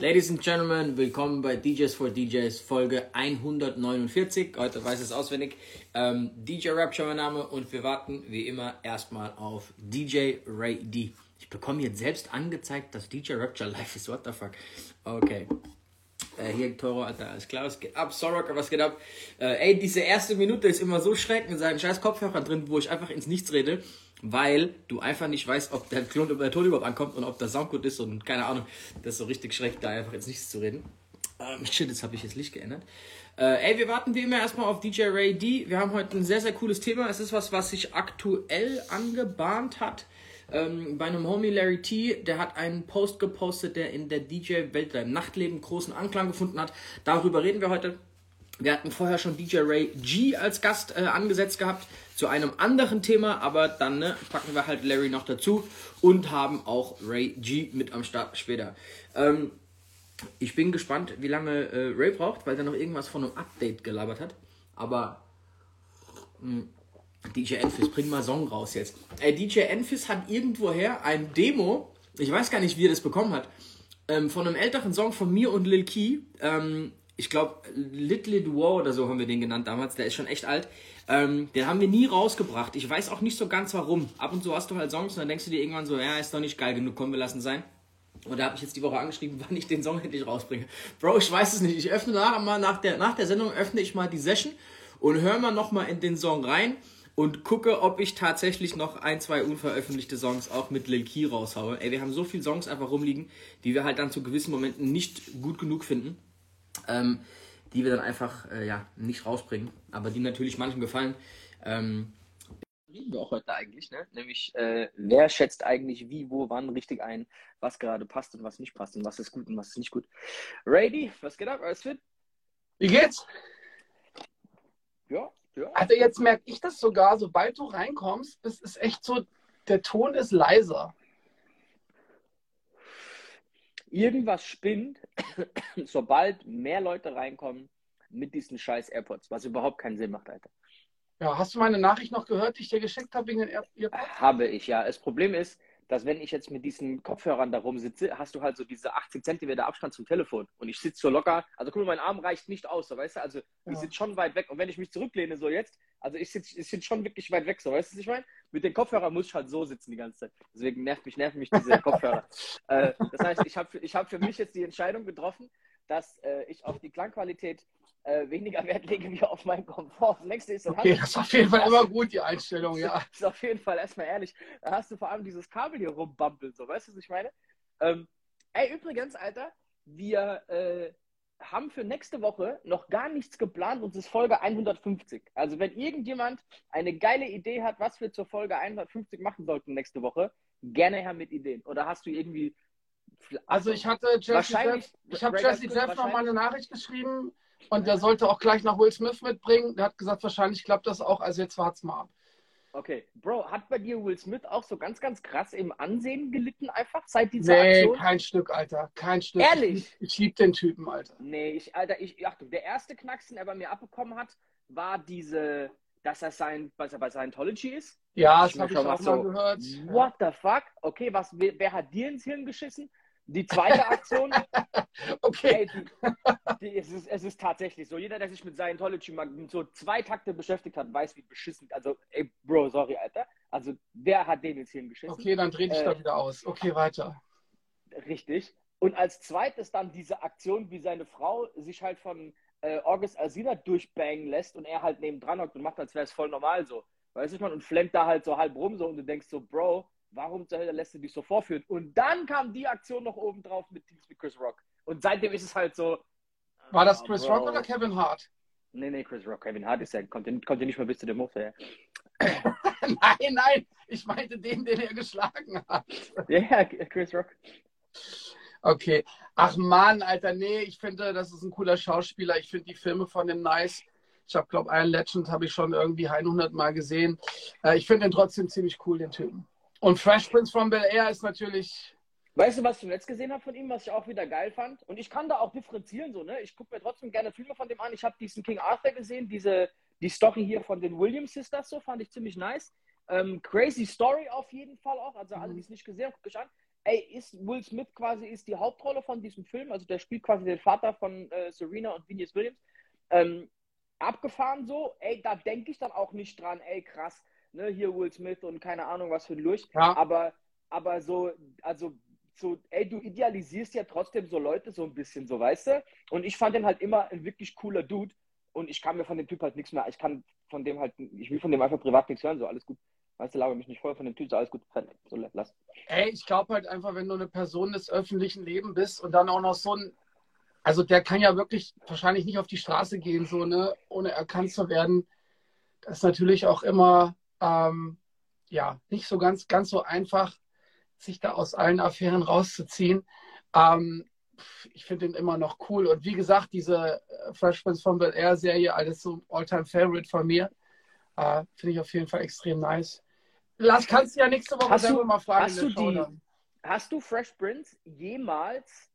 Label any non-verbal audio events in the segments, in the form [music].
Ladies and Gentlemen, willkommen bei DJs for DJs Folge 149. Heute weiß es auswendig. Ähm, DJ Rapture mein Name und wir warten wie immer erstmal auf DJ Ray D. Ich bekomme jetzt selbst angezeigt, dass DJ Rapture live ist. What the fuck? Okay. Äh, hier Toro, Alter, alles klar, was geht ab? Sorrocker, was geht ab? Äh, ey, diese erste Minute ist immer so schreckend mit seinen scheiß Kopfhörern drin, wo ich einfach ins Nichts rede weil du einfach nicht weißt, ob der, Klon, der Ton überhaupt ankommt und ob das Sound gut ist und keine Ahnung. Das ist so richtig schrecklich, da einfach jetzt nichts zu reden. Ähm, shit, jetzt habe ich jetzt Licht geändert. Äh, ey, wir warten wie immer erstmal auf DJ Ray D. Wir haben heute ein sehr, sehr cooles Thema. Es ist was, was sich aktuell angebahnt hat. Ähm, bei einem Homie Larry T, der hat einen Post gepostet, der in der DJ-Welt, im Nachtleben großen Anklang gefunden hat. Darüber reden wir heute. Wir hatten vorher schon DJ Ray G als Gast äh, angesetzt gehabt zu einem anderen Thema, aber dann ne, packen wir halt Larry noch dazu und haben auch Ray G mit am Start später. Ähm, ich bin gespannt, wie lange äh, Ray braucht, weil er noch irgendwas von einem Update gelabert hat. Aber mh, hm, DJ Enfis, bring mal Song raus jetzt. Äh, DJ Enfis hat irgendwoher ein Demo, ich weiß gar nicht, wie er das bekommen hat, ähm, von einem älteren Song von mir und Lil Key. Ähm, ich glaube, Little Lit War oder so haben wir den genannt damals, der ist schon echt alt. Ähm, den haben wir nie rausgebracht. Ich weiß auch nicht so ganz warum. Ab und zu hast du halt Songs und dann denkst du dir irgendwann so, ja, ist doch nicht geil genug, komm, wir lassen sein. Und da habe ich jetzt die Woche angeschrieben, [laughs] wann ich den Song endlich rausbringe. Bro, ich weiß es nicht. Ich öffne nachher mal nach der, nach der Sendung öffne ich mal die Session und höre mal nochmal in den Song rein und gucke, ob ich tatsächlich noch ein, zwei unveröffentlichte Songs auch mit Lil Key raushaue. Ey, wir haben so viele Songs einfach rumliegen, die wir halt dann zu gewissen Momenten nicht gut genug finden. Ähm, die wir dann einfach äh, ja, nicht rausbringen, aber die natürlich manchen gefallen. Ähm, reden wir auch heute eigentlich, ne? Nämlich, äh, wer schätzt eigentlich wie, wo, wann richtig ein, was gerade passt und was nicht passt und was ist gut und was ist nicht gut. Ready? Was geht ab? Alles fit? Wie geht's? Ja, ja. Also jetzt merke ich das sogar, sobald du reinkommst, es ist echt so, der Ton ist leiser irgendwas spinnt, [coughs] sobald mehr Leute reinkommen mit diesen scheiß AirPods, was überhaupt keinen Sinn macht, Alter. Ja, hast du meine Nachricht noch gehört, die ich dir geschickt habe wegen den AirPods? Habe ich, ja. Das Problem ist, dass wenn ich jetzt mit diesen Kopfhörern da rumsitze, hast du halt so diese 80 Zentimeter Abstand zum Telefon. Und ich sitze so locker, also guck mal, mein Arm reicht nicht aus, so, weißt du? Also ich ja. sitze schon weit weg. Und wenn ich mich zurücklehne, so jetzt, also ich sitze ich sitz schon wirklich weit weg, so, weißt du, was ich meine? Mit den Kopfhörern muss ich halt so sitzen die ganze Zeit. Deswegen nervt mich, nerven mich diese [laughs] Kopfhörer. äh, das heißt, ich habe ich hab für mich jetzt die Entscheidung getroffen, dass äh, ich auf die Klangqualität äh, weniger [laughs] Wert lege wie auf meinen Komfort. Das nächste ist okay, das ist auf jeden Fall immer gut, die Einstellung, ja. Das [laughs] ist auf jeden Fall erstmal ehrlich. Da hast du vor allem dieses Kabel hier rumbampeln, so, weißt du, was ich meine? Ähm, ey, übrigens, Alter, wir äh, haben für nächste Woche noch gar nichts geplant und es ist Folge 150. Also, wenn irgendjemand eine geile Idee hat, was wir zur Folge 150 machen sollten nächste Woche, gerne her mit Ideen. Oder hast du irgendwie. Also, ich hatte Jesse Jeff, ich habe Jesse Jeff noch mal eine Nachricht geschrieben und der sollte auch gleich nach Will Smith mitbringen. Der hat gesagt, wahrscheinlich klappt das auch. Also jetzt wart's mal ab. Okay. Bro, hat bei dir Will Smith auch so ganz, ganz krass im Ansehen gelitten einfach seit dieser nee, Aktion? Nee, kein Stück, Alter. Kein Stück. Ehrlich? Ich, ich liebe den Typen, Alter. Nee, ich, Alter, ich, Achtung, der erste Knacks, den er bei mir abbekommen hat, war diese, dass er sein, was er bei Scientology ist. Ja, das habe ich auch so, mal gehört. What the fuck? Okay, was, wer, wer hat dir ins Hirn geschissen? Die zweite Aktion, [laughs] okay. Ey, die, die, es, ist, es ist tatsächlich so. Jeder, der sich mit Scientology mal so zwei Takte beschäftigt hat, weiß, wie beschissen. Also, ey, Bro, sorry, Alter. Also, wer hat den jetzt hier geschissen? Okay, dann dreh dich äh, da wieder aus. Okay, weiter. Richtig. Und als zweites dann diese Aktion, wie seine Frau sich halt von äh, August Alsina durchbangen lässt und er halt nebendran hockt und macht, als wäre es voll normal so. Weißt du, man, und flemmt da halt so halb rum so und du denkst so, Bro, Warum zur Hölle lässt du dich so vorführen? Und dann kam die Aktion noch oben drauf mit Teams wie Chris Rock. Und seitdem ist es halt so. War das Chris Rock oder Kevin Hart? Nee, nee, Chris Rock. Kevin Hart ist ja, kommt, kommt ja nicht mehr bis zu der Mutter. Ja. [laughs] nein, nein, ich meinte den, den er geschlagen hat. Ja, yeah, Chris Rock. Okay. Ach man, Alter, nee, ich finde, das ist ein cooler Schauspieler. Ich finde die Filme von dem nice. Ich habe, glaube Iron Legend habe ich schon irgendwie 100 Mal gesehen. Äh, ich finde den trotzdem ziemlich cool, den Typen. Und Fresh Prince from Bel Air ist natürlich. Weißt du, was ich zuletzt gesehen habe von ihm, was ich auch wieder geil fand? Und ich kann da auch differenzieren, so, ne? Ich gucke mir trotzdem gerne Filme von dem an. Ich habe diesen King Arthur gesehen, diese, die Story hier von den Williams Sisters, so fand ich ziemlich nice. Ähm, crazy Story auf jeden Fall auch. Also alle, mhm. die es nicht gesehen haben, gucke ich an. ey, ist Will Smith quasi ist die Hauptrolle von diesem Film, also der spielt quasi den Vater von äh, Serena und Venus Williams. Ähm, abgefahren so, ey, da denke ich dann auch nicht dran, ey, krass, ne, hier Will Smith und keine Ahnung was für ein Lurch. Ja. Aber, aber so, also so, ey, du idealisierst ja trotzdem so Leute so ein bisschen, so weißt du? Und ich fand den halt immer ein wirklich cooler Dude und ich kann mir von dem Typ halt nichts mehr, ich kann von dem halt, ich will von dem einfach privat nichts hören, so alles gut. Weißt du, laber mich nicht voll von dem Typ, so alles gut, so lass. Ey, ich glaube halt einfach, wenn du eine Person des öffentlichen Lebens bist und dann auch noch so ein, also der kann ja wirklich wahrscheinlich nicht auf die Straße gehen, so, ne, ohne erkannt zu werden. Das ist natürlich auch immer, ähm, ja, nicht so ganz, ganz so einfach sich da aus allen Affären rauszuziehen. Ähm, ich finde den immer noch cool. Und wie gesagt, diese äh, Fresh Prince von Bel Air Serie, alles so Alltime Favorite von mir. Äh, finde ich auf jeden Fall extrem nice. Lass, kannst du ja nächste Woche hast selber du, mal fragen. Hast du, die, hast du Fresh Prince jemals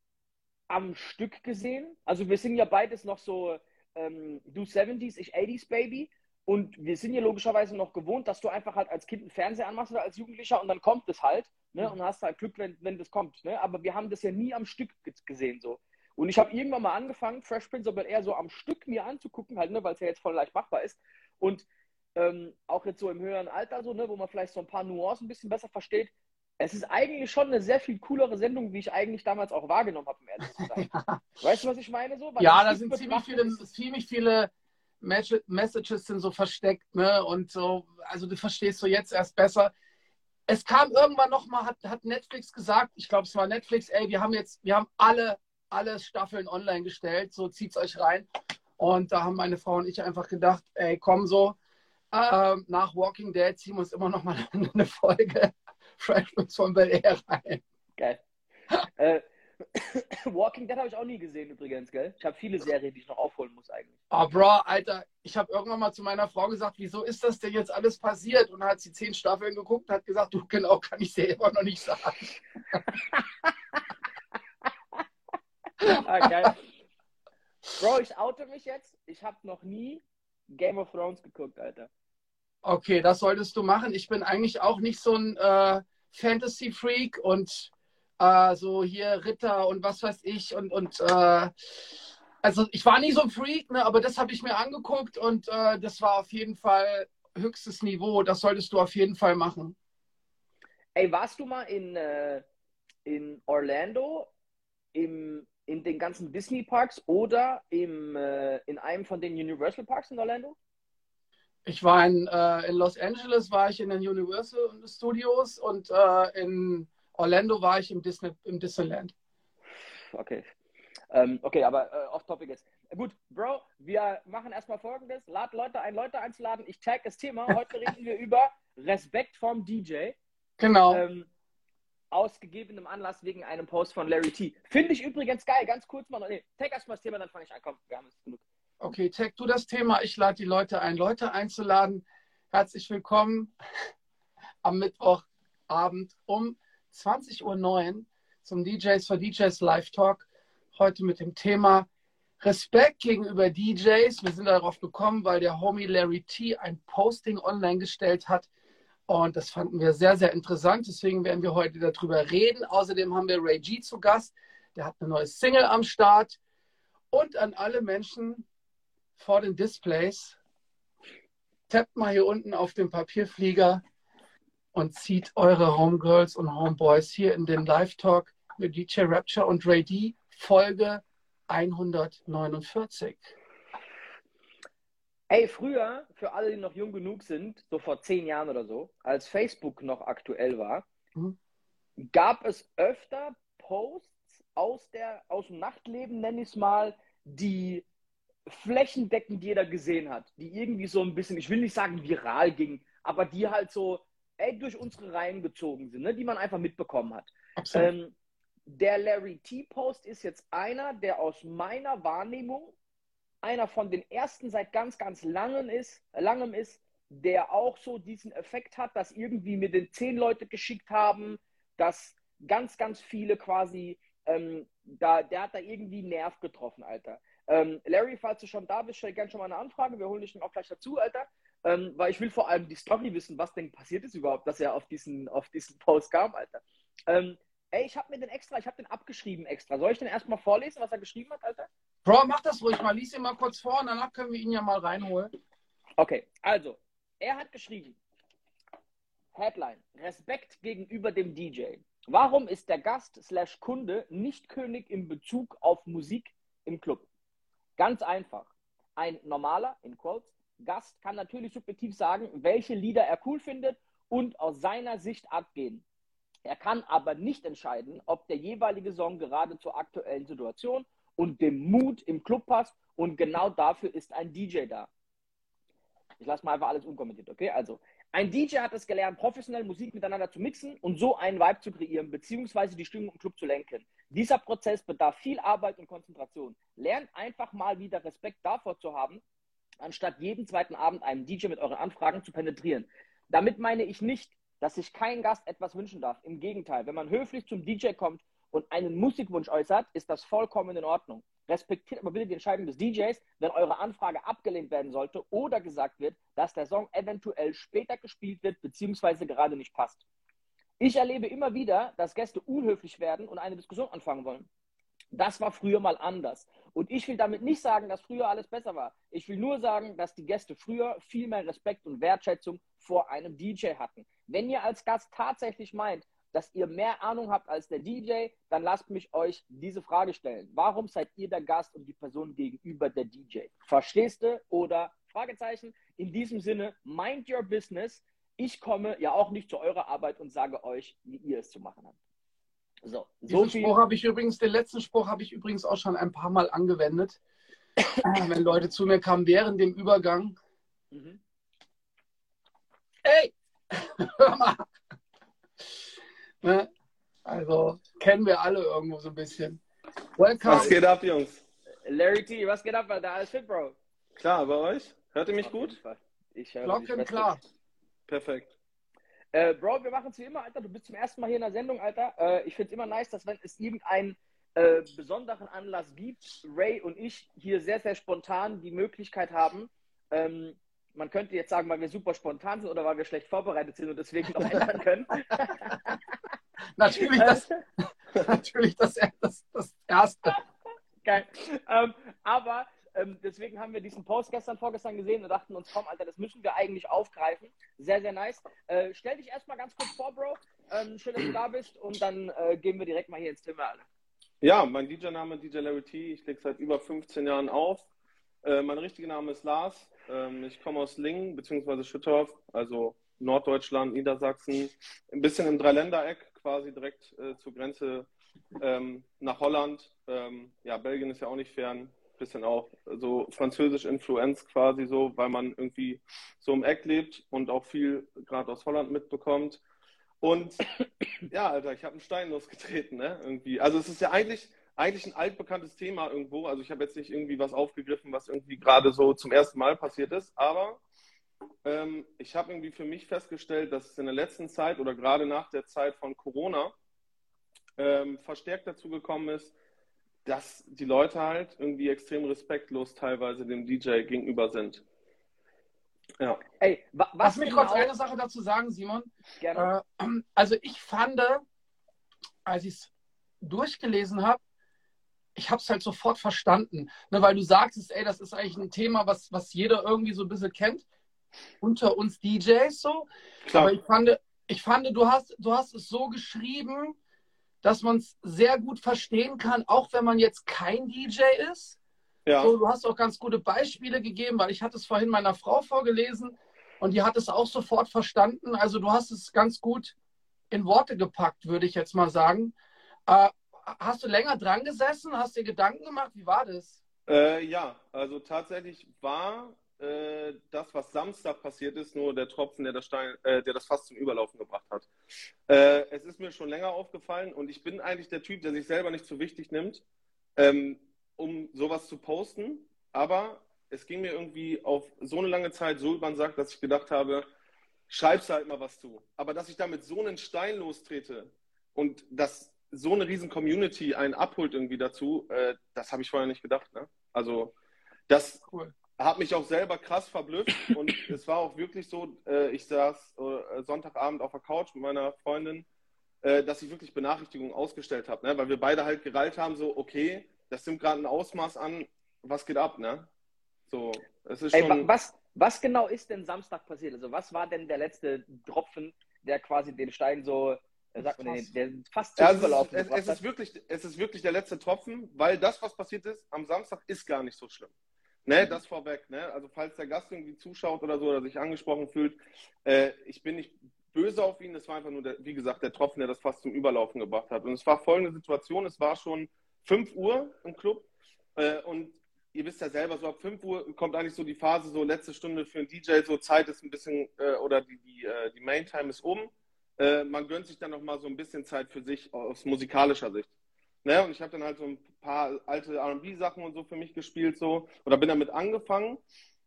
am Stück gesehen? Also wir sind ja beides noch so, ähm, du 70s, ich 80s Baby. Und wir sind ja logischerweise noch gewohnt, dass du einfach halt als Kind einen Fernseher anmachst oder als Jugendlicher und dann kommt es halt. Ne? Mhm. Und hast halt Glück, wenn, wenn das kommt. Ne? Aber wir haben das ja nie am Stück gesehen so. Und ich habe irgendwann mal angefangen, Fresh Prince aber eher so am Stück mir anzugucken, halt, ne, weil es ja jetzt voll leicht machbar ist. Und ähm, auch jetzt so im höheren Alter, so, ne, wo man vielleicht so ein paar Nuancen ein bisschen besser versteht. Es ist eigentlich schon eine sehr viel coolere Sendung, wie ich eigentlich damals auch wahrgenommen habe, um ehrlich zu sein. [laughs] Weißt du, was ich meine? So? Weil ja, da sind ziemlich viele, ziemlich viele Messages sind so versteckt, ne? Und so, also du verstehst so jetzt erst besser. Es kam irgendwann nochmal, hat, hat Netflix gesagt, ich glaube, es war Netflix, ey, wir haben jetzt, wir haben alle, alle Staffeln online gestellt, so zieht's euch rein. Und da haben meine Frau und ich einfach gedacht, ey, komm so, äh, nach Walking Dead ziehen wir uns immer noch mal [laughs] eine Folge [laughs] Fresh von Bel Air rein. Geil. äh, [coughs] Walking Dead habe ich auch nie gesehen übrigens, gell? Ich habe viele Serien, die ich noch aufholen muss eigentlich. Oh, Bro, Alter, ich habe irgendwann mal zu meiner Frau gesagt, wieso ist das denn jetzt alles passiert? Und dann hat sie zehn Staffeln geguckt und hat gesagt, du genau, kann ich dir immer noch nicht sagen. ah, geil. Bro, ich oute mich jetzt. Ich habe noch nie Game of Thrones geguckt, Alter. Okay, das solltest du machen. Ich bin eigentlich auch nicht so ein äh, Fantasy-Freak und äh, so hier Ritter und was weiß ich und, und äh, also ich war nie so ein Freak, ne, aber das habe ich mir angeguckt und äh, das war auf jeden Fall höchstes Niveau. Das solltest du auf jeden Fall machen. Ey, warst du mal in, äh, in Orlando im, in den ganzen Disney Parks oder im, äh, in einem von den Universal Parks in Orlando? Ich war in, äh, in Los Angeles, war ich in den Universal Studios und äh, in Orlando war ich im, Disney, im Disneyland. Okay. Ähm, okay, aber äh, off-topic jetzt. Gut, Bro, wir machen erstmal folgendes. Lad Leute ein, Leute einzuladen. Ich tag das Thema. Heute [laughs] reden wir über Respekt vom DJ. Genau. Ähm, aus gegebenem Anlass wegen einem Post von Larry T. Finde ich übrigens geil. Ganz kurz mal. Nee, tag erstmal das Thema, dann fange ich an. Komm, wir haben es genug. Okay, tag du das Thema. Ich lade die Leute ein, Leute einzuladen. Herzlich willkommen am Mittwochabend um 20.09 Uhr zum DJs for DJs Live Talk. Heute mit dem Thema Respekt gegenüber DJs. Wir sind darauf gekommen, weil der Homie Larry T ein Posting online gestellt hat. Und das fanden wir sehr, sehr interessant. Deswegen werden wir heute darüber reden. Außerdem haben wir Ray G zu Gast. Der hat eine neue Single am Start. Und an alle Menschen vor den Displays, tappt mal hier unten auf dem Papierflieger und zieht eure Homegirls und Homeboys hier in den Live-Talk mit DJ Rapture und Ray D, Folge 149. Ey, früher, für alle, die noch jung genug sind, so vor zehn Jahren oder so, als Facebook noch aktuell war, mhm. gab es öfter Posts aus, der, aus dem Nachtleben, nenne ich es mal, die flächendeckend jeder gesehen hat, die irgendwie so ein bisschen, ich will nicht sagen viral ging, aber die halt so ey, durch unsere Reihen gezogen sind, ne, die man einfach mitbekommen hat. Ähm, der Larry T-Post ist jetzt einer, der aus meiner Wahrnehmung einer von den ersten seit ganz, ganz langem ist, langem ist, der auch so diesen Effekt hat, dass irgendwie mir den zehn Leute geschickt haben, dass ganz, ganz viele quasi, ähm, da, der hat da irgendwie Nerv getroffen, Alter. Ähm, Larry, falls du schon da bist, stell gerne schon mal eine Anfrage. Wir holen dich dann auch gleich dazu, Alter. Ähm, weil ich will vor allem die Story wissen, was denn passiert ist überhaupt, dass er auf diesen, auf diesen Post kam, Alter. Ähm, Ey, ich habe mir den extra, ich habe den abgeschrieben extra. Soll ich den erstmal vorlesen, was er geschrieben hat, Alter? Bro, mach das ruhig mal. Lies ihn mal kurz vor und danach können wir ihn ja mal reinholen. Okay, also, er hat geschrieben, Headline, Respekt gegenüber dem DJ. Warum ist der Gast slash Kunde nicht König in Bezug auf Musik im Club? Ganz einfach. Ein normaler, in Quotes, Gast kann natürlich subjektiv sagen, welche Lieder er cool findet und aus seiner Sicht abgehen. Er kann aber nicht entscheiden, ob der jeweilige Song gerade zur aktuellen Situation und dem Mut im Club passt und genau dafür ist ein DJ da. Ich lasse mal einfach alles unkommentiert, okay? Also, ein DJ hat es gelernt, professionell Musik miteinander zu mixen und so einen Vibe zu kreieren, beziehungsweise die Stimmung im Club zu lenken. Dieser Prozess bedarf viel Arbeit und Konzentration. Lernt einfach mal wieder Respekt davor zu haben, anstatt jeden zweiten Abend einen DJ mit euren Anfragen zu penetrieren. Damit meine ich nicht, dass sich kein Gast etwas wünschen darf. Im Gegenteil, wenn man höflich zum DJ kommt und einen Musikwunsch äußert, ist das vollkommen in Ordnung. Respektiert aber bitte die Entscheidung des DJs, wenn eure Anfrage abgelehnt werden sollte oder gesagt wird, dass der Song eventuell später gespielt wird bzw. gerade nicht passt. Ich erlebe immer wieder, dass Gäste unhöflich werden und eine Diskussion anfangen wollen. Das war früher mal anders. Und ich will damit nicht sagen, dass früher alles besser war. Ich will nur sagen, dass die Gäste früher viel mehr Respekt und Wertschätzung vor einem DJ hatten. Wenn ihr als Gast tatsächlich meint, dass ihr mehr Ahnung habt als der DJ, dann lasst mich euch diese Frage stellen. Warum seid ihr der Gast und die Person gegenüber der DJ? Verstehst du oder Fragezeichen? In diesem Sinne, mind your business. Ich komme ja auch nicht zu eurer Arbeit und sage euch, wie ihr es zu machen habt. So, so Diesen Spruch habe ich übrigens, den letzten Spruch habe ich übrigens auch schon ein paar Mal angewendet, [laughs] wenn Leute zu mir kamen während dem Übergang. Mhm. Ey, hör mal. Ne? Also kennen wir alle irgendwo so ein bisschen. Welcome. Was geht ab, Jungs? Larry T, was geht ab, Da Alles fit, Bro? Klar, bei euch? Hört ihr mich gut? Ich höre dich klar. Perfekt. Äh, Bro, wir machen es wie immer, Alter. Du bist zum ersten Mal hier in der Sendung, Alter. Äh, ich finde es immer nice, dass wenn es irgendeinen äh, besonderen Anlass gibt, Ray und ich hier sehr, sehr spontan die Möglichkeit haben, ähm, man könnte jetzt sagen, weil wir super spontan sind oder weil wir schlecht vorbereitet sind und deswegen noch ändern [laughs] können. [laughs] natürlich, das, [laughs] natürlich das, das, das Erste. Geil. Ähm, aber ähm, deswegen haben wir diesen Post gestern, vorgestern gesehen und dachten uns, komm, Alter, das müssen wir eigentlich aufgreifen. Sehr, sehr nice. Äh, stell dich erstmal ganz kurz vor, Bro. Ähm, schön, dass du da bist und dann äh, gehen wir direkt mal hier ins Thema. Alter. Ja, mein DJ-Name ist DJ Larry T. Ich lege seit über 15 Jahren auf. Äh, mein richtiger Name ist Lars. Ähm, ich komme aus Lingen bzw. Schüttorf, also Norddeutschland, Niedersachsen. Ein bisschen im Dreiländereck, quasi direkt äh, zur Grenze ähm, nach Holland. Ähm, ja, Belgien ist ja auch nicht fern bisschen auch so französisch Influenz quasi so, weil man irgendwie so im Eck lebt und auch viel gerade aus Holland mitbekommt. Und [coughs] ja, Alter, ich habe einen Stein losgetreten, ne? Irgendwie. Also es ist ja eigentlich, eigentlich ein altbekanntes Thema irgendwo. Also ich habe jetzt nicht irgendwie was aufgegriffen, was irgendwie gerade so zum ersten Mal passiert ist, aber ähm, ich habe irgendwie für mich festgestellt, dass es in der letzten Zeit oder gerade nach der Zeit von Corona ähm, verstärkt dazu gekommen ist, dass die Leute halt irgendwie extrem respektlos teilweise dem DJ gegenüber sind. Ja. Ey, wa was Lass mich kurz eine Sache dazu sagen, Simon. Gerne. Äh, also ich fand, als ich es durchgelesen habe, ich habe es halt sofort verstanden. Ne, weil du sagst, ey, das ist eigentlich ein Thema, was, was jeder irgendwie so ein bisschen kennt. Unter uns DJs so. Klar. Aber ich fand, ich fand, du hast, du hast es so geschrieben, dass man es sehr gut verstehen kann, auch wenn man jetzt kein DJ ist. Ja. So, du hast auch ganz gute Beispiele gegeben, weil ich hatte es vorhin meiner Frau vorgelesen und die hat es auch sofort verstanden. Also du hast es ganz gut in Worte gepackt, würde ich jetzt mal sagen. Äh, hast du länger dran gesessen? Hast dir Gedanken gemacht? Wie war das? Äh, ja, also tatsächlich war äh, das, was Samstag passiert ist, nur der Tropfen, der das, Stein, äh, der das Fass zum Überlaufen gebracht hat. Äh, es ist mir schon länger aufgefallen und ich bin eigentlich der Typ, der sich selber nicht so wichtig nimmt, ähm, um sowas zu posten. Aber es ging mir irgendwie auf so eine lange Zeit so über den Sack, dass ich gedacht habe, schreib's halt mal was zu. Aber dass ich damit so einen Stein lostrete und dass so eine riesen Community einen abholt irgendwie dazu, äh, das habe ich vorher nicht gedacht. Ne? Also das, cool habe mich auch selber krass verblüfft und [coughs] es war auch wirklich so, äh, ich saß äh, Sonntagabend auf der Couch mit meiner Freundin äh, dass ich wirklich Benachrichtigungen ausgestellt habe, ne? weil wir beide halt gereilt haben, so, okay, das nimmt gerade ein Ausmaß an, was geht ab, ne? So, es ist Ey, schon. was, was genau ist denn Samstag passiert? Also, was war denn der letzte Tropfen, der quasi den Stein so, äh, sagt man, den, der fast Ja, es, ist, Überlaufen es, gebracht es, ist hat? wirklich, es ist wirklich der letzte Tropfen, weil das, was passiert ist am Samstag, ist gar nicht so schlimm. Ne, das vorweg. Ne? Also falls der Gast irgendwie zuschaut oder so oder sich angesprochen fühlt, äh, ich bin nicht böse auf ihn. Das war einfach nur, der, wie gesagt, der Tropfen, der das fast zum Überlaufen gebracht hat. Und es war folgende Situation: Es war schon 5 Uhr im Club äh, und ihr wisst ja selber, so ab 5 Uhr kommt eigentlich so die Phase, so letzte Stunde für einen DJ, so Zeit ist ein bisschen, äh, oder die, die, äh, die Main-Time ist um. Äh, man gönnt sich dann nochmal so ein bisschen Zeit für sich aus musikalischer Sicht. Ne? Und ich habe dann halt so ein paar alte RB-Sachen und so für mich gespielt, so, oder bin damit angefangen.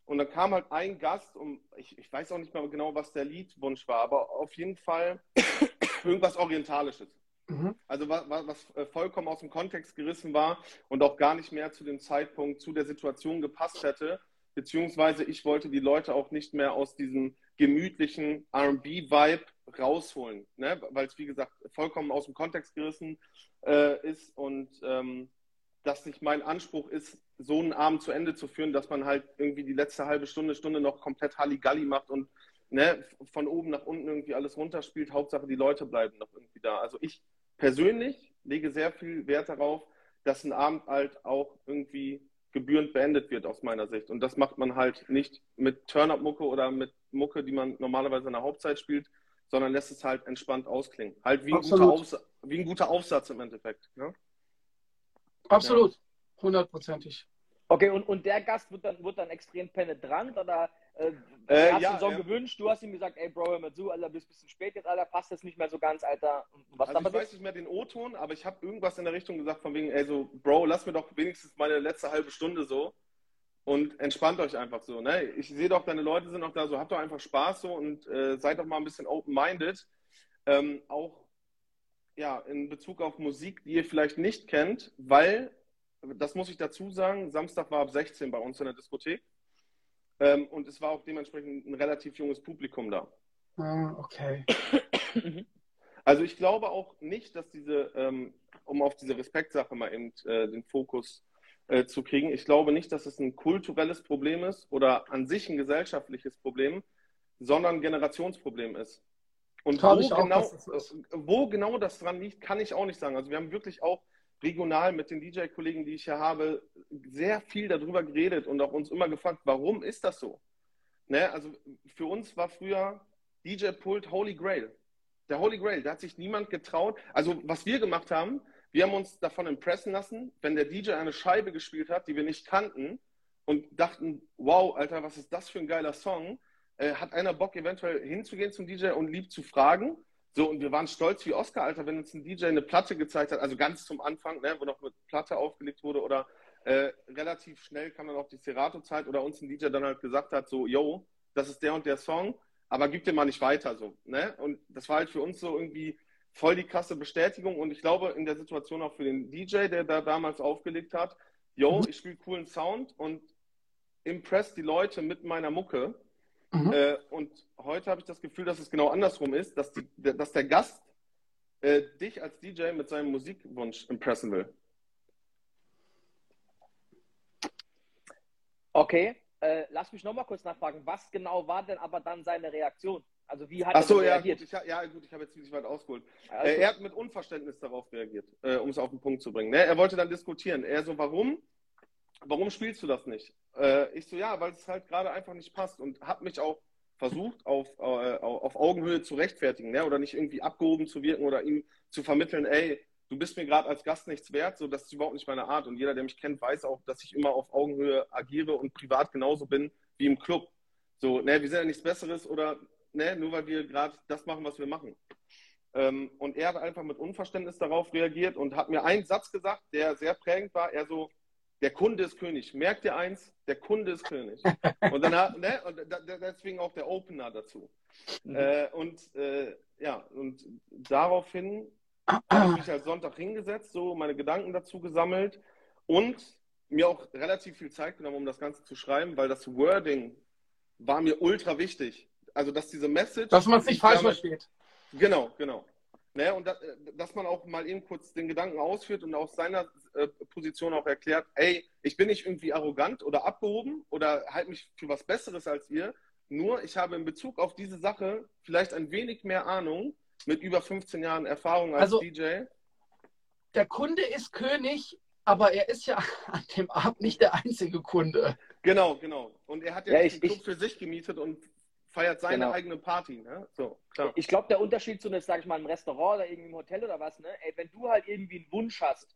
Und dann kam halt ein Gast, und ich, ich weiß auch nicht mehr genau, was der Liedwunsch war, aber auf jeden Fall irgendwas Orientalisches. Mhm. Also was, was äh, vollkommen aus dem Kontext gerissen war und auch gar nicht mehr zu dem Zeitpunkt, zu der Situation gepasst hätte. Beziehungsweise ich wollte die Leute auch nicht mehr aus diesem gemütlichen RB-Vibe rausholen, ne? weil es, wie gesagt, vollkommen aus dem Kontext gerissen äh, ist und ähm, dass nicht mein Anspruch ist, so einen Abend zu Ende zu führen, dass man halt irgendwie die letzte halbe Stunde, Stunde noch komplett Halligalli macht und ne, von oben nach unten irgendwie alles runterspielt. Hauptsache, die Leute bleiben noch irgendwie da. Also ich persönlich lege sehr viel Wert darauf, dass ein Abend halt auch irgendwie gebührend beendet wird aus meiner Sicht. Und das macht man halt nicht mit Turn-Up-Mucke oder mit Mucke, die man normalerweise in der Hauptzeit spielt, sondern lässt es halt entspannt ausklingen. Halt wie ein, guter. Aufsa wie ein guter Aufsatz im Endeffekt. Ne? Absolut. Hundertprozentig. Okay, und, und der Gast wird dann, wird dann extrem penetrant oder äh, Äh, hast ja, du Song ja. gewünscht, du hast ihm gesagt, ey Bro, hör mal zu, Alter, bist ein bisschen spät jetzt, Alter, passt das nicht mehr so ganz, Alter. Was Also ich weiß nicht mehr den O-Ton, aber ich habe irgendwas in der Richtung gesagt von wegen, ey so, Bro, lass mir doch wenigstens meine letzte halbe Stunde so und entspannt euch einfach so. Ne? Ich sehe doch, deine Leute sind auch da so, habt doch einfach Spaß so und äh, seid doch mal ein bisschen open-minded. Ähm, auch ja, in Bezug auf Musik, die ihr vielleicht nicht kennt, weil, das muss ich dazu sagen, Samstag war ab 16 bei uns in der Diskothek. Ähm, und es war auch dementsprechend ein relativ junges Publikum da. Ah, okay. [clears throat] Also ich glaube auch nicht, dass diese, ähm, um auf diese Respektsache mal eben äh, den Fokus äh, zu kriegen, ich glaube nicht, dass es ein kulturelles Problem ist oder an sich ein gesellschaftliches Problem, sondern ein Generationsproblem ist. Und wo auch, genau, ist. äh, wo genau das dran liegt, kann ich auch nicht sagen. Also wir haben wirklich auch regional mit den DJ-Kollegen, die ich hier habe, sehr viel darüber geredet und auch uns immer gefragt, warum ist das so? Ne? Also für uns war früher DJ-Pult Holy Grail. Der Holy Grail, da hat sich niemand getraut. Also was wir gemacht haben, wir haben uns davon impressen lassen, wenn der DJ eine Scheibe gespielt hat, die wir nicht kannten und dachten, wow, Alter, was ist das für ein geiler Song? Äh, hat einer Bock, eventuell hinzugehen zum DJ und lieb zu fragen? So, und wir waren stolz wie Oscar, Alter, wenn uns ein DJ eine Platte gezeigt hat, also ganz zum Anfang, ne, wo noch mit Platte aufgelegt wurde oder äh, relativ schnell kam dann auch die Serato-Zeit oder uns ein DJ dann halt gesagt hat, so, yo, das ist der und der Song, aber gib dir mal nicht weiter, so, ne? Und das war halt für uns so irgendwie voll die krasse Bestätigung und ich glaube in der Situation auch für den DJ, der da damals aufgelegt hat, yo, Mhm. ich spiele coolen Sound und impress die Leute mit meiner Mucke. Mhm. Äh, und heute habe ich das Gefühl, dass es genau andersrum ist, dass, die, der- dass der Gast äh, dich als DJ mit seinem Musikwunsch impressen will. Okay, äh, lass mich nochmal kurz nachfragen, was genau war denn aber dann seine Reaktion? Also wie hat Ach er so, ja, reagiert? gut, ich, ja, gut, ich habe jetzt ziemlich weit ausgeholt. Also, Äh, er hat mit Unverständnis darauf reagiert, äh, um es auf den Punkt zu bringen. Ne? Er wollte dann diskutieren. Er so, warum? Warum spielst du das nicht? Äh, ich so, ja, weil es halt gerade einfach nicht passt und habe mich auch versucht, auf, äh, auf Augenhöhe zu rechtfertigen ne? oder nicht irgendwie abgehoben zu wirken oder ihm zu vermitteln, ey, du bist mir gerade als Gast nichts wert, so das ist überhaupt nicht meine Art. Und jeder, der mich kennt, weiß auch, dass ich immer auf Augenhöhe agiere und privat genauso bin wie im Club. So, ne, wir sind ja nichts Besseres oder ne, nur weil wir gerade das machen, was wir machen. Ähm, und er hat einfach mit Unverständnis darauf reagiert und hat mir einen Satz gesagt, der sehr prägend war. Er so, der Kunde ist König. Merkt ihr eins? Der Kunde ist König. Und dann hat, ne, und da, deswegen auch der Opener dazu. Mhm. Äh, und äh, ja, und daraufhin habe ich mich halt Sonntag hingesetzt, so meine Gedanken dazu gesammelt und mir auch relativ viel Zeit genommen, um das Ganze zu schreiben, weil das Wording war mir ultra wichtig. Also, dass diese Message. Dass man es nicht ich falsch damit- versteht. Genau, genau. Ne, und da, dass man auch mal eben kurz den Gedanken ausführt und aus seiner äh, Position auch erklärt, ey, ich bin nicht irgendwie arrogant oder abgehoben oder halte mich für was Besseres als ihr, nur ich habe in Bezug auf diese Sache vielleicht ein wenig mehr Ahnung mit über 15 Jahren Erfahrung als Also- DJ. Der Kunde ist König, aber er ist ja [laughs] an dem Abend nicht der einzige Kunde. Genau, genau. Und er hat ja, Ja, ich- den Club ich- für sich gemietet und feiert seine Genau. eigene Party. Ne? So, klar. Ich glaube, der Unterschied zu, einem, sag ich mal, einem Restaurant oder irgendwie im Hotel oder was, ne? Ey, wenn du halt irgendwie einen Wunsch hast,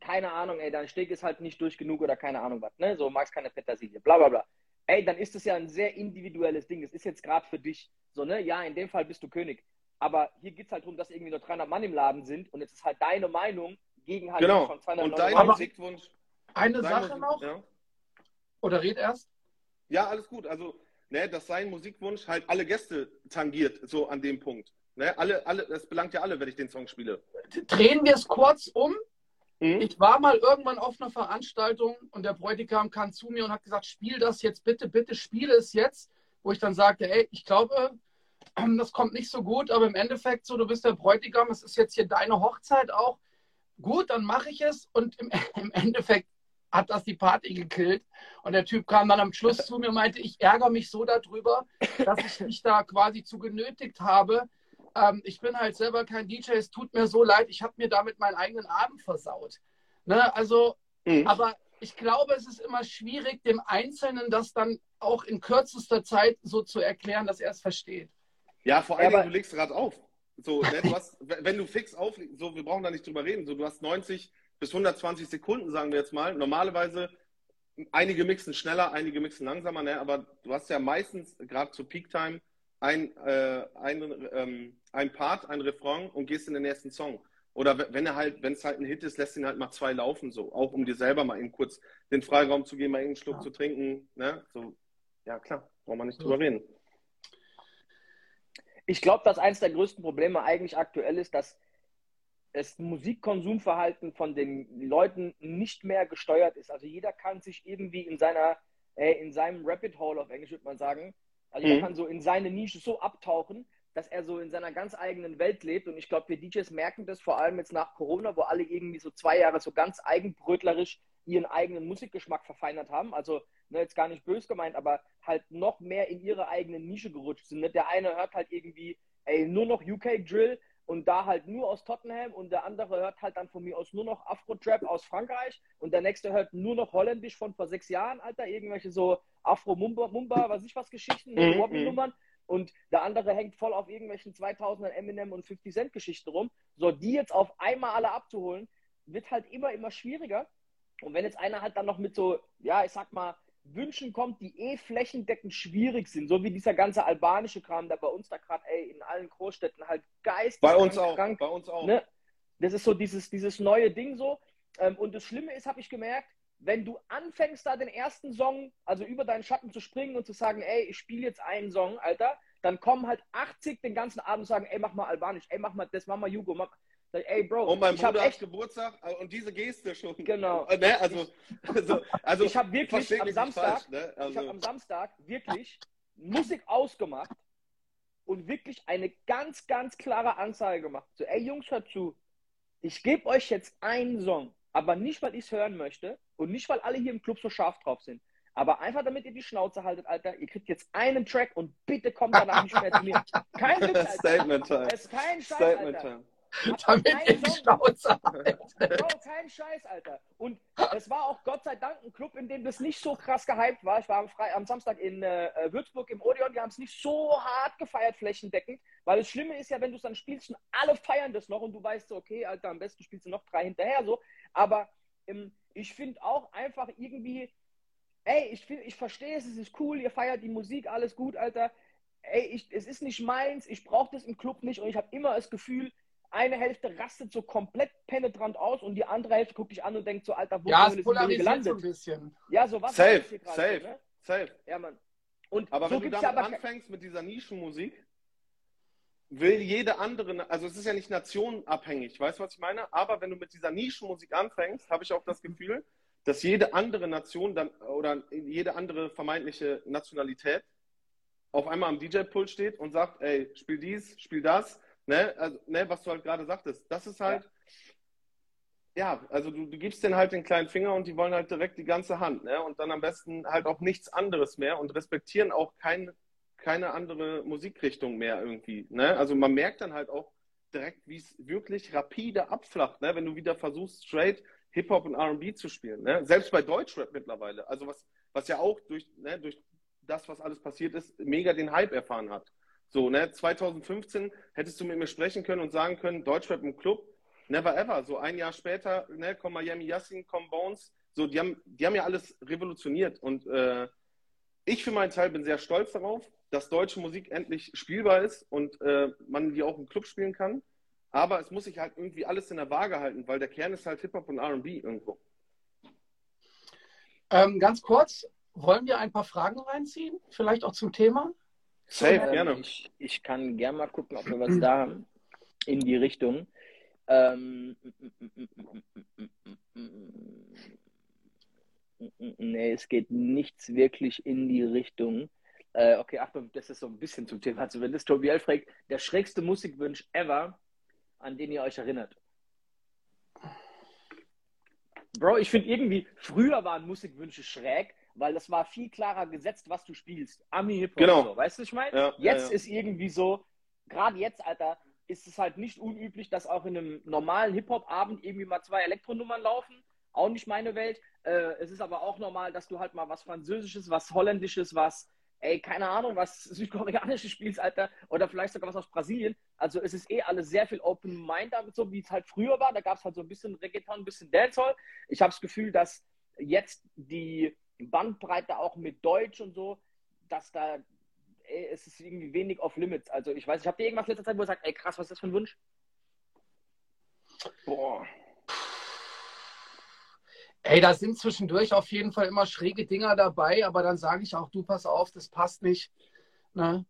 keine Ahnung, ey, dein Steak ist halt nicht durch genug oder keine Ahnung was, ne? So, magst keine Petersilie, bla bla bla. Ey, dann ist es ja ein sehr individuelles Ding. Es ist jetzt gerade für dich so, ne? Ja, in dem Fall bist du König. Aber hier geht es halt darum, dass irgendwie nur 300 Mann im Laden sind und jetzt ist halt deine Meinung gegen halt Genau. von Und 299. dein Musikwunsch. Eine Sache noch, Ja? oder red erst? ja, alles gut. Also, ne, dass sein Musikwunsch halt alle Gäste tangiert, so an dem Punkt. Ne? Alle, alle, das belangt ja alle, wenn ich den Song spiele. Drehen wir es kurz um. Mhm. Ich war mal irgendwann auf einer Veranstaltung und der Bräutigam kam zu mir und hat gesagt, spiel das jetzt bitte, bitte spiele es jetzt. Wo ich dann sagte, ey, ich glaube, ähm, das kommt nicht so gut, aber im Endeffekt so, du bist der Bräutigam, es ist jetzt hier deine Hochzeit auch. Gut, dann mache ich es und im, [laughs] im Endeffekt hat das die Party gekillt. Und der Typ kam dann am Schluss zu mir und meinte, ich ärgere mich so darüber, dass ich mich da quasi zu genötigt habe. Ähm, ich bin halt selber kein DJ, es tut mir so leid, ich habe mir damit meinen eigenen Abend versaut. Ne? Also, Mhm. aber ich glaube, es ist immer schwierig, dem Einzelnen das dann auch in kürzester Zeit so zu erklären, dass er es versteht. Ja, vor allem, aber- du legst gerade auf. So, ne, du hast, wenn du fix auflegst, so, wir brauchen da nicht drüber reden, so, du hast 90 bis 120 Sekunden, sagen wir jetzt mal. Normalerweise, einige mixen schneller, einige mixen langsamer, ne, aber du hast ja meistens, gerade zu Peak Time, ein, äh, ein, ähm, ein Part, ein Refrain und gehst in den nächsten Song. Oder wenn er halt, wenn es halt ein Hit ist, lässt ihn halt mal zwei laufen, so. Auch um dir selber mal eben kurz den Freiraum zu geben, mal einen Schluck Ja. zu trinken, ne, so. Ja, klar, brauchen wir nicht drüber reden. Ich glaube, dass eines der größten Probleme eigentlich aktuell ist, dass das Musikkonsumverhalten von den Leuten nicht mehr gesteuert ist. Also jeder kann sich irgendwie in seiner, äh, in seinem Rapid Hole auf Englisch würde man sagen, also jeder Mhm. kann so in seine Nische so abtauchen, dass er so in seiner ganz eigenen Welt lebt. Und ich glaube, wir DJs merken das vor allem jetzt nach Corona, wo alle irgendwie so zwei Jahre so ganz eigenbrötlerisch ihren eigenen Musikgeschmack verfeinert haben. Also ne, jetzt gar nicht bös gemeint, aber halt noch mehr in ihre eigene Nische gerutscht sind. Ne? Der eine hört halt irgendwie, ey, nur noch UK Drill und da halt nur aus Tottenham und der andere hört halt dann von mir aus nur noch Afro-Trap aus Frankreich und der nächste hört nur noch Holländisch von vor sechs Jahren, Alter, irgendwelche so Afro-Mumba, Mumba, was ich was Geschichten, Mhm, mhm, Wobby-Nummern und der andere hängt voll auf irgendwelchen 2000er Eminem und 50 Cent Geschichten rum. So, die jetzt auf einmal alle abzuholen, wird halt immer, immer schwieriger. Und wenn jetzt einer halt dann noch mit so, ja, ich sag mal, Wünschen kommt, die eh flächendeckend schwierig sind, so wie dieser ganze albanische Kram, der bei uns da gerade, ey, in allen Großstädten halt geistig Bei uns auch, krank bei uns auch. Ne? Das ist so dieses, dieses neue Ding so. Ähm, und das Schlimme ist, habe ich gemerkt, wenn du anfängst, da den ersten Song, also über deinen Schatten zu springen und zu sagen, ey, ich spiele jetzt einen Song, Alter, dann kommen halt 80 den ganzen Abend und sagen, ey, mach mal Albanisch, ey, mach mal das, mach mal Jugo, mach Sag ich, ey, Bro, Und mein ich habe Bruder hat echt, Geburtstag und diese Geste schon. [laughs] Genau. [laughs] Ne? Also, also, also ich habe wirklich am Samstag, falsch, ne? ich habe also, am Samstag wirklich Musik ausgemacht und wirklich eine ganz, ganz klare Ansage gemacht. So, ey Jungs, hört zu. Ich gebe euch jetzt einen Song, aber nicht, weil ich es hören möchte und nicht, weil alle hier im Club so scharf drauf sind. Aber einfach, damit ihr die Schnauze haltet, Alter. Ihr kriegt jetzt einen Track und bitte kommt danach nicht mehr zu mir. [laughs] Kein Witz, Alter. Statement Time. Es ist kein Scheiß, Statement Alter. Time. [laughs] Damit Song- Schnauze haltet. Bro, kein Scheiß, Alter. Und es war auch Gott sei Dank ein Club, in dem das nicht so krass gehypt war. Ich war am, Fre am Samstag in äh, Würzburg im Odeon. Die haben es nicht so hart gefeiert, flächendeckend. Weil das Schlimme ist ja, wenn du es dann spielst und alle feiern das noch und du weißt so, okay, Alter, am besten spielst du noch drei hinterher so. Aber ähm, ich finde auch einfach irgendwie, ey, ich, find, ich verstehe es, es ist cool, ihr feiert die Musik, alles gut, Alter. Ey, ich, es ist nicht meins, ich brauche das im Club nicht und ich habe immer das Gefühl, eine Hälfte rastet so komplett penetrant aus und die andere Hälfte guckt dich an und denkt so, Alter, wo Ja, sind wir denn hier polarisiert so ein gelandet? bisschen. Ja, so was Safe, das hier gerade safe, ne? safe. Ja, Mann. Und Aber so wenn du damit aber anfängst mit dieser Nischenmusik, will jede andere, also es ist ja nicht nationenabhängig, weißt du, was ich meine? Aber wenn du mit dieser Nischenmusik anfängst, habe ich auch das Gefühl, dass jede andere Nation dann oder jede andere vermeintliche Nationalität auf einmal am DJ-Pult steht und sagt, ey, spiel dies, spiel das, Ne? Also, ne, was du halt gerade sagtest. Das ist halt, ja, ja also du, du, gibst denen halt den kleinen Finger und die wollen halt direkt die ganze Hand. Ne? Und dann am besten halt auch nichts anderes mehr und respektieren auch kein, keine andere Musikrichtung mehr irgendwie. Ne? Also man merkt dann halt auch direkt, wie es wirklich rapide abflacht, ne? wenn du wieder versuchst, straight Hip-Hop und RB zu spielen. Ne? Selbst bei Deutschrap mittlerweile. Also was, was ja auch durch, ne, durch das, was alles passiert ist, mega den Hype erfahren hat. So, ne, 2015 hättest du mit mir sprechen können und sagen können, Deutschrap im Club, never ever. So ein Jahr später, ne, kommen Miami Yassin, kommen Bones, so, die haben, die haben ja alles revolutioniert. Und äh, ich für meinen Teil bin sehr stolz darauf, dass deutsche Musik endlich spielbar ist und äh, man die auch im Club spielen kann. Aber es muss sich halt irgendwie alles in der Waage halten, weil der Kern ist halt Hip-Hop und RB irgendwo. Ähm, ganz kurz, wollen wir ein paar Fragen reinziehen? Vielleicht auch zum Thema? Safe, ähm, gerne. Ich, ich, kann gerne mal gucken, ob wir was da haben in die Richtung. Ähm, nee, es geht nichts wirklich in die Richtung. Äh, okay, Achtung, das ist so ein bisschen zum Thema zumindest. Tobi fragt, der schrägste Musikwunsch ever, an den ihr euch erinnert. Bro, ich finde irgendwie, früher waren Musikwünsche schräg, weil das war viel klarer gesetzt, was du spielst. Ami-Hip-Hop. Genau. So. Weißt du, was ich meine? Ja, jetzt ja, ist irgendwie so, gerade jetzt, Alter, ist es halt nicht unüblich, dass auch in einem normalen Hip-Hop-Abend irgendwie mal zwei Elektronummern laufen. Auch nicht meine Welt. Äh, es ist aber auch normal, dass du halt mal was Französisches, was Holländisches, was, ey, keine Ahnung, was [laughs] Südkoreanisches spielst, Alter. Oder vielleicht sogar was aus Brasilien. Also es ist eh alles sehr viel Open Mind damit, so wie es halt früher war. Da gab es halt so ein bisschen Reggaeton, ein bisschen Dancehall. Ich habe das Gefühl, dass jetzt die Bandbreite auch mit Deutsch und so, dass da ey, es ist irgendwie wenig off limits. Also ich weiß, ich habe dir irgendwas letzter Zeit, wo du sagst, ey krass, was ist das für ein Wunsch? Boah. Ey, da sind zwischendurch auf jeden Fall immer schräge Dinger dabei, aber dann sage ich auch, du pass auf, das passt nicht. Ne?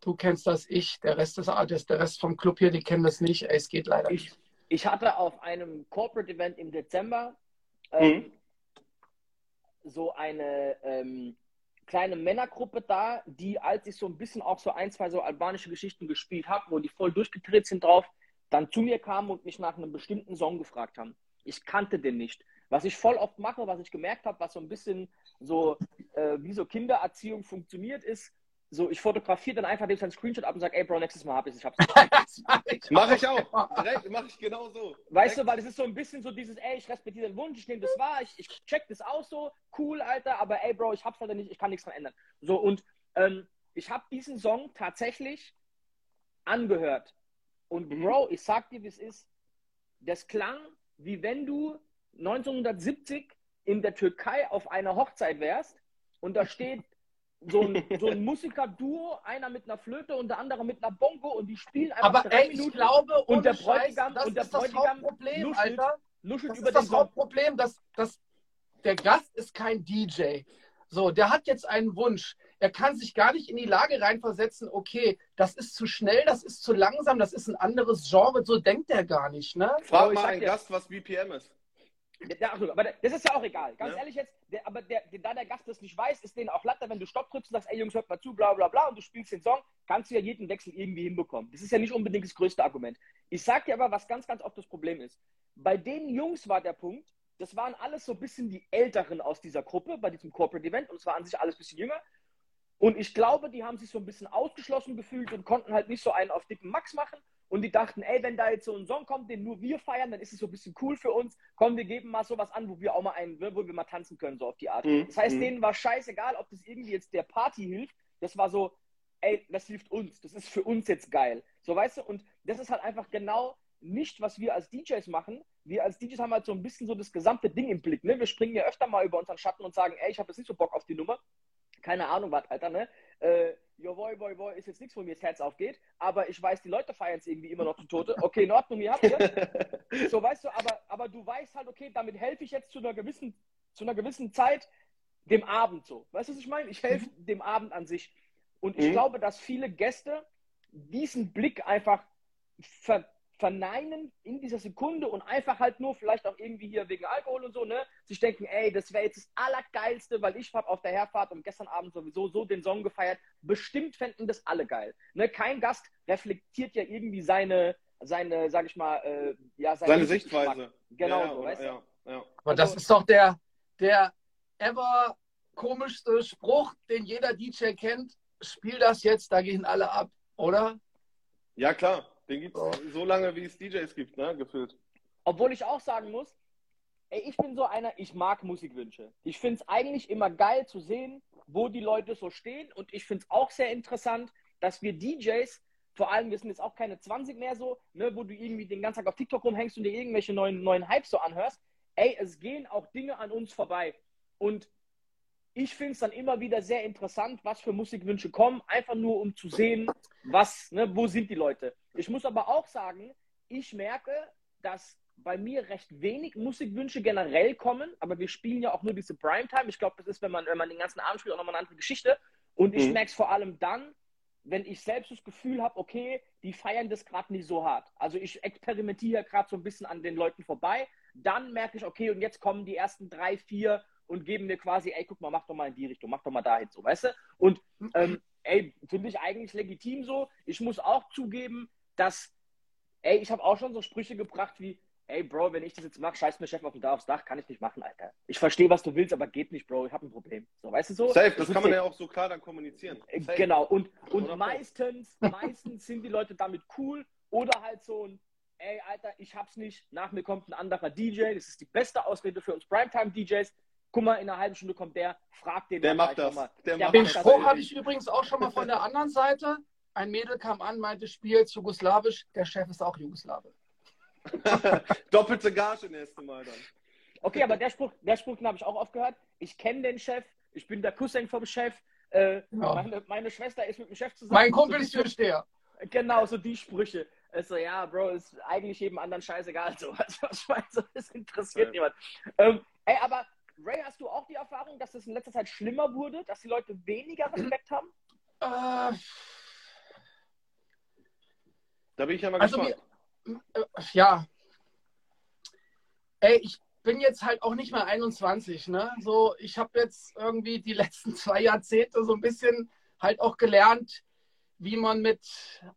Du kennst das, ich, der Rest des der Rest vom Club hier, die kennen das nicht. Ey, es geht leider ich, nicht. Ich hatte auf einem Corporate Event im Dezember ähm, mhm so eine ähm, kleine Männergruppe da, die, als ich so ein bisschen auch so ein, zwei so albanische Geschichten gespielt habe, wo die voll durchgedreht sind drauf, dann zu mir kamen und mich nach einem bestimmten Song gefragt haben. Ich kannte den nicht. Was ich voll oft mache, was ich gemerkt habe, was so ein bisschen so äh, wie so Kindererziehung funktioniert, ist, so, ich fotografiere dann einfach dem seinen Screenshot ab und sage, ey Bro, nächstes Mal hab ich es, ich hab's. [laughs] Mach ich auch. Direkt, mach ich genau so. Weißt Direkt. du, weil es ist so ein bisschen so dieses, ey, ich respektiere den Wunsch, ich nehme das wahr, ich, ich check das aus so, cool, Alter, aber ey Bro, ich hab's leider nicht, ich kann nichts dran ändern. So, und ähm, ich habe diesen Song tatsächlich angehört. Und mhm. Bro, ich sag dir, wie es ist, das klang, wie wenn du 1970 in der Türkei auf einer Hochzeit wärst und da steht so ein, [laughs] so ein Musiker-Duo, einer mit einer Flöte und der andere mit einer Bongo und die spielen einfach Aber drei ey, Minuten. Ich glaube, und der Bräutigam, Scheiß, und der Bräutigam Problem, nuschelt, Alter. nuschelt das über ist das Hauptproblem, dass, dass der Gast ist kein DJ. So, der hat jetzt einen Wunsch. Er kann sich gar nicht in die Lage reinversetzen, okay, das ist zu schnell, das ist zu langsam, das ist ein anderes Genre. So denkt er gar nicht, ne? Frag mal einen Gast, was BPM ist. Der, aber das ist ja auch egal. Ganz ja. ehrlich jetzt, der, aber der, da der Gast das nicht weiß, ist denen auch Latte, wenn du Stopp drückst und sagst, ey Jungs, hört mal zu, bla bla bla, und du spielst den Song, kannst du ja jeden Wechsel irgendwie hinbekommen. Das ist ja nicht unbedingt das größte Argument. Ich sag dir aber, was ganz, ganz oft das Problem ist. Bei den Jungs war der Punkt, das waren alles so ein bisschen die Älteren aus dieser Gruppe, bei diesem Corporate Event, und es war an sich alles ein bisschen jünger. Und ich glaube, die haben sich so ein bisschen ausgeschlossen gefühlt und konnten halt nicht so einen auf dicken Max machen. Und die dachten, ey, wenn da jetzt so ein Song kommt, den nur wir feiern, dann ist es so ein bisschen cool für uns. Komm, wir geben mal sowas an, wo wir auch mal einen, wo wir mal tanzen können, so auf die Art. Mhm. Das heißt, mhm. denen war scheißegal, ob das irgendwie jetzt der Party hilft. Das war so, ey, das hilft uns. Das ist für uns jetzt geil. So, weißt du? Und das ist halt einfach genau nicht, was wir als DJs machen. Wir als DJs haben halt so ein bisschen so das gesamte Ding im Blick. Ne? Wir springen ja öfter mal über unseren Schatten und sagen, ey, ich habe jetzt nicht so Bock auf die Nummer. Keine Ahnung was, Alter, ne? Äh, jo, boy, boy, ist jetzt nichts, wo mir das Herz aufgeht, aber ich weiß, die Leute feiern es irgendwie immer noch zu Tote. Okay, in Ordnung, ihr habt ihr. [laughs] So, weißt du, aber, aber du weißt halt, okay, damit helfe ich jetzt zu einer gewissen, zu einer gewissen Zeit dem Abend so. Weißt du, was ich meine? Ich helfe mhm. dem Abend an sich. Und ich mhm. glaube, dass viele Gäste diesen Blick einfach ver verneinen in dieser Sekunde und einfach halt nur vielleicht auch irgendwie hier wegen Alkohol und so, ne, sich denken, ey, das wäre jetzt das Allergeilste, weil ich habe auf der Herfahrt und gestern Abend sowieso so den Song gefeiert. Bestimmt fänden das alle geil. Ne, kein Gast reflektiert ja irgendwie seine, seine, sag ich mal, äh, ja, seine, seine Sichtweise. Genau ja, so, weißt ja, du? Ja, Aber das also ist doch der, der ever komischste Spruch, den jeder DJ kennt. Spiel das jetzt, da gehen alle ab, oder? Ja, klar. Den gibt es oh. so lange, wie es DJs gibt, ne? Gefühlt. Obwohl ich auch sagen muss, ey, ich bin so einer, ich mag Musikwünsche. Ich finde es eigentlich immer geil zu sehen, wo die Leute so stehen. Und ich finde es auch sehr interessant, dass wir DJs, vor allem, wir sind jetzt auch keine 20 mehr so, ne, wo du irgendwie den ganzen Tag auf TikTok rumhängst und dir irgendwelche neuen, neuen Hypes so anhörst. Ey, es gehen auch Dinge an uns vorbei. Und ich finde es dann immer wieder sehr interessant, was für Musikwünsche kommen, einfach nur um zu sehen, was, ne, wo sind die Leute. Ich muss aber auch sagen, ich merke, dass bei mir recht wenig Musikwünsche generell kommen, aber wir spielen ja auch nur diese Primetime. Ich glaube, das ist, wenn man, wenn man den ganzen Abend spielt, auch nochmal eine andere Geschichte. Und ich mhm. merke es vor allem dann, wenn ich selbst das Gefühl habe, okay, die feiern das gerade nicht so hart. Also ich experimentiere gerade so ein bisschen an den Leuten vorbei. Dann merke ich, okay, und jetzt kommen die ersten drei, vier und geben mir quasi, ey, guck mal, mach doch mal in die Richtung, mach doch mal dahin, so, weißt du? Und ähm, ey, finde ich eigentlich legitim so. Ich muss auch zugeben, dass, ey, ich habe auch schon so Sprüche gebracht wie, ey, Bro, wenn ich das jetzt mache, scheiß mir Chef auf dem Dach aufs Dach, kann ich nicht machen, Alter. Ich verstehe, was du willst, aber geht nicht, Bro, ich habe ein Problem. So, weißt du so? Safe, das, das kann man ja auch so klar dann kommunizieren. Äh, Safe. Genau, und, und meistens, [laughs] meistens sind die Leute damit cool oder halt so ein, ey, Alter, ich hab's nicht, nach mir kommt ein anderer DJ, das ist die beste Ausrede für uns Primetime-DJs, guck mal, in einer halben Stunde kommt der, fragt den. Der macht das. Der der den Spruch hatte ich übrigens auch schon mal von der anderen Seite. Ein Mädel kam an, meinte, spielt jugoslawisch, der Chef ist auch Jugoslawe. [laughs] Doppelte Gage nächste Mal dann. Okay, aber der Spruch, der Spruch habe ich auch oft gehört. Ich kenne den Chef, ich bin der Cousin vom Chef. Äh, ja. meine, meine, Schwester ist mit dem Chef zusammen. Mein Kumpel ist Türsteher. Genau, so die Sprüche. Also ja, Bro, ist eigentlich jedem anderen scheißegal. [laughs] So, also, was ich so, das interessiert ja. niemand. Ähm, ey, aber Ray, hast du auch die Erfahrung, dass es in letzter Zeit schlimmer wurde, dass die Leute weniger Respekt haben? Äh, da bin ich ja mal also gespannt. Mir, äh, ja. Ey, ich bin jetzt halt auch nicht mehr 21, ne? So, ich habe jetzt irgendwie die letzten zwei Jahrzehnte so ein bisschen halt auch gelernt, wie man mit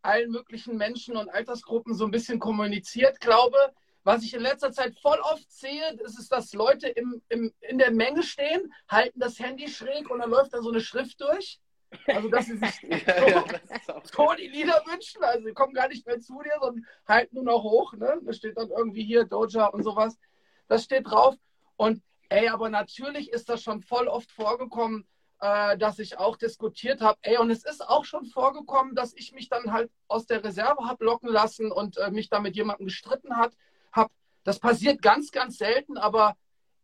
allen möglichen Menschen und Altersgruppen so ein bisschen kommuniziert. Glaube, was ich in letzter Zeit voll oft sehe, ist, ist dass Leute im, im, in der Menge stehen, halten das Handy schräg und dann läuft da so eine Schrift durch. Also, dass sie sich [laughs] so, ja, [laughs] so die Lieder wünschen. Also, sie kommen gar nicht mehr zu dir, sondern halten nur noch hoch. Ne? Da steht dann irgendwie hier Doja und sowas. Das steht drauf. Und ey, aber natürlich ist das schon voll oft vorgekommen, äh, dass ich auch diskutiert habe. Ey, und es ist auch schon vorgekommen, dass ich mich dann halt aus der Reserve habe locken lassen und äh, mich da mit jemandem gestritten hat. Das passiert ganz, ganz selten, aber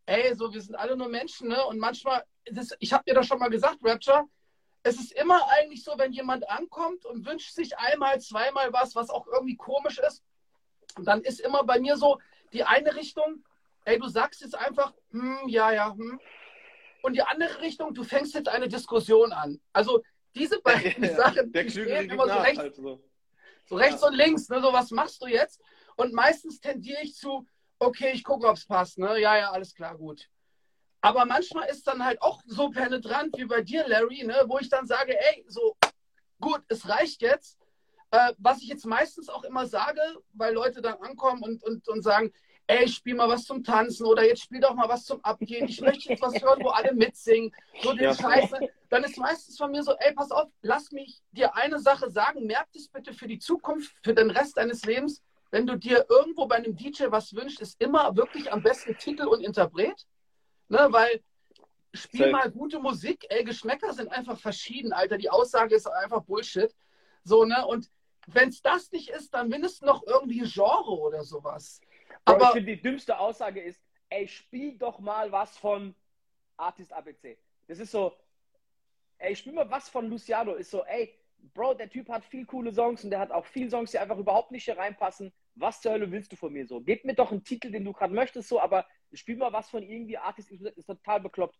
ey, so, wir sind alle nur Menschen, ne? Und manchmal, das, ich habe dir das schon mal gesagt, Rapture, es ist immer eigentlich so, wenn jemand ankommt und wünscht sich einmal, zweimal was, was auch irgendwie komisch ist, dann ist immer bei mir so die eine Richtung, ey, du sagst jetzt einfach, hm, ja, ja, hm. Und die andere Richtung, du fängst jetzt eine Diskussion an. Also diese beiden [laughs] ja, Sachen, die stehen immer so rechts, halt so. so rechts ja. und links, ne? So, was machst du jetzt? Und meistens tendiere ich zu, okay, ich gucke, ob es passt. Ne? Ja, ja, alles klar, gut. Aber manchmal ist dann halt auch so penetrant wie bei dir, Larry, ne? wo ich dann sage, ey, so gut, es reicht jetzt. Äh, was ich jetzt meistens auch immer sage, weil Leute dann ankommen und, und, und sagen, ey, spiel mal was zum Tanzen oder jetzt spiel doch mal was zum Abgehen. Ich möchte jetzt was hören, wo alle mitsingen. So den ja. Scheiße. Dann ist meistens von mir so, ey, pass auf, lass mich dir eine Sache sagen. Merk das bitte für die Zukunft, für den Rest deines Lebens wenn du dir irgendwo bei einem DJ was wünschst, ist immer wirklich am besten Titel und Interpret. Ne, weil spiel mal gute Musik, ey, Geschmäcker sind einfach verschieden, Alter. Die Aussage ist einfach Bullshit. So, ne? Und wenn es das nicht ist, dann mindestens noch irgendwie Genre oder sowas. Bro, Aber ich finde, die dümmste Aussage ist, ey, spiel doch mal was von Artist ABC. Das ist so, ey, spiel mal was von Luciano. Ist so, ey, Bro, der Typ hat viel coole Songs und der hat auch viele Songs, die einfach überhaupt nicht hier reinpassen. Was zur Hölle willst du von mir so? Gib mir doch einen Titel, den du gerade möchtest, so, aber spiel mal was von irgendwie Artist, ist total bekloppt.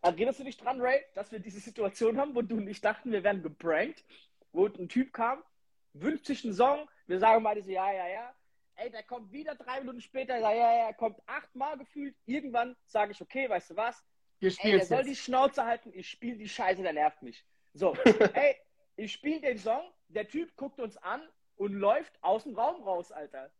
Erinnerst du dich dran, Ray, dass wir diese Situation haben, wo du und ich dachten, wir werden geprankt, wo ein Typ kam, wünscht sich einen Song, wir sagen beide so, ja, ja, ja. Ey, der kommt wieder drei Minuten später, ja, ja, ja, kommt achtmal gefühlt. Irgendwann sage ich, okay, weißt du was? Ihr Ey, der spielt soll die Schnauze halten, ich spiele die Scheiße, der nervt mich. So, [laughs] ey, ich spiele den Song, der Typ guckt uns an und läuft aus dem Raum raus, Alter.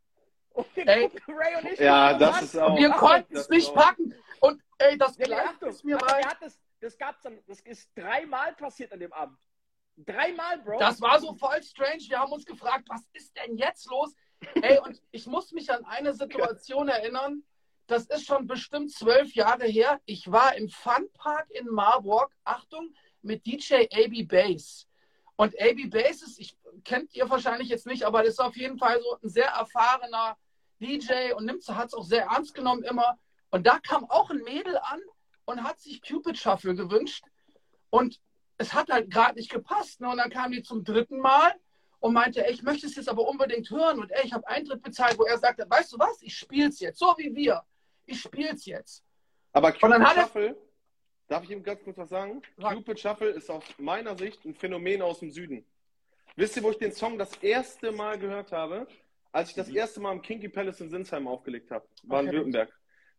Und wir Ey. gucken Ray und ich. Ja, das an. ist auch- Wir konnten es nicht auch. packen. Und ey, das Ja, Achtung, ist mir hat das, das gab's dann, das ist dreimal passiert an dem Abend. Dreimal, Bro. Das war so voll strange. Wir haben uns gefragt, was ist denn jetzt los? Ey, und ich muss mich an eine Situation [laughs] erinnern. Das ist schon bestimmt zwölf Jahre her. Ich war im Funpark in Marburg, Achtung, mit DJ AB Bass. Und AB Bass ist, ich kennt ihr wahrscheinlich jetzt nicht, aber das ist auf jeden Fall so ein sehr erfahrener DJ und nimmt hat es auch sehr ernst genommen immer. Und da kam auch ein Mädel an und hat sich Cupid Shuffle gewünscht. Und es hat halt gerade nicht gepasst. Ne? Und dann kam die zum dritten Mal und meinte, ey, ich möchte es jetzt aber unbedingt hören. Und ey, ich habe Eintritt bezahlt, wo er sagte, weißt du was, ich spiel's jetzt, so wie wir. Ich spiel's jetzt. Aber Cupid Shuffle, darf ich ihm ganz kurz was sagen? Sag. Cupid Shuffle ist aus meiner Sicht ein Phänomen aus dem Süden. Wisst ihr, wo ich den Song das erste Mal gehört habe? Als ich das erste Mal im Kinky Palace in Sinsheim aufgelegt habe, war in Okay. Württemberg.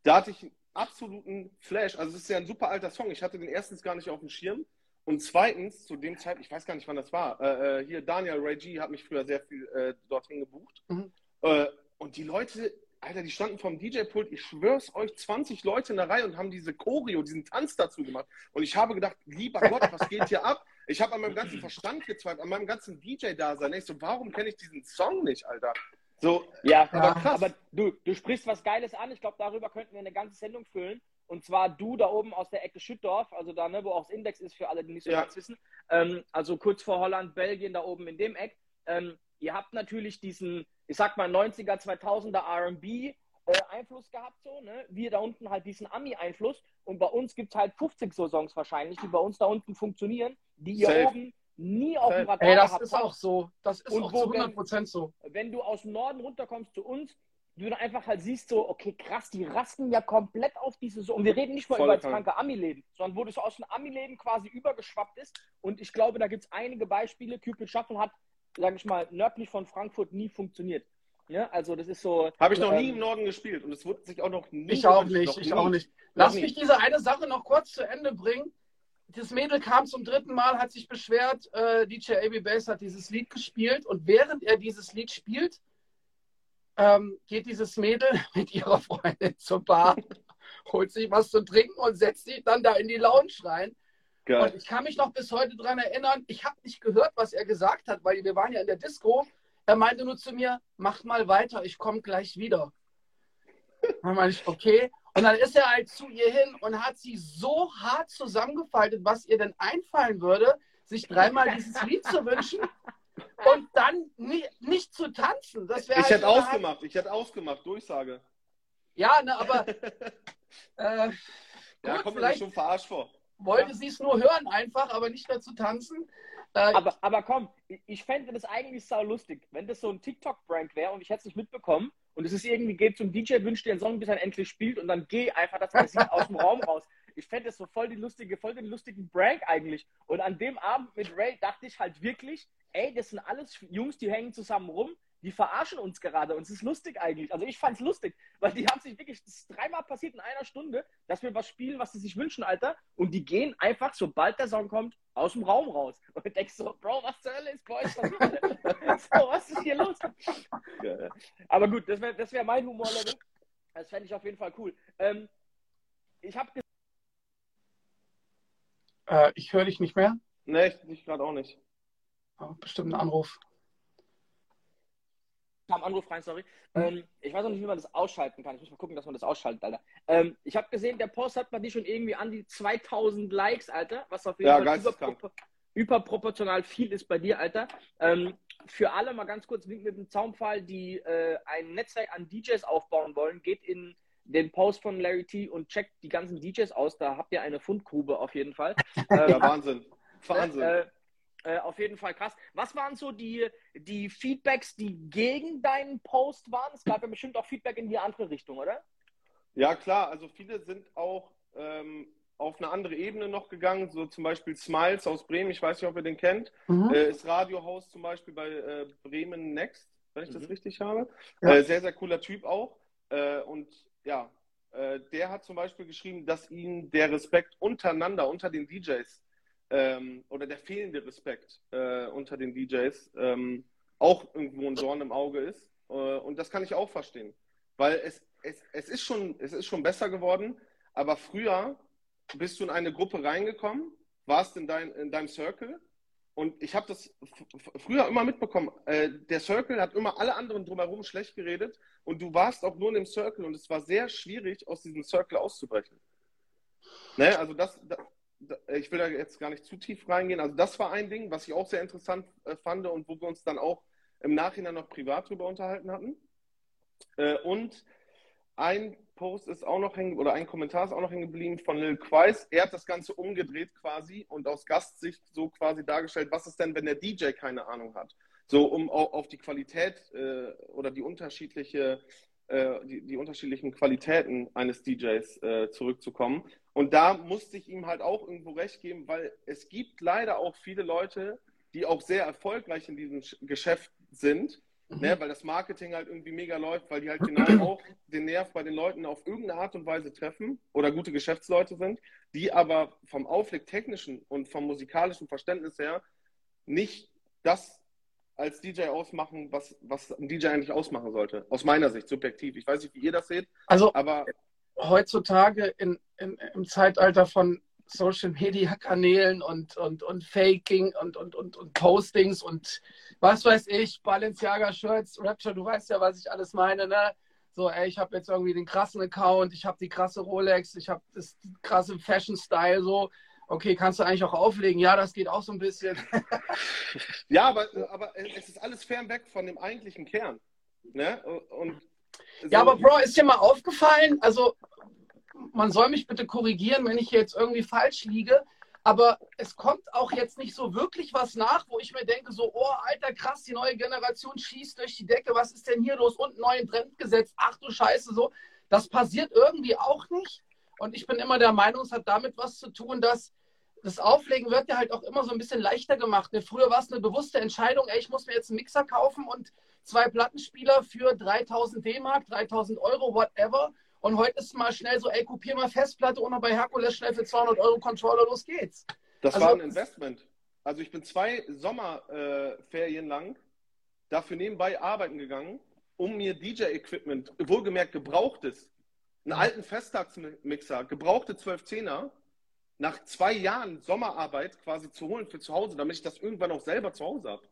Da hatte ich einen absoluten Flash. Also es ist ja ein super alter Song. Ich hatte den erstens gar nicht auf dem Schirm. Und zweitens, zu dem Zeit, ich weiß gar nicht, wann das war, äh, äh, hier Daniel Ray G hat mich früher sehr viel äh, dorthin gebucht. Mhm. Äh, und die Leute, Alter, die standen vom DJ-Pult, ich schwör's euch, 20 Leute in der Reihe und haben diese Choreo, diesen Tanz dazu gemacht. Und ich habe gedacht, lieber Gott, was geht hier ab? Ich habe an meinem ganzen Verstand gezweifelt, an meinem ganzen DJ-Dasein. Ich so, warum kenne ich diesen Song nicht, Alter? So, Ja, aber, aber du, du sprichst was Geiles an. Ich glaube, darüber könnten wir eine ganze Sendung füllen. Und zwar du da oben aus der Ecke Schüttdorf, also da, ne, wo auch das Index ist, für alle, die nicht so Ja. ganz wissen. Ähm, also kurz vor Holland, Belgien, da oben in dem Eck. Ähm, ihr habt natürlich diesen, ich sag mal, 90er, 2000er RB. Äh, Einfluss gehabt, so, ne? Wir da unten halt diesen Ami-Einfluss und bei uns gibt es halt 50 so Songs wahrscheinlich, die bei uns da unten funktionieren, die ihr Safe. oben nie auf dem. Radar Ey, das ist auch so. Das ist Und auch wo zu 100 Prozent so. wenn du aus dem Norden runterkommst zu uns, du dann einfach halt siehst, so, okay, krass, die rasten ja komplett auf diese so. Und wir reden nicht mal über das krank. kranke Ami-Leben, sondern wo das aus dem Ami-Leben quasi übergeschwappt ist. Und ich glaube, da gibt es einige Beispiele. Cupid Shuffle hat, sage ich mal, nördlich von Frankfurt nie funktioniert. Ja, also das ist so. habe ich noch nie ähm, im Norden gespielt und es wurde sich auch noch nie Ich auch nicht, ich nie. auch nicht. Lass nie. mich diese eine Sache noch kurz zu Ende bringen. Das Mädel kam zum dritten Mal, hat sich beschwert, äh, DJ AB Bass hat dieses Lied gespielt und während er dieses Lied spielt, ähm, geht dieses Mädel [laughs] mit ihrer Freundin zur Bar, [laughs] holt sich was zu trinken und setzt sich dann da in die Lounge rein. Und Geil. ich kann mich noch bis heute daran erinnern, ich habe nicht gehört, was er gesagt hat, weil wir waren ja in der Disco. Er meinte nur zu mir, mach mal weiter, ich komme gleich wieder. Dann meinte ich, okay. Und dann ist er halt zu ihr hin und hat sie so hart zusammengefaltet, was ihr denn einfallen würde, sich dreimal dieses Lied zu wünschen und dann nie, nicht zu tanzen. Das wäre Ich halt hätte ausgemacht, ich hätte ausgemacht, Durchsage. Ja, ne, aber [laughs] äh, Ja, gut, kommt mir vielleicht schon verarscht vor. Wollte sie es nur hören einfach, aber nicht mehr zu tanzen. Äh, Aber, aber komm, ich- fände das eigentlich sau lustig, wenn das so ein TikTok-Prank wäre und ich hätte es nicht mitbekommen und es ist irgendwie, geht zum DJ, wünscht dir einen Song, bis er endlich spielt und dann geh einfach, das sieht, aus dem Raum raus. Ich fände das so voll die lustige, voll den lustigen Prank eigentlich. Und an dem Abend mit Ray dachte ich halt wirklich, ey, das sind alles Jungs, die hängen zusammen rum, die verarschen uns gerade und es ist lustig eigentlich. Also ich fand's lustig, weil die haben sich wirklich, das ist dreimal passiert in einer Stunde, dass wir was spielen, was sie sich wünschen, Alter. Und die gehen einfach, sobald der Song kommt, aus dem Raum raus. Und du denkst so, Bro, was zur Hölle ist bei euch [laughs] so, was ist hier los? Ja. Aber gut, das wäre das wär mein Humorlevel. Das fände ich auf jeden Fall cool. Ähm, ich habe äh, ich höre dich nicht mehr. Nee, ich, ich gerade auch nicht. Oh, bestimmt ein Anruf. Kam Anruf rein, sorry. Ähm, ich weiß noch nicht, wie man das ausschalten kann. Ich muss mal gucken, dass man das ausschaltet, Alter. Ähm, ich habe gesehen, der Post hat bei dir schon irgendwie an die 2000 Likes, Alter, was auf jeden Ja, Fall überpropor überproportional viel ist bei dir, Alter. Ähm, für alle mal ganz kurz Link mit dem Zaunpfahl, die äh, ein Netzwerk an DJs aufbauen wollen, geht in den Post von Larry T und checkt die ganzen DJs aus. Da habt ihr eine Fundgrube auf jeden Fall. [laughs] Ähm, Ja, Wahnsinn. Wahnsinn. äh, äh, auf jeden Fall krass. Was waren so die, die Feedbacks, die gegen deinen Post waren? Es gab ja bestimmt auch Feedback in die andere Richtung, oder? Ja, klar, also viele sind auch ähm, auf eine andere Ebene noch gegangen, so zum Beispiel Smiles aus Bremen, ich weiß nicht, ob ihr den kennt, mhm. äh, ist Radiohaus zum Beispiel bei äh, Bremen Next, wenn ich mhm. das richtig habe. Ja. Äh, sehr, sehr cooler Typ auch. Äh, und ja, äh, der hat zum Beispiel geschrieben, dass ihm der Respekt untereinander, unter den DJs, ähm, oder der fehlende Respekt äh, unter den DJs ähm, auch irgendwo ein Dorn im Auge ist. und das kann ich auch verstehen. Weil es, es, es, ist schon, es ist schon besser geworden, aber früher bist du in eine Gruppe reingekommen, warst in, dein, in deinem Circle und ich habe das früher immer mitbekommen. Äh, der Circle hat immer alle anderen drumherum schlecht geredet und du warst auch nur in dem Circle und es war sehr schwierig, aus diesem Circle auszubrechen. Ne? Also das, das, ich will da jetzt gar nicht zu tief reingehen. Also das war ein Ding, was ich auch sehr interessant äh, fand und wo wir uns dann auch im Nachhinein noch privat drüber unterhalten hatten. Äh, und ein Post ist auch noch hängen, oder ein Kommentar ist auch noch hängen geblieben von Lil Quais. Er hat das Ganze umgedreht quasi und aus Gastsicht so quasi dargestellt, was ist denn, wenn der DJ keine Ahnung hat? So, um auf die Qualität äh, oder die unterschiedliche, äh, die, die, unterschiedlichen Qualitäten eines DJs äh, zurückzukommen. Und da musste ich ihm halt auch irgendwo recht geben, weil es gibt leider auch viele Leute, die auch sehr erfolgreich in diesem Geschäft sind, Mhm. Ne, weil das Marketing halt irgendwie mega läuft, weil die halt genau [clears throat] auch den Nerv bei den Leuten auf irgendeine Art und Weise treffen oder gute Geschäftsleute sind, die aber vom Auflegtechnischen und vom musikalischen Verständnis her nicht das als DJ ausmachen, was, was ein DJ eigentlich ausmachen sollte. Aus meiner Sicht, subjektiv. Ich weiß nicht, wie ihr das seht. Also, aber heutzutage in, in, im Zeitalter von Social Media Kanälen und, und, und Faking und, und, und, und Postings und was weiß ich, Balenciaga Shirts, Rapture, du weißt ja, was ich alles meine, ne? So, ey, ich habe jetzt irgendwie den krassen Account, ich habe die krasse Rolex, ich habe das krasse Fashion Style, so. Okay, kannst du eigentlich auch auflegen? Ja, das geht auch so ein bisschen. [laughs] ja, aber, aber es ist alles fernweg von dem eigentlichen Kern. Ne? Und so ja, aber Bro, ist dir mal aufgefallen, also man soll mich bitte korrigieren, wenn ich jetzt irgendwie falsch liege. Aber es kommt auch jetzt nicht so wirklich was nach, wo ich mir denke, so, oh, alter, krass, die neue Generation schießt durch die Decke, was ist denn hier los? Und neuen Trend gesetzt, ach du Scheiße, so. Das passiert irgendwie auch nicht. Und ich bin immer der Meinung, es hat damit was zu tun, dass das Auflegen wird ja halt auch immer so ein bisschen leichter gemacht. Ne? Früher war es eine bewusste Entscheidung, ey, ich muss mir jetzt einen Mixer kaufen und zwei Plattenspieler für 3000 D-Mark, 3000 Euro, whatever. Und heute ist mal schnell so, ey, kopier mal Festplatte und bei Herkules schnell für 200 Euro Controller, los geht's. Das also, war ein Investment. Also ich bin zwei Sommerferien äh, lang dafür nebenbei arbeiten gegangen, um mir DJ-Equipment, wohlgemerkt gebrauchtes, einen alten Festtagsmixer, gebrauchte 1210er, nach zwei Jahren Sommerarbeit quasi zu holen für zu Hause, damit ich das irgendwann auch selber zu Hause habe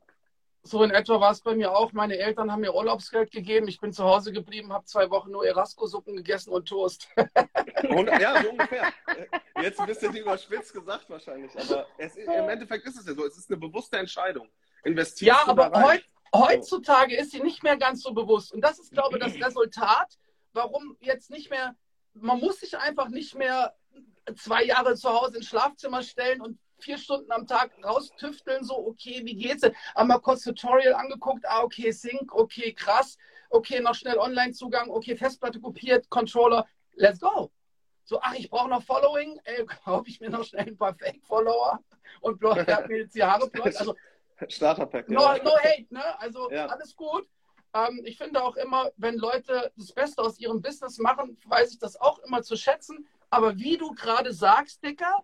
so in etwa war es bei mir auch. Meine Eltern haben mir Urlaubsgeld gegeben. Ich bin zu Hause geblieben, habe zwei Wochen nur Erasco-Suppen gegessen und Toast. [laughs] ja, so ungefähr. [laughs] Jetzt ein bisschen überspitzt gesagt wahrscheinlich. Aber es, im Endeffekt ist es ja so. Es ist eine bewusste Entscheidung. Investiert ja, aber heut, heutzutage ist sie nicht mehr ganz so bewusst. Und das ist, glaube ich, das [clears throat] Resultat, warum jetzt nicht mehr, man muss sich einfach nicht mehr zwei Jahre zu Hause ins Schlafzimmer stellen und vier Stunden am Tag raustüfteln, so, okay, wie geht's denn? Einmal kurz Tutorial angeguckt, ah, okay, Sync, okay, krass, okay, noch schnell Online-Zugang, okay, Festplatte kopiert, Controller, let's go. So, ach, ich brauche noch Following, [laughs] ey, kaufe ich mir noch schnell ein paar Fake-Follower und habe mir jetzt die Haare [laughs] blond. Also, Starterpack. No, ja. no hate, ne? Also ja. alles gut. Ähm, ich finde auch immer, wenn Leute das Beste aus ihrem Business machen, weiß ich das auch immer zu schätzen. Aber wie du gerade sagst, Dicker,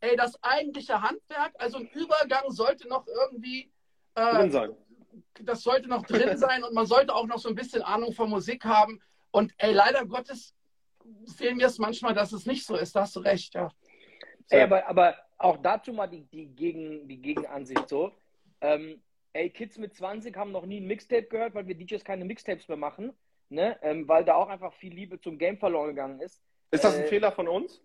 ey, das eigentliche Handwerk, also ein Übergang sollte noch irgendwie äh, drin sein. Das sollte noch drin [laughs] sein und man sollte auch noch so ein bisschen Ahnung von Musik haben. Und ey, leider Gottes sehen wir es manchmal, dass es nicht so ist. Da hast du recht, ja. Ey, aber, aber auch dazu mal die, die, Gegen, die Gegenansicht so. Ähm, ey, Kids mit 20 haben noch nie ein Mixtape gehört, weil wir DJs keine Mixtapes mehr machen, ne? Ähm, weil da auch einfach viel Liebe zum Game verloren gegangen ist. Ist das ein äh, Fehler von uns?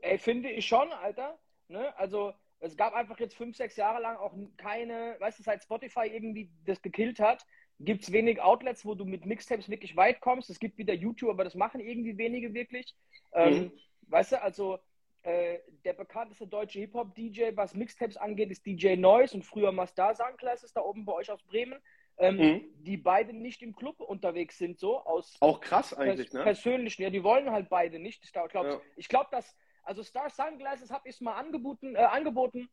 Ey, finde ich schon, Alter. Ne? Also, es gab einfach jetzt fünf, sechs Jahre lang auch keine, weißt du, seit Spotify irgendwie das gekillt hat, gibt es wenig Outlets, wo du mit Mixtapes wirklich weit kommst. Es gibt wieder YouTube, aber das machen irgendwie wenige wirklich. Ähm, mhm. Weißt du, also äh, der bekannteste deutsche Hip-Hop-DJ, was Mixtapes angeht, ist DJ Noise und früher Mastar Sandkleis ist da oben bei euch aus Bremen. Ähm, mhm. die beide nicht im Club unterwegs sind, so aus auch krass eigentlich, pers ne? persönlichen. Ja, die wollen halt beide nicht. Ich glaube, ja. ich glaube, dass Also Star Sunglasses habe ich mal angeboten, äh, angeboten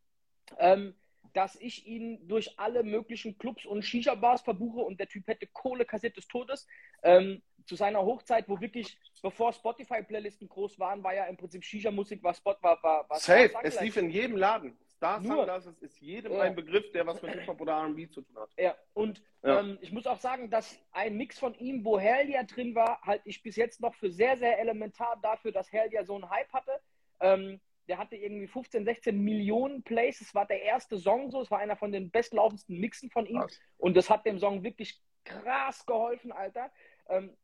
ähm, dass ich ihn durch alle möglichen Clubs und Shisha-Bars verbuche und der Typ hätte Kohle kassiert des Todes. Ähm, zu seiner Hochzeit, wo wirklich, bevor Spotify-Playlisten groß waren, war ja im Prinzip Shisha-Musik, war Spot, war, war, war Safe, es lief in jedem Laden. Star Sunglasses ist jedem ja. ein Begriff, der was mit Hip-Hop oder R&B zu tun hat. Ja, und ja. Ähm, ich muss auch sagen, dass ein Mix von ihm, wo Hellia drin war, halte ich bis jetzt noch für sehr, sehr elementar dafür, dass Hellia so einen Hype hatte. Ähm, der hatte irgendwie 15, 16 Millionen Plays. Es war der erste Song so. Es war einer von den bestlaufendsten Mixen von ihm. Was? Und das hat dem Song wirklich krass geholfen, Alter. Ähm,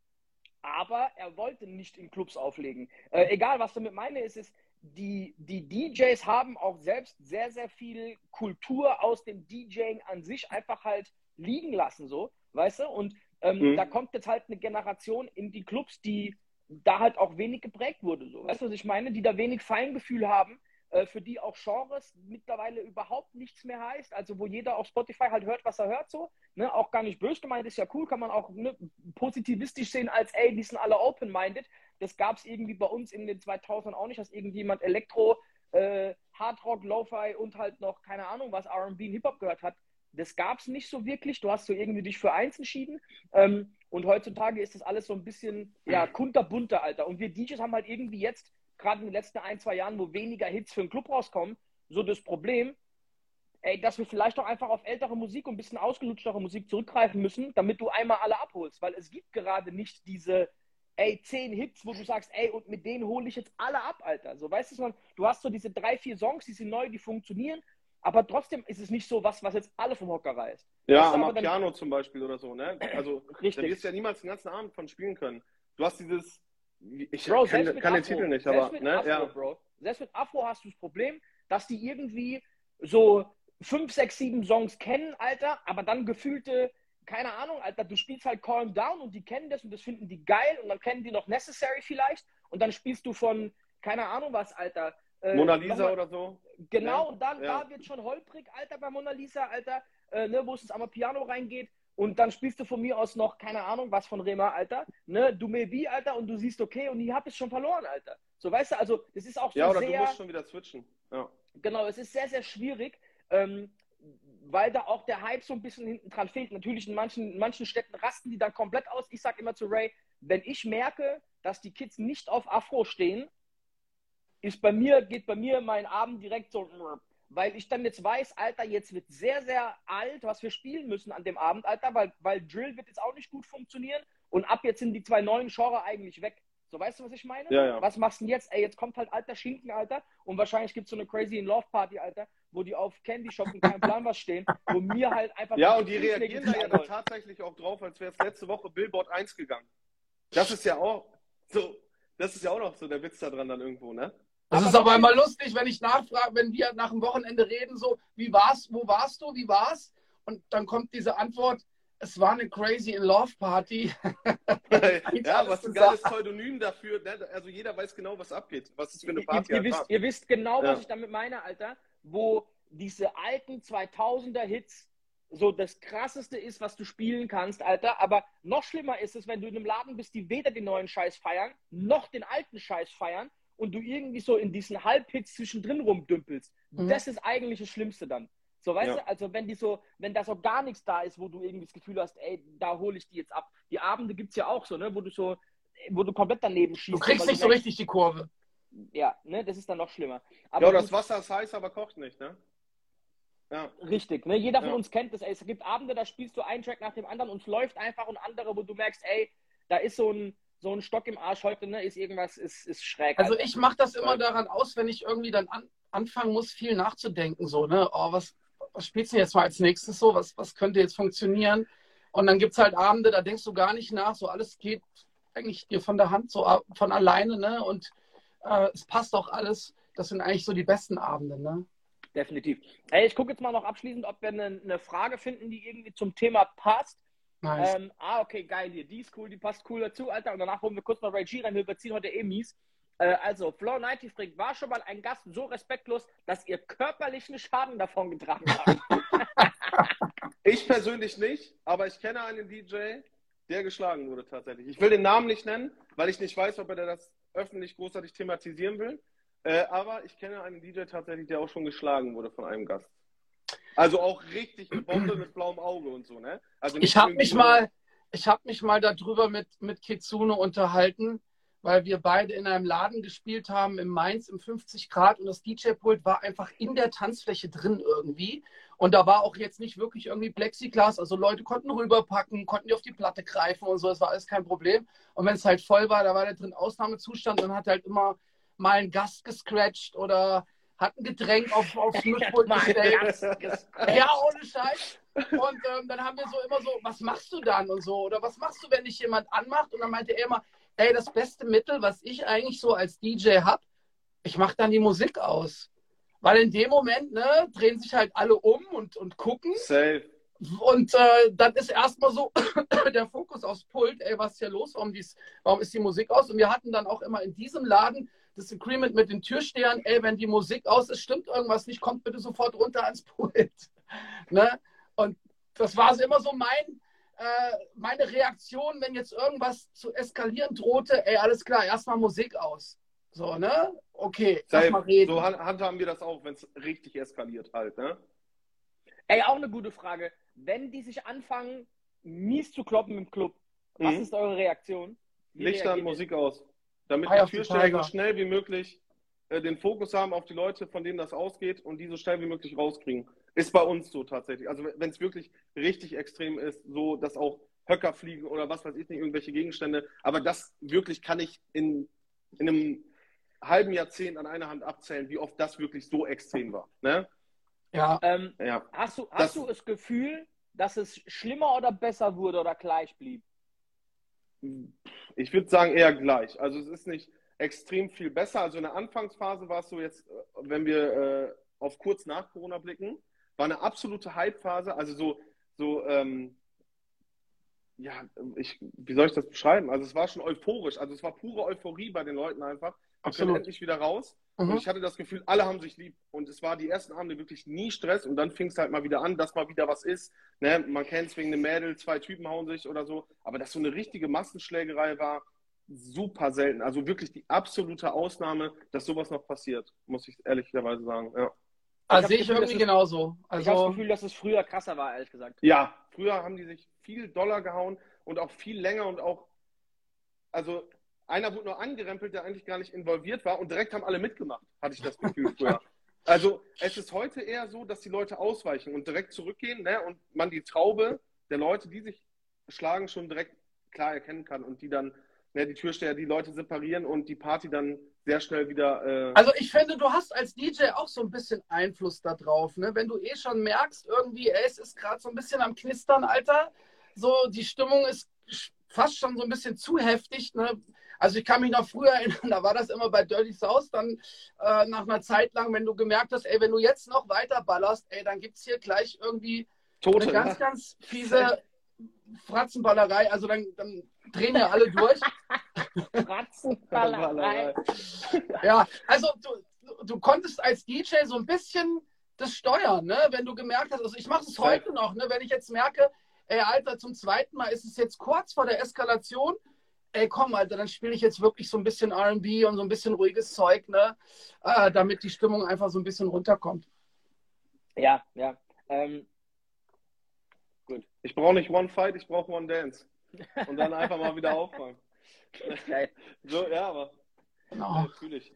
aber er wollte nicht in Clubs auflegen. Äh, egal, was damit meine, ist, ist, die, die DJs haben auch selbst sehr, sehr viel Kultur aus dem DJing an sich einfach halt liegen lassen, so, weißt du? Und ähm, mhm. da kommt jetzt halt eine Generation in die Clubs, die da halt auch wenig geprägt wurde. So. Weißt du, was ich meine? Die da wenig Feingefühl haben, äh, für die auch Genres mittlerweile überhaupt nichts mehr heißt. Also wo jeder auf Spotify halt hört, was er hört, so. Ne? Auch gar nicht böse gemeint, ist ja cool, kann man auch ne, positivistisch sehen, als ey, die sind alle open-minded. Das gab es irgendwie bei uns in den 2000ern auch nicht, dass irgendjemand Elektro, äh, Hardrock, Lo-Fi und halt noch, keine Ahnung, was R&B und Hip-Hop gehört hat. Das gab es nicht so wirklich. Du hast so irgendwie dich für eins entschieden. Ähm, und heutzutage ist das alles so ein bisschen, ja, kunterbunter, Alter. Und wir DJs haben halt irgendwie jetzt, gerade in den letzten ein, zwei Jahren, wo weniger Hits für den Club rauskommen, so das Problem, ey, dass wir vielleicht auch einfach auf ältere Musik und ein bisschen ausgelutschtere Musik zurückgreifen müssen, damit du einmal alle abholst. Weil es gibt gerade nicht diese, ey, zehn Hits, wo du sagst, ey, und mit denen hole ich jetzt alle ab, Alter. So, weißt du, du hast so diese drei, vier Songs, die sind neu, die funktionieren, aber trotzdem ist es nicht so was, was jetzt alle vom Hocker reißt. Ja, am Piano zum Beispiel oder so, ne? Also, Richtig. da wirst du ja niemals den ganzen Abend von spielen können. Du hast dieses, ich Bro, kann, kann den Titel nicht, aber, ne? Afro, ja. Bro. Selbst mit Afro hast du das Problem, dass die irgendwie so fünf, sechs, sieben Songs kennen, Alter, aber dann gefühlte, keine Ahnung, Alter, du spielst halt Calm Down und die kennen das und das finden die geil und dann kennen die noch Necessary vielleicht und dann spielst du von, keine Ahnung was, Alter, äh, Mona Lisa oder so. Genau, ja. und dann ja. da wird schon holprig, Alter, bei Mona Lisa, Alter, äh, ne, wo es ins Piano reingeht. Und dann spielst du von mir aus noch, keine Ahnung, was von Rema, Alter. Ne, du wie, Alter, und du siehst, okay, und ich hab es schon verloren, Alter. So, weißt du, also, das ist auch so Ja, oder sehr, du musst schon wieder switchen. Ja. Genau, es ist sehr, sehr schwierig, ähm, weil da auch der Hype so ein bisschen hinten dran fehlt. Natürlich in manchen, in manchen Städten rasten die dann komplett aus. Ich sag immer zu Ray, wenn ich merke, dass die Kids nicht auf Afro stehen, ist bei mir, geht bei mir mein Abend direkt so, weil ich dann jetzt weiß, Alter, jetzt wird sehr, sehr alt, was wir spielen müssen an dem Abend, Alter, weil, weil Drill wird jetzt auch nicht gut funktionieren und ab jetzt sind die zwei neuen Genre eigentlich weg. So, weißt du, was ich meine? Ja, ja. Was machst du denn jetzt? Ey, jetzt kommt halt alter Schinken, Alter, und wahrscheinlich gibt es so eine Crazy in Love Party, Alter, wo die auf Candy Shop und kein Plan was stehen, wo mir halt einfach. Ja, und die reagieren da ja dann tatsächlich auch drauf, als wäre es letzte Woche Billboard 1 gegangen. Das ist ja auch so, das ist ja auch noch so der Witz da dran dann irgendwo, ne? Das ist aber immer lustig, wenn ich nachfrage, wenn wir nach dem Wochenende reden, so, wie war's, wo warst du, wie war's? Und dann kommt diese Antwort, es war eine Crazy in Love Party. [laughs] [laughs] ja, was ein geiles Pseudonym dafür. Ne? Also jeder weiß genau, was abgeht. Was ist für eine Party? Ihr, ihr, wisst, ihr wisst, genau, ja. was ich damit meine, Alter. Wo diese alten 2000er Hits so das krasseste ist, was du spielen kannst, Alter. Aber noch schlimmer ist es, wenn du in einem Laden bist, die weder den neuen Scheiß feiern, noch den alten Scheiß feiern und du irgendwie so in diesen Halbhits zwischendrin rumdümpelst. Mhm. Das ist eigentlich das Schlimmste dann. So, weißt ja. du, also wenn die so, wenn da so gar nichts da ist, wo du irgendwie das Gefühl hast, ey, da hole ich die jetzt ab. Die Abende gibt es ja auch so, ne, wo du so, wo du komplett daneben schießt. Du kriegst nicht so richtig die Kurve. Ja, ne, das ist dann noch schlimmer. Aber ja, das Wasser ist heiß, aber kocht nicht, ne? Ja. Richtig, ne? Jeder von ja. uns kennt das, ey. Es gibt Abende, da spielst du einen Track nach dem anderen und es läuft einfach und andere, wo du merkst, ey, da ist so ein, so ein Stock im Arsch heute, ne, ist irgendwas, ist, ist schräg. Also ich mache das immer daran aus, wenn ich irgendwie dann an, anfangen muss, viel nachzudenken, so, ne, oh, was, was spielst du jetzt mal als nächstes so, was, was könnte jetzt funktionieren? Und dann gibt es halt Abende, da denkst du gar nicht nach, so alles geht eigentlich dir von der Hand, so von alleine, ne, und äh, es passt auch alles. Das sind eigentlich so die besten Abende, ne? Definitiv. Hey, ich gucke jetzt mal noch abschließend, ob wir eine, eine Frage finden, die irgendwie zum Thema passt. Nice. Ähm, ah, okay, geil hier. Die ist cool, die passt cool dazu, Alter. Und danach holen wir kurz mal Ray G rein. Wir überziehen heute eh mies. Äh, also, Flow 90 fragt, war schon mal ein Gast so respektlos, dass ihr körperlichen Schaden davon getragen habt? [laughs] [laughs] ich persönlich nicht, aber ich kenne einen DJ, der geschlagen wurde tatsächlich. Ich will den Namen nicht nennen, weil ich nicht weiß, ob er das öffentlich großartig thematisieren will. Äh, aber ich kenne einen DJ tatsächlich, der auch schon geschlagen wurde von einem Gast. Also auch richtig eine Bombe mit blauem Auge und so, ne? Also ich habe mich mal, ich habe mich mal darüber mit, mit Kitsune unterhalten, weil wir beide in einem Laden gespielt haben in Mainz im 50 Grad und das DJ-Pult war einfach in der Tanzfläche drin irgendwie. Und da war auch jetzt nicht wirklich irgendwie Plexiglas, also Leute konnten rüberpacken, konnten die auf die Platte greifen und so, das war alles kein Problem. Und wenn es halt voll war, da war der drin Ausnahmezustand und hat halt immer mal einen Gast gescratcht oder hat ein Getränk auf, aufs [laughs] Mischpult gestellt. ja, ohne Scheiß. Und ähm, dann haben wir so immer so, was machst du dann und so? Oder was machst du, wenn dich jemand anmacht? Und dann meinte er immer, ey, das beste Mittel, was ich eigentlich so als DJ habe, ich mache dann die Musik aus. Weil in dem Moment ne, drehen sich halt alle um und, und gucken. Safe. Und äh, dann ist erstmal so [coughs] der Fokus aufs Pult, ey, was ist hier los? Warum, dies, warum ist die Musik aus? Und wir hatten dann auch immer in diesem Laden das Agreement mit den Türstehern, ey, wenn die Musik aus ist, stimmt irgendwas nicht, kommt bitte sofort runter ans Pult. [laughs] ne? Und das war so immer so mein, meine Reaktion, wenn jetzt irgendwas zu eskalieren drohte, ey, alles klar, erstmal Musik aus. So, ne? Okay, erstmal reden. So handhaben wir das auch, wenn es richtig eskaliert halt, ne? Ey, auch eine gute Frage. Wenn die sich anfangen, mies zu kloppen im Club, mhm. was ist eure Reaktion? Wie Lichter und Musik aus. Damit Hi die Türsteher so schnell wie möglich äh, den Fokus haben auf die Leute, von denen das ausgeht und die so schnell wie möglich rauskriegen. Ist bei uns so tatsächlich. Also wenn es wirklich richtig extrem ist, so dass auch Höcker fliegen oder was weiß ich nicht, irgendwelche Gegenstände. Aber das wirklich kann ich in, in einem halben Jahrzehnt an einer Hand abzählen, wie oft das wirklich so extrem war. Ne? Ja. Ähm, ja. Hast, du, hast das, du das Gefühl, dass es schlimmer oder besser wurde oder gleich blieb? Ich würde sagen eher gleich. Also es ist nicht extrem viel besser. Also in der Anfangsphase war es so jetzt, äh, wenn wir äh, auf kurz nach Corona blicken, war eine absolute Hype-Phase. Also so, so ähm, ja, ich, wie soll ich das beschreiben? Also es war schon euphorisch. Also es war pure Euphorie bei den Leuten einfach. Können endlich wieder raus. Mhm. Und ich hatte das Gefühl, alle haben sich lieb. Und es war die ersten Abende wirklich nie Stress. Und dann fing es halt mal wieder an, dass mal wieder was ist. Ne? Man kennt es wegen einem Mädel, zwei Typen hauen sich oder so. Aber dass so eine richtige Massenschlägerei war, super selten. Also wirklich die absolute Ausnahme, dass sowas noch passiert, muss ich ehrlicherweise sagen. Ja. Also sehe ich Gefühl, irgendwie genauso. Also, ich habe das Gefühl, dass es früher krasser war, ehrlich gesagt. Ja, früher haben die sich viel doller gehauen und auch viel länger und auch, also einer wurde nur angerempelt, der eigentlich gar nicht involviert war und direkt haben alle mitgemacht, hatte ich das Gefühl [laughs] früher. Also es ist heute eher so, dass die Leute ausweichen und direkt zurückgehen ne, und man die Traube der Leute, die sich schlagen, schon direkt klar erkennen kann und die dann ne, die Türsteher die Leute separieren und die Party dann sehr schnell wieder. Äh also ich finde, du hast als DJ auch so ein bisschen Einfluss darauf, ne? Wenn du eh schon merkst, irgendwie, ey, es ist gerade so ein bisschen am Knistern, Alter. So, die Stimmung ist fast schon so ein bisschen zu heftig. Ne? Also ich kann mich noch früher [laughs] erinnern, da war das immer bei Dirty South, dann äh, nach einer Zeit lang, wenn du gemerkt hast, ey, wenn du jetzt noch weiter ballerst, ey, dann gibt es hier gleich irgendwie Tote, eine ganz, ganz fiese Fratzenballerei. Also dann, dann drehen ja alle durch. [laughs] Fratzenballerei. ja, also du, du konntest als DJ so ein bisschen das steuern, ne? wenn du gemerkt hast, also ich mache es heute noch, ne? wenn ich jetzt merke, ey, Alter, zum zweiten Mal ist es jetzt kurz vor der Eskalation. Ey, komm, Alter, dann spiele ich jetzt wirklich so ein bisschen RB und so ein bisschen ruhiges Zeug, ne? Äh, damit die Stimmung einfach so ein bisschen runterkommt. Ja, ja. Ähm, gut. Ich brauche nicht One Fight, ich brauche One Dance. Und dann einfach mal wieder aufräumen. [laughs] Geil. So, ja, aber. Genau. Natürlich.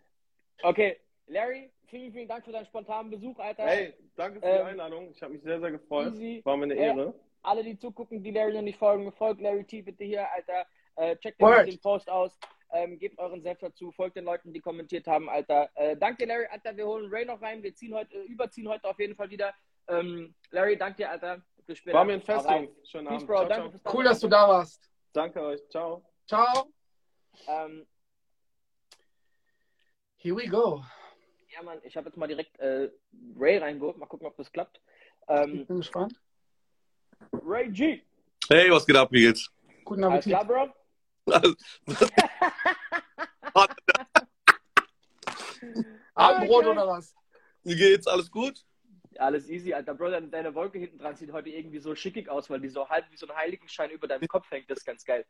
Okay, Larry, vielen, vielen Dank für deinen spontanen Besuch, Alter. Hey, danke für die ähm, Einladung. Ich habe mich sehr, sehr gefreut. Easy. War mir eine Ehre alle, die zugucken, die Larry noch nicht folgen, folgt Larry T bitte hier, Alter. Äh, checkt den, den, Post aus. Ähm, gebt euren Senf dazu, folgt den Leuten, die kommentiert haben, Alter. Äh, danke, Larry, Alter. Wir holen Ray noch rein. Wir ziehen heute, äh, überziehen heute auf jeden Fall wieder. Ähm, Larry, danke dir, Alter. Bis später. War mir ein Fest, Jungs. Schönen Abend. Bro. Ciao, danke ciao. Cool, dass du da warst. Danke euch. Ciao. Ciao. Ähm, Here we go. Ja, Mann, ich habe jetzt mal direkt äh, Ray reingeholt. Mal gucken, ob das klappt. Ähm, ich bin gespannt. Ray G. Hey, was geht ab? Wie geht's? Guten Appetit. Alles klar, Bro? [laughs] Abendbrot oder was? Wie geht's? Alles gut? Alles easy, Alter. Bro, deine Wolke hinten dran sieht heute irgendwie so schickig aus, weil die so halb wie so ein Heiligenschein über deinem Kopf hängt. Das ist ganz geil.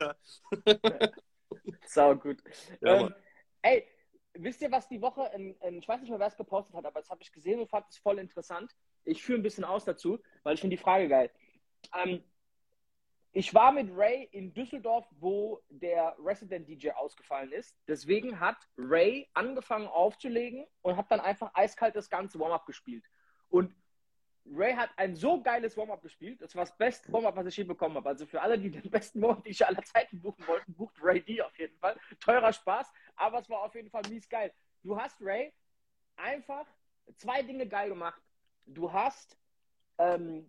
Ja. [laughs] Sau gut. Ja, ähm, ey, wisst ihr, was die Woche, in, in, ich weiß nicht mehr, wer es gepostet hat, aber das habe ich gesehen und fand es voll interessant. Ich führe ein bisschen aus dazu, weil ich finde die Frage geil. Ähm, ich war mit Ray in Düsseldorf, wo der Resident DJ ausgefallen ist. Deswegen hat Ray angefangen aufzulegen und hat dann einfach eiskalt das ganze Warm-up gespielt. Und Ray hat ein so geiles Warm-up gespielt. Das war das beste Warm-up, was ich je bekommen habe. Also für alle, die den besten Warm-up, die ich aller Zeiten buchen wollten, bucht Ray D auf jeden Fall. Teurer Spaß, aber es war auf jeden Fall mies geil. Du hast Ray einfach zwei Dinge geil gemacht. Du hast ähm,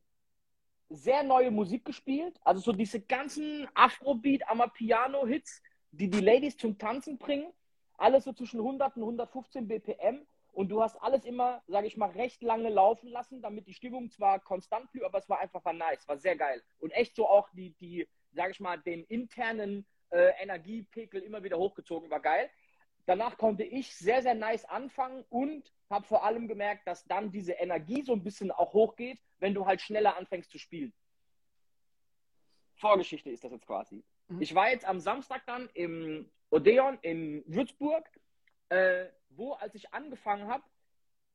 sehr neue Musik gespielt. Also so diese ganzen Afrobeat, Amapiano-Hits, die die Ladies zum Tanzen bringen. Alles so zwischen 100 und 115 BPM. Und du hast alles immer, sage ich mal, recht lange laufen lassen, damit die Stimmung zwar konstant blieb, aber es war einfach war nice, war sehr geil. Und echt so auch die, die sage ich mal, den internen äh, Energiepegel immer wieder hochgezogen, war geil. Danach konnte ich sehr, sehr nice anfangen und habe vor allem gemerkt, dass dann diese Energie so ein bisschen auch hochgeht, wenn du halt schneller anfängst zu spielen. Vorgeschichte ist das jetzt quasi. Mhm. Ich war jetzt am Samstag dann im Odeon in Würzburg, äh, wo, als ich angefangen habe,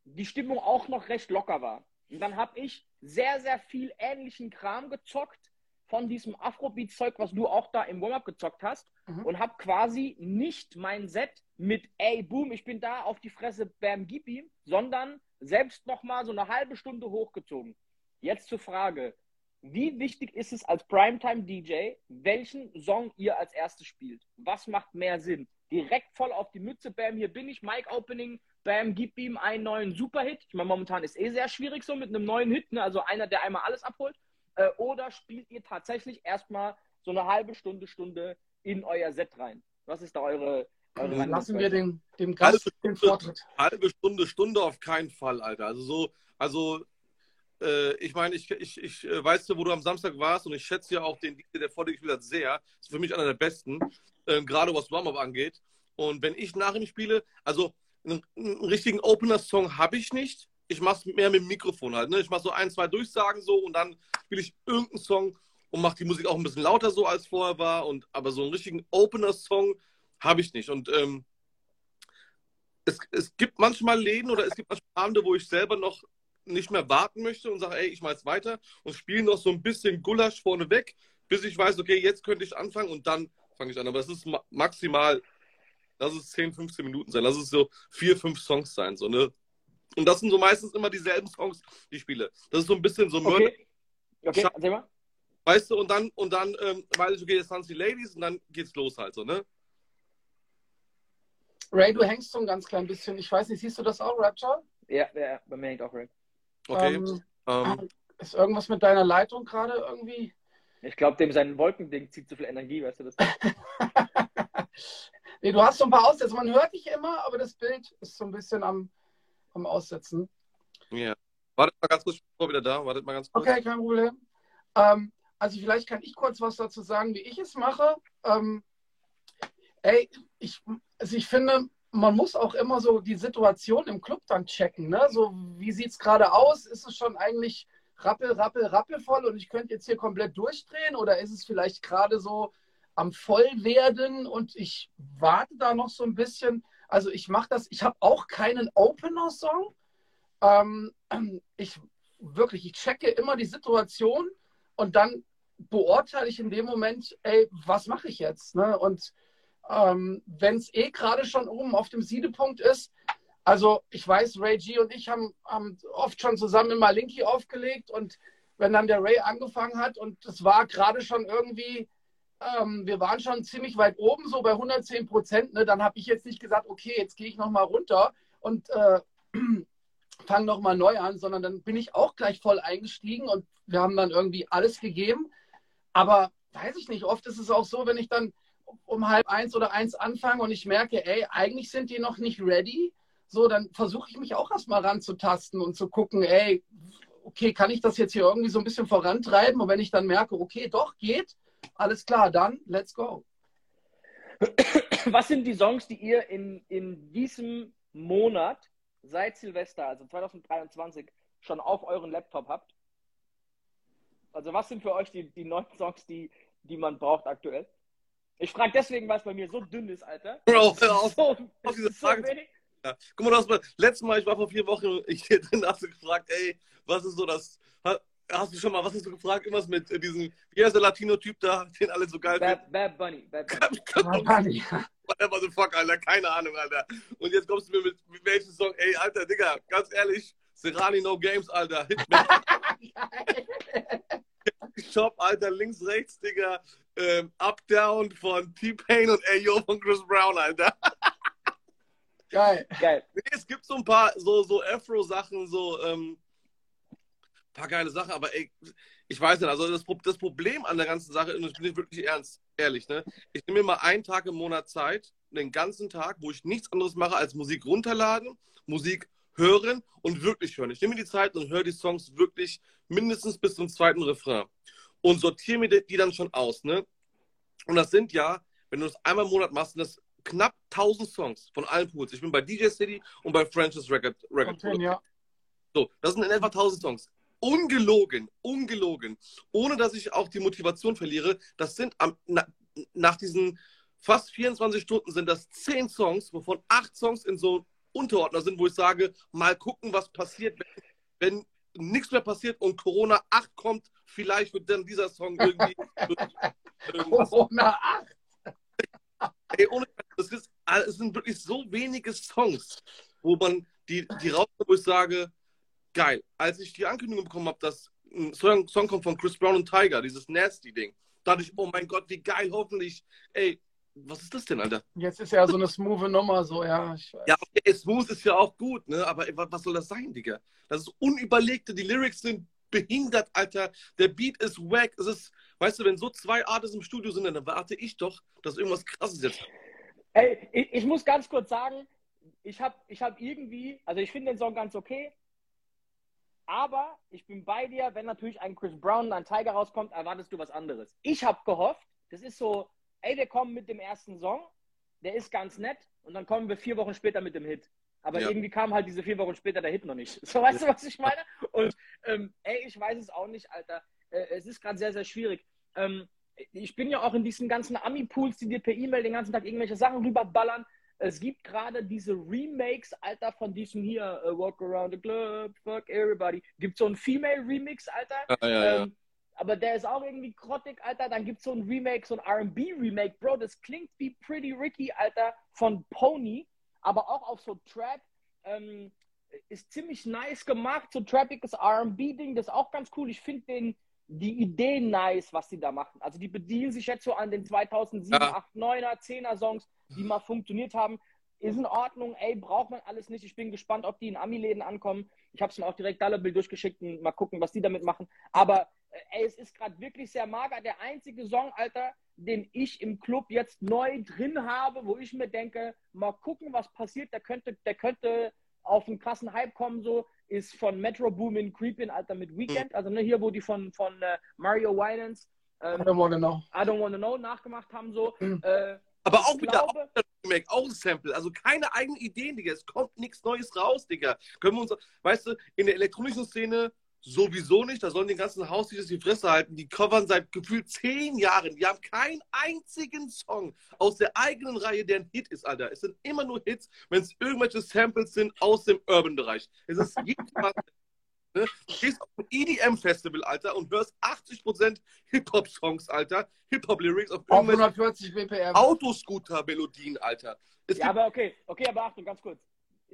die Stimmung auch noch recht locker war. Und dann habe ich sehr, sehr viel ähnlichen Kram gezockt von diesem Afrobeat-Zeug, was du auch da im Warm-Up gezockt hast mhm. und habe quasi nicht mein Set mit ey, boom, ich bin da auf die Fresse, bam, gib ihm, sondern selbst nochmal so eine halbe Stunde hochgezogen. Jetzt zur Frage, wie wichtig ist es als Primetime-DJ, welchen Song ihr als erstes spielt? Was macht mehr Sinn? Direkt voll auf die Mütze, bam, hier bin ich, Mic Opening, bam, gib ihm einen neuen Superhit. Ich meine, momentan ist eh sehr schwierig so mit einem neuen Hit, ne? also einer, der einmal alles abholt. Äh, oder spielt ihr tatsächlich erstmal so eine halbe Stunde, Stunde in euer Set rein? Was ist da eure. eure Lassen wir den, dem Gast halbe den Vortritt. Halbe Stunde, Stunde auf keinen Fall, Alter. Also so, also äh, ich meine, ich, ich, ich äh, weißt du, wo du am Samstag warst und ich schätze ja auch den der vor dir gespielt hat, sehr. Ist für mich einer der besten, äh, gerade was Warm-Up angeht. Und wenn ich nach ihm spiele, also einen, einen richtigen Opener-Song habe ich nicht ich mache es mehr mit dem Mikrofon halt. Ne? Ich mache so ein, zwei Durchsagen so und dann spiele ich irgendeinen Song und mache die Musik auch ein bisschen lauter so, als vorher war. Und, aber so einen richtigen Opener-Song habe ich nicht. Und ähm, es, es gibt manchmal Läden oder es gibt manchmal Abende, wo ich selber noch nicht mehr warten möchte und sage, ey, ich mache jetzt weiter und spiele noch so ein bisschen Gulasch vorneweg, bis ich weiß, okay, jetzt könnte ich anfangen und dann fange ich an. Aber es ist maximal, lass es 10, 15 Minuten sein, lass es so vier, fünf Songs sein, so, ne? Und das sind so meistens immer dieselben Songs, die ich spiele. Das ist so ein bisschen so Mörder. Okay, okay erzähl mal. Weißt du, und dann, und dann, ähm, weil ich, okay, jetzt die Ladies und dann geht's los halt so, ne? Ray, du hängst so ein ganz klein bisschen. Ich weiß nicht, siehst du das auch, Rapture? Ja, ja, bei mir hängt auch Ray. Okay. Ähm, ähm, ist irgendwas mit deiner Leitung gerade irgendwie? Ich glaube, dem sein Wolkending zieht zu viel Energie, weißt du das? [laughs] nee, du hast so ein paar Aussätze. Man hört dich immer, aber das Bild ist so ein bisschen am, am Aussetzen. Ja. Wartet mal ganz kurz, ich bin wieder da. Wartet mal ganz kurz. Okay, kein Problem. Ähm, also vielleicht kann ich kurz was dazu sagen, wie ich es mache. Ähm, ey, ich, also ich finde, man muss auch immer so die Situation im Club dann checken. Ne? So, wie sieht es gerade aus? Ist es schon eigentlich rappel, rappel, rappelvoll und ich könnte jetzt hier komplett durchdrehen? Oder ist es vielleicht gerade so am Vollwerden und ich warte da noch so ein bisschen? Also ich mache das, ich habe auch keinen Opener-Song. Ähm, [clears throat] ich wirklich, ich checke immer die Situation und dann beurteile ich in dem Moment, ey, was mache ich jetzt? Ne? Und ähm, wenn es eh gerade schon oben auf dem Siedepunkt ist, also ich weiß, Ray G und ich haben, haben oft schon zusammen immer Linky aufgelegt und wenn dann der Ray angefangen hat und es war gerade schon irgendwie ähm, wir waren schon ziemlich weit oben, so bei 110 Prozent. Ne? Dann habe ich jetzt nicht gesagt, okay, jetzt gehe ich nochmal runter und äh, [clears throat] fange nochmal neu an, sondern dann bin ich auch gleich voll eingestiegen und wir haben dann irgendwie alles gegeben. Aber weiß ich nicht, oft ist es auch so, wenn ich dann um halb eins oder eins anfange und ich merke, ey, eigentlich sind die noch nicht ready, so, dann versuche ich mich auch erstmal ranzutasten und zu gucken, ey, okay, kann ich das jetzt hier irgendwie so ein bisschen vorantreiben? Und wenn ich dann merke, okay, doch, geht, alles klar, dann let's go. Was sind die Songs, die ihr in, in diesem Monat seit Silvester, also 2023, schon auf euren Laptop habt? Also was sind für euch die, die neuen Songs, die, die man braucht aktuell? Ich frage deswegen, weil es bei mir so dünn ist, Alter. Bro, hör auf. So, auf diese so Frage. wenig. Ja. Guck mal, du hast mal, letztes Mal, ich war vor vier Wochen, ich [laughs] dann hast du gefragt, ey, was ist so das, ha- hast du schon mal, was hast du gefragt, irgendwas mit äh, diesem, wie heißt der Latino-Typ da, [laughs] den alle so geil finden? Bad, Bad Bunny. Bad Bunny. [laughs] Whatever the fuck, Alter, keine Ahnung, Alter. Und jetzt kommst du mir mit, mit welchem Song, ey, Alter, Digga, ganz ehrlich, Serrani No Games, Alter, Hitman, Shop, Alter, links, rechts, Digga, ähm, Up, Down von T-Pain und Ayo von Chris Brown, Alter. Geil. Geil. Nee, es gibt so ein paar so, so Afro-Sachen, so ähm, paar geile Sachen, aber ey, ich weiß nicht, also das, das Problem an der ganzen Sache, und ich bin wirklich ernst, ehrlich, ne? Ich nehme mir mal einen Tag im Monat Zeit, den ganzen Tag, wo ich nichts anderes mache als Musik runterladen, Musik hören und wirklich hören. Ich nehme mir die Zeit und höre die Songs wirklich mindestens bis zum zweiten Refrain und sortiere mir die dann schon aus, ne? Und das sind ja, wenn du das einmal im Monat machst, sind das knapp 1000 Songs von allen Pools. Ich bin bei DJ City und bei Francis Record. Record 10, ja. so, das sind in etwa 1000 Songs. Ungelogen, ungelogen. Ohne dass ich auch die Motivation verliere. Das sind am, na, nach diesen fast 24 Stunden sind das 10 Songs, wovon 8 Songs in so Unterordner sind, wo ich sage, mal gucken, was passiert, wenn, wenn nichts mehr passiert und Corona 8 kommt, vielleicht wird dann dieser Song irgendwie. [laughs] Corona 8. [laughs] Ey, ohne, das ist, es sind wirklich so wenige Songs, wo man die, die rauskommt, wo ich sage, geil. Als ich die Ankündigung bekommen habe, dass ein Song, Song kommt von Chris Brown und Tiger, dieses Nasty-Ding, dachte ich, oh mein Gott, wie geil, hoffentlich. Ey, was ist das denn, Alter? Jetzt ist ja so eine smooth Nummer, so, ja. Ich weiß. Ja, okay, Smooth ist ja auch gut, ne? Aber was soll das sein, Digga? Das ist unüberlegte, die Lyrics sind behindert, Alter. Der Beat ist wack. Es ist, weißt du, wenn so zwei Artists im Studio sind, dann warte ich doch, dass irgendwas krasses jetzt. Ey, ich, ich muss ganz kurz sagen, ich habe ich hab irgendwie, also ich finde den Song ganz okay, aber ich bin bei dir, wenn natürlich ein Chris Brown und ein Tiger rauskommt, erwartest du was anderes. Ich habe gehofft, das ist so, ey, wir kommen mit dem ersten Song, der ist ganz nett und dann kommen wir vier Wochen später mit dem Hit. Aber Ja. irgendwie kam halt diese vier Wochen später der Hit noch nicht. [laughs] So, weißt du, was ich meine? Und ähm, ey, ich weiß es auch nicht, Alter. Äh, es ist gerade sehr, sehr schwierig. Ähm, ich bin ja auch in diesen ganzen Ami-Pools, die dir per E-Mail den ganzen Tag irgendwelche Sachen rüberballern. Es gibt gerade diese Remakes, Alter, von diesem hier, äh, Walk Around the Club, Fuck Everybody. Gibt so einen Female-Remix, Alter. Ja, ja, ja. Ähm, aber der ist auch irgendwie grottig, Alter. Dann gibt es so ein Remake, so ein RB-Remake. Bro, das klingt wie Pretty Ricky, Alter, von Pony, aber auch auf so Trap. Ähm, ist ziemlich nice gemacht, so trappiges RB-Ding, das ist auch ganz cool. Ich finde den die Idee nice, was sie da machen. Also die bedienen sich jetzt so an den 2007, Ja. 8, 9er, 10er Songs, die mal funktioniert haben. Ist in Ordnung, ey, braucht man alles nicht. Ich bin gespannt, ob die in Ami-Läden ankommen. Ich habe es mir auch direkt Dollarbill durchgeschickt und mal gucken, was die damit machen. Aber ey, es ist gerade wirklich sehr mager. Der einzige Song, Alter, den ich im Club jetzt neu drin habe, wo ich mir denke, mal gucken, was passiert. Der könnte, der könnte auf einen krassen Hype kommen, so, ist von Metro Boomin Creepin, Alter, mit Weekend. Also ne, hier, wo die von, von äh, Mario Winans I ähm, don't wanna know. I Don't Wanna Know nachgemacht haben, so. Mhm. Äh, Aber auch wieder auch glaube, Remake, auch ein Sample. Also keine eigenen Ideen, Digga. Es kommt nichts Neues raus, Digga. Können wir uns, weißt du, in der elektronischen Szene sowieso nicht. Da sollen die ganzen Hausdienste die Fresse halten. Die covern seit gefühlt zehn Jahren. Die haben keinen einzigen Song aus der eigenen Reihe, der ein Hit ist, Alter. Es sind immer nur Hits, wenn es irgendwelche Samples sind aus dem Urban-Bereich. Es ist jedes Mal. Ne? Du gehst auf ein EDM-Festival, Alter, und hörst 80% Hip-Hop-Songs, Alter. Hip-Hop-Lyrics auf Auf irgendwelchen 140 BPM. Autoscooter-Melodien, Alter. Es Ja, aber okay, okay, aber Achtung, ganz kurz.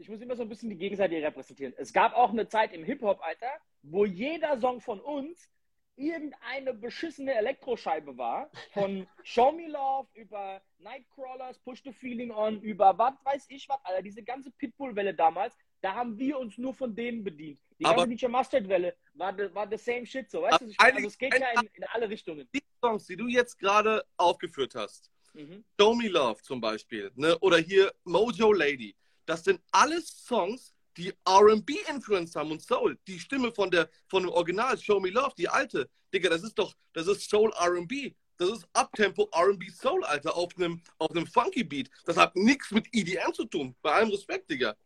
Ich muss immer so ein bisschen die Gegenseite repräsentieren. Es gab auch eine Zeit im Hip-Hop, Alter, wo jeder Song von uns irgendeine beschissene Elektroscheibe war. Von [laughs] Show Me Love über Nightcrawlers, Push the Feeling On, über was weiß ich was, Alter. Diese ganze Pitbull-Welle damals, da haben wir uns nur von denen bedient. Die Aber- ganze DJ Mustard-Welle war, the- war the same shit, so, weißt du? Also es geht ja in, in alle Richtungen. die Songs, die du jetzt gerade aufgeführt hast, Mhm. Show Me Love zum Beispiel, ne? oder hier Mojo Lady, das sind alles Songs, die R&B-Influence haben und Soul. Die Stimme von der von dem Original Show Me Love, die alte, Digga, das ist doch, das ist Soul R&B. Das ist Uptempo R&B Soul, Alter, auf einem auf einem Funky Beat. Das hat nichts mit EDM zu tun. Bei allem Respekt, Digga.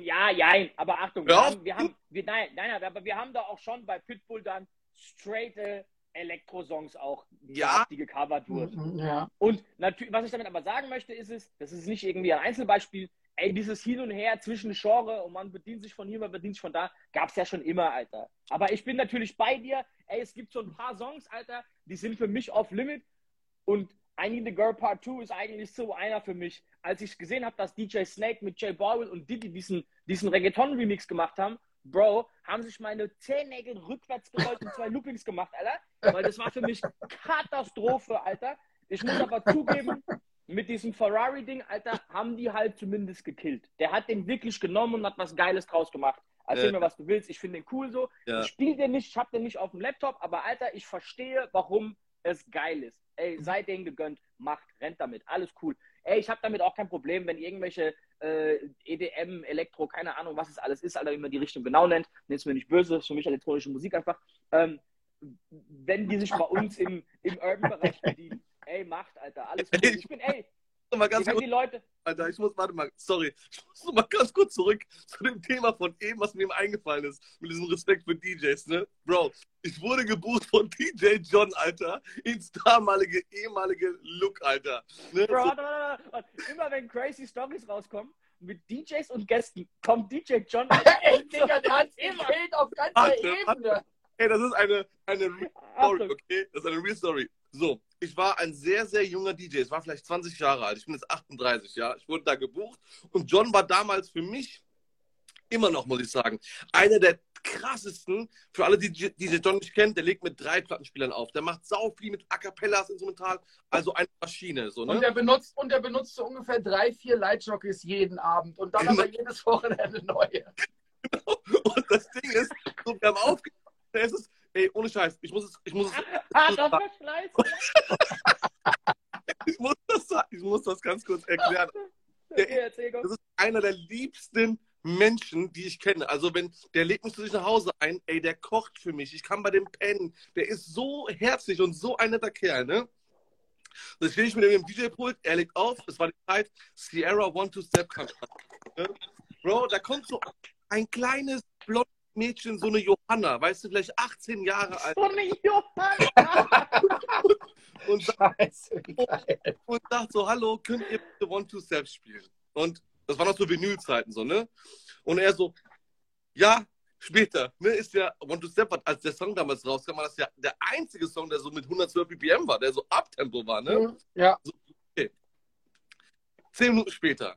Ja, ja, aber Achtung, wir haben, wir haben wir, nein, nein, aber wir haben da auch schon bei Pitbull dann straight, Elektro-Songs auch, Ja. die gecovert wurden. Mhm, Ja. Und natürlich, was ich damit aber sagen möchte, ist es, das ist nicht irgendwie ein Einzelbeispiel, ey, dieses Hin und Her zwischen Genre und man bedient sich von hier, man bedient sich von da, gab es ja schon immer, Alter. Aber ich bin natürlich bei dir, ey, es gibt so ein paar Songs, Alter, die sind für mich off limit und I Need a Girl Part 2 ist eigentlich so einer für mich. Als ich gesehen habe, dass DJ Snake mit J Balvin und Diddy diesen, diesen Reggaeton-Remix gemacht haben, Bro, haben sich meine Zehennägel rückwärts gerollt und zwei Loopings gemacht, Alter. Weil das war für mich Katastrophe, Alter. Ich muss aber zugeben, mit diesem Ferrari-Ding, Alter, haben die halt zumindest gekillt. Der hat den wirklich genommen und hat was Geiles draus gemacht. Erzähl Ja. mir, was du willst. Ich finde den cool so. Ja. Ich spiele den nicht, ich habe den nicht auf dem Laptop, aber Alter, ich verstehe, warum es geil ist. Ey, sei denen gegönnt, macht, rennt damit, alles cool. Ey, ich habe damit auch kein Problem, wenn irgendwelche äh, EDM, Elektro, keine Ahnung, was es alles ist, Alter, wie man die Richtung genau nennt. Nennt mir nicht böse, ist für mich elektronische Musik einfach. Ähm, wenn die sich bei uns im, im Urban-Bereich bedienen, ey, macht, Alter, [laughs] alles cool. Ich bin, ey, Mal ganz kurz, die Leute, Alter, ich muss, warte mal, sorry, [laughs] ich muss noch mal ganz kurz zurück zu dem Thema von eben, was mir eben eingefallen ist, mit diesem Respekt für DJs, ne? Bro, ich wurde gebucht von DJ John, Alter, ins damalige, ehemalige Look, Alter. Ne? Bro, warte, warte, warte. immer wenn crazy Stories rauskommen, mit DJs und Gästen, kommt DJ John. [laughs] Ey, Digga, der hat Immer. auf ganzer Ebene. ey, das ist eine, eine Real Story, okay? Das ist eine Real Story. So, ich war ein sehr, sehr junger DJ. Ich war vielleicht 20 Jahre alt. Ich bin jetzt 38, ja. Ich wurde da gebucht. Und John war damals für mich, immer noch, muss ich sagen, einer der krassesten, für alle, die DJ John nicht kennen, der legt mit drei Plattenspielern auf. Der macht sau viel mit A Cappellas, Instrumental, also eine Maschine. So, Und ne? der benutzt, und der benutzt so ungefähr drei, vier Lightjockeys jeden Abend. Und dann aber jedes Wochenende neue. [laughs] Und das Ding ist, so, wir haben aufgehört. Ey, ohne Scheiß, ich muss es, ich muss es, Ah, das verschleißt. [laughs] ich muss das, ich muss das ganz kurz erklären. [laughs] Gott. Das ist einer der liebsten Menschen, die ich kenne. Also wenn der legt mich zu sich nach Hause ein, ey, der kocht für mich. Ich kann bei dem pennen. Der ist so herzlich und so ein netter Kerl, ne? Dann stehe ich mit dem DJ-Pult, er legt auf, es war die Zeit, Sierra One Two Step kam. Ne? Bro, da kommt so ein kleines blondes Mädchen, so eine Johanna, weißt du, vielleicht 18 Jahre alt, So eine [laughs] Johanna. und sagt, Scheiße, geil. und sagt so, hallo, könnt ihr bitte One Two Step spielen? Und das waren noch so Vinylzeiten so, ne? Und er so, ja, später, ne, ist ja One Two Step, als der Song damals rauskam, war das ja der einzige Song, der so mit 112 BPM war, der so Abtempo war, ne? Ja. Zehn Minuten später,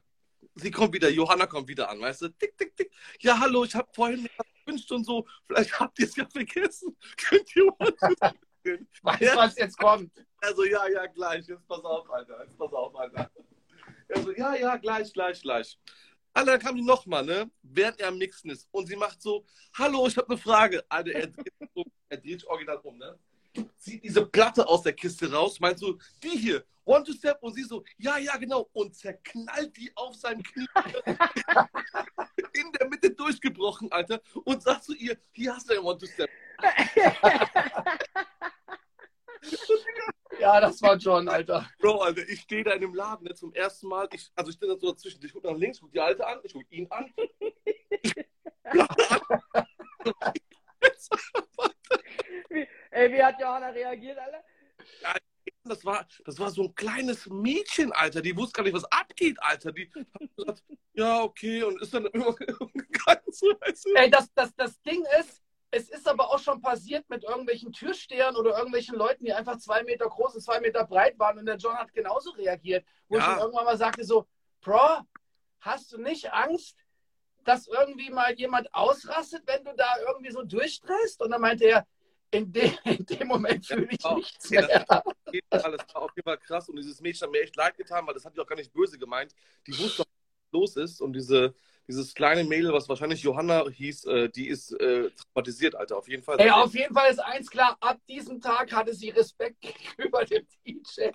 sie kommt wieder, Johanna kommt wieder an, weißt du? Tick, tick, tick. Ja, hallo, ich habe vorhin gewünscht und so, vielleicht habt ihr es ja vergessen. [laughs] Könnt ihr spielen? Weißt du, was jetzt kommt? Also, ja, ja, gleich. Jetzt pass auf, Alter. Jetzt pass auf, Alter. Also, ja, ja, gleich, gleich, gleich. Alter, dann kam die nochmal, ne? Während er am Mixen ist. Und sie macht so, hallo, ich habe eine Frage. Alter, er dreht, so, er dreht original um, ne? Zieht diese Platte aus der Kiste raus, meint so, die hier, One to Step. Und sie so, ja, ja, genau. Und zerknallt die auf seinem Knie. In der Mitte durchgebrochen, Alter. Und sagt zu ihr, hier hast du ein One to Step. Ja, das war John, Alter. Bro, Alter, ich stehe da in dem Laden ne, zum ersten Mal. Ich, also ich stehe da so dazwischen. Ich gucke nach links, gucke die Alte an, ich gucke ihn an. Wie, ey, wie hat Johanna reagiert, Alter? Das war, das war so ein kleines Mädchen, Alter. Die wusste gar nicht, was abgeht, Alter. Die hat gesagt, ja, okay, und ist dann immer. [laughs] So, du? Ey, das, das, das Ding ist, es ist aber auch schon passiert mit irgendwelchen Türstehern oder irgendwelchen Leuten, die einfach zwei Meter groß und zwei Meter breit waren. Und der John hat genauso reagiert, wo ich Ja. ihm irgendwann mal sagte so, Bro, hast du nicht Angst, dass irgendwie mal jemand ausrastet, wenn du da irgendwie so durchdrehst? Und dann meinte er, in dem, in dem Moment fühle ich Ja, nichts ja, mehr. Auf jeden Fall, das war auf jeden Fall krass. Und dieses Mädchen hat mir echt leid getan, weil das hat die auch gar nicht böse gemeint. Die wusste, was los ist. Und diese, dieses kleine Mädel, was wahrscheinlich Johanna hieß, äh, die ist äh, traumatisiert, Alter. Auf jeden Fall. Ey, auf jeden Fall ist eins klar, ab diesem Tag hatte sie Respekt [laughs] gegenüber dem DJ.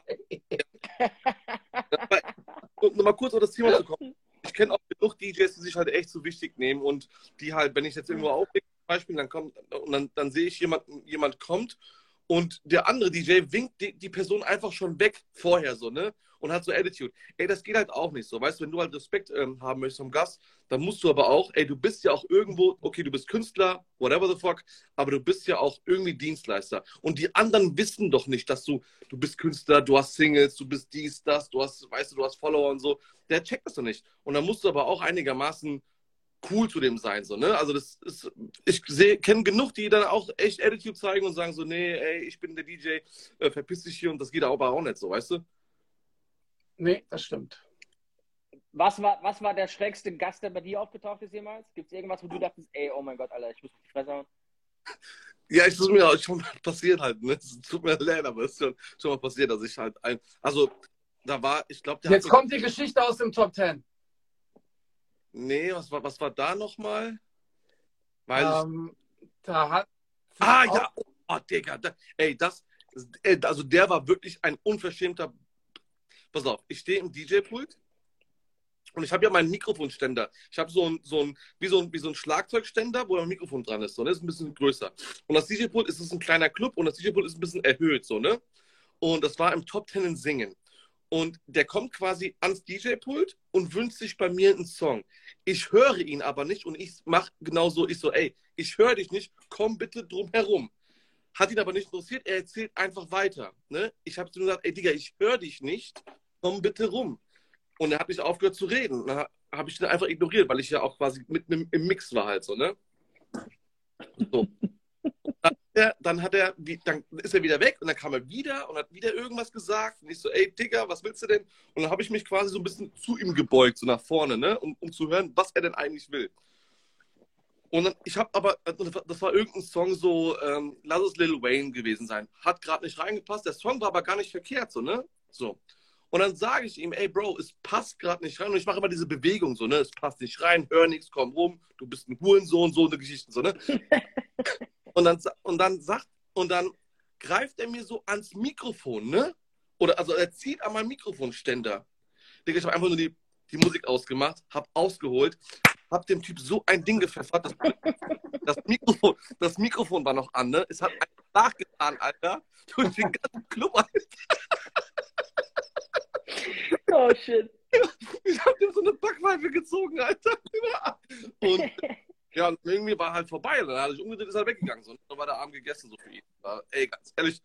Und nochmal kurz auf das Thema zu kommen. Ich kenne auch genug DJs, die sich halt echt so wichtig nehmen und die halt, wenn ich jetzt irgendwo auflege, Beispiel, dann kommt und dann, dann sehe ich jemand, jemand kommt Und der andere DJ winkt die, die Person einfach schon weg vorher so, ne? Und hat so Attitude. Ey, das geht halt auch nicht so. Weißt du, wenn du halt Respekt ähm, haben möchtest vom Gast, dann musst du aber auch, ey, du bist ja auch irgendwo, okay, du bist Künstler, whatever the fuck, aber du bist ja auch irgendwie Dienstleister. Und die anderen wissen doch nicht, dass du, du bist Künstler, du hast Singles, du bist dies, das, du hast, weißt du, du hast Follower und so. Der checkt das doch nicht. Und dann musst du aber auch einigermaßen cool zu dem sein. So, ne? Also das ist, ich kenne genug, die dann auch echt Attitude zeigen und sagen so, nee, ey, ich bin der DJ, äh, verpiss dich hier und das geht aber auch nicht so, weißt du? Nee, das stimmt. Was war, was war der schrägste Gast, der bei dir aufgetaucht ist jemals? Gibt es irgendwas, wo du dachtest, ey, oh mein Gott, Alter, ich muss auf die Fresse hauen? [laughs] Ja, ich ist mir auch schon mal [laughs] passiert halt, ne? Es tut mir leid, aber es ist schon, schon mal passiert, dass ich halt ein, also da war, ich glaube, Jetzt kommt die Geschichte aus dem Top Ten. Nee, was war, was war da nochmal? Weil ähm, da hat. Ah, ja, oh, Digga. Da, ey, das, also der war wirklich ein unverschämter. Pass auf, ich stehe im DJ-Pult und ich habe ja meinen Mikrofonständer. Ich habe so ein, so ein, wie so ein, wie so ein Schlagzeugständer, wo ein Mikrofon dran ist. So, ne? Ist ein bisschen größer. Und das DJ-Pult ist, ist ein kleiner Club und das DJ-Pult ist ein bisschen erhöht, so, ne? Und das war im Top Ten in Singen. Und der kommt quasi ans DJ-Pult und wünscht sich bei mir einen Song. Ich höre ihn aber nicht und ich mache genau so, ich so, ey, ich höre dich nicht, komm bitte drum herum. Hat ihn aber nicht interessiert, er erzählt einfach weiter. Ne? Ich habe zu ihm gesagt, ey Digga, ich höre dich nicht, komm bitte rum. Und er hat nicht aufgehört zu reden. Dann habe ich ihn einfach ignoriert, weil ich ja auch quasi im, im Mix war halt so, ne? So er, dann hat er, dann ist er wieder weg und dann kam er wieder und hat wieder irgendwas gesagt. Und ich so, ey, Digga, was willst du denn? Und dann habe ich mich quasi so ein bisschen zu ihm gebeugt, so nach vorne, ne? Um, um zu hören, was er denn eigentlich will. Und dann, ich habe aber, das war irgendein Song so, ähm, lass es Lil Wayne gewesen sein. Hat gerade nicht reingepasst. Der Song war aber gar nicht verkehrt, so, ne? So. Und dann sage ich ihm, ey, Bro, es passt gerade nicht rein. Und ich mache immer diese Bewegung so, ne? Es passt nicht rein, hör nichts, komm rum, du bist ein Hurensohn, so eine Geschichte, so, ne? [laughs] Und dann, und dann sagt, und dann greift er mir so ans Mikrofon, ne? Oder also er zieht an meinem Mikrofonständer. Digga, ich habe einfach nur die, die Musik ausgemacht, habe ausgeholt, habe dem Typ so ein Ding gepfeffert. Das, das, Mikrofon, das Mikrofon war noch an, ne? Es hat einfach nachgetan, Alter. Durch den ganzen Club, Alter. Oh shit. Ich habe dem so eine Backpfeife gezogen, Alter. Und [laughs] ja, und irgendwie war halt vorbei. Dann hat er sich umgedreht, ist er weggegangen. So, dann war der Abend gegessen, so für ihn. Ja, ey, ganz ehrlich,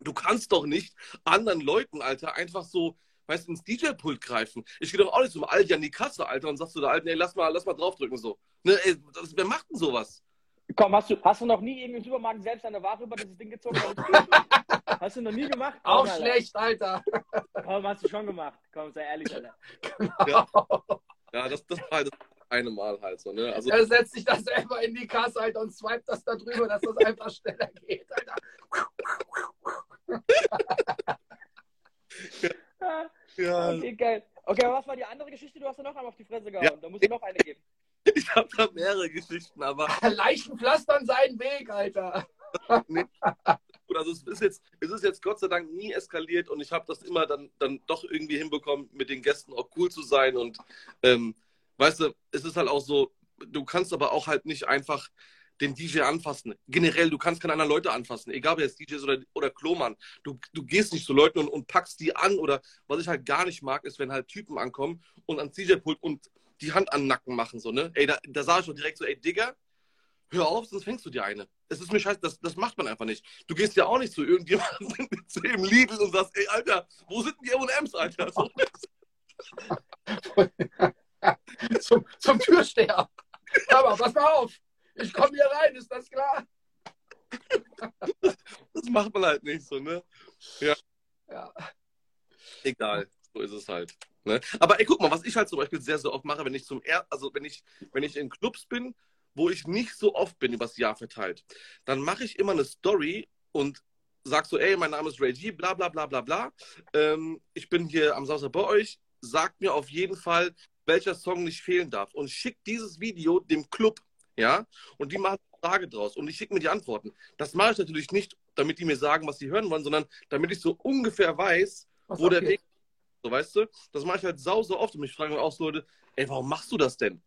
du kannst doch nicht anderen Leuten, Alter, einfach so, weißt du, ins DJ-Pult greifen. Ich gehe doch auch nicht zum Aldi an die Kasse, Alter, und sagst du der Alten, ey, lass mal, lass mal draufdrücken, so. Ne, ey, das, wer macht denn sowas? Komm, hast du, hast du noch nie irgendwie im Supermarkt selbst eine Ware über dieses Ding gezogen? [laughs] hast du noch nie gemacht? Auch Alter. schlecht, Alter. Komm, hast du schon gemacht. Komm, sei ehrlich, Alter. [laughs] Genau. Ja, ja das, das, war, das eine Mal halt so, ne? Also, er setzt sich das selber in die Kasse halt und swipet das da drüber, dass das einfach schneller geht, Alter. ja. Okay, geil. Okay, aber was war die andere Geschichte? Du hast ja noch einmal auf die Fresse gehauen. Ja. Da muss ich noch eine geben. Ich habe da mehrere Geschichten, aber. [laughs] Leichen pflastern seinen Weg, Alter. nee. Also es ist, jetzt, es ist jetzt Gott sei Dank nie eskaliert und ich habe das immer dann, dann doch irgendwie hinbekommen, mit den Gästen auch cool zu sein und ähm, weißt du, es ist halt auch so, du kannst aber auch halt nicht einfach den DJ anfassen. Generell, du kannst keine anderen Leute anfassen, egal ob jetzt DJs oder, oder Klomann. Du, du gehst nicht zu Leuten und, und packst die an oder was ich halt gar nicht mag, ist, wenn halt Typen ankommen und ans DJ-Pult und die Hand an den Nacken machen, so, ne? Ey, da, da sage ich schon direkt so, ey, Digga, hör auf, sonst fängst du dir eine. Es ist mir scheiße, das, das macht man einfach nicht. Du gehst ja auch nicht zu irgendjemandem [laughs] zu dem Lidl und sagst, ey, Alter, wo sind die M&M's, Alter? So. [laughs] [laughs] [laughs] zum, zum Türsteher. Aber pass mal auf, ich komme hier rein, ist das klar? [laughs] Das macht man halt nicht so, ne? Ja. ja. Egal, so ist es halt. Ne? Aber ey, guck mal, was ich halt zum Beispiel sehr, sehr oft mache, wenn ich zum er also wenn ich, wenn ich in Clubs bin, wo ich nicht so oft bin übers Jahr verteilt, dann mache ich immer eine Story und sag so, ey, mein Name ist Ray G, bla bla bla bla bla. Ähm, ich bin hier am Samstag bei euch. Sagt mir auf jeden Fall, welcher Song nicht fehlen darf. Und schickt dieses Video dem Club, ja, und die machen eine Frage draus und ich schicke mir die Antworten. Das mache ich natürlich nicht, damit die mir sagen, was sie hören wollen, sondern damit ich so ungefähr weiß, was wo der Weg ist. So, weißt du? Das mache ich halt sau, so oft und mich fragen auch so Leute, ey, warum machst du das denn?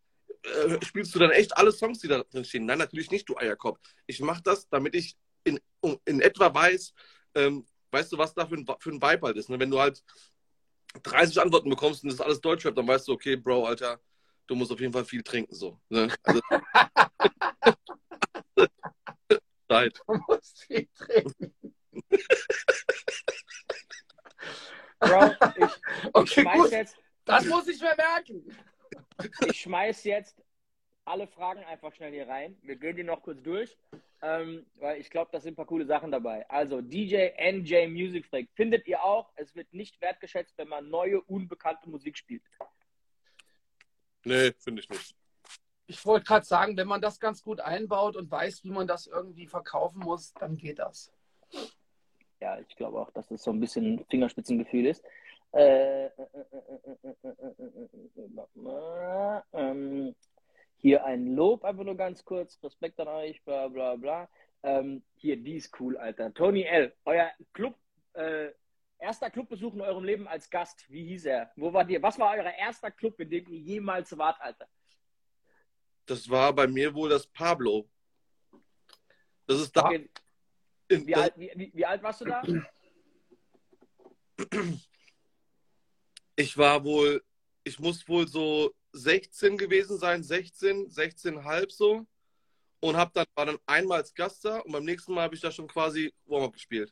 Äh, spielst du dann echt alle Songs, die da drin stehen? Nein, natürlich nicht, du Eierkopf. Ich mache das, damit ich in in etwa weiß, ähm, weißt du, was da für ein, für ein Vibe halt ist. Ne? Wenn du halt 30 Antworten bekommst und das ist alles Deutschrap, dann weißt du, okay, Bro, Alter, du musst auf jeden Fall viel trinken. So, ne? also, [laughs] Zeit. Du musst viel trinken. Bro, ich, okay, ich gut. jetzt. Das muss ich mir merken. Ich schmeiß jetzt alle Fragen einfach schnell hier rein. Wir gehen die noch kurz durch, ähm, weil ich glaube, da sind ein paar coole Sachen dabei. Also DJ NJ Music Freak. Findet ihr auch, es wird nicht wertgeschätzt, wenn man neue, unbekannte Musik spielt? Nee, finde ich nicht. Ich wollte gerade sagen, wenn man das ganz gut einbaut und weiß, wie man das irgendwie verkaufen muss, dann geht das. Ja, ich glaube auch, dass das so ein bisschen Fingerspitzengefühl ist. Äh, ähm, hier ein Lob, einfach nur ganz kurz. Respekt an euch, bla bla bla. Ähm, hier, die ist cool, Alter. Tony L., euer Club, äh, erster Clubbesuch in eurem Leben als Gast. Wie hieß er? Wo war ihr? Was war euer erster Club, in dem ihr jemals wart, Alter? Das war bei mir wohl das Pablo. Das ist da. Okay. Wie, alt, wie, wie alt warst du da? Ich war wohl, ich muss wohl so 16 gewesen sein, 16, 16,5 so. Und hab dann, war dann einmal als Gast da und beim nächsten Mal habe ich da schon quasi Warm-up gespielt.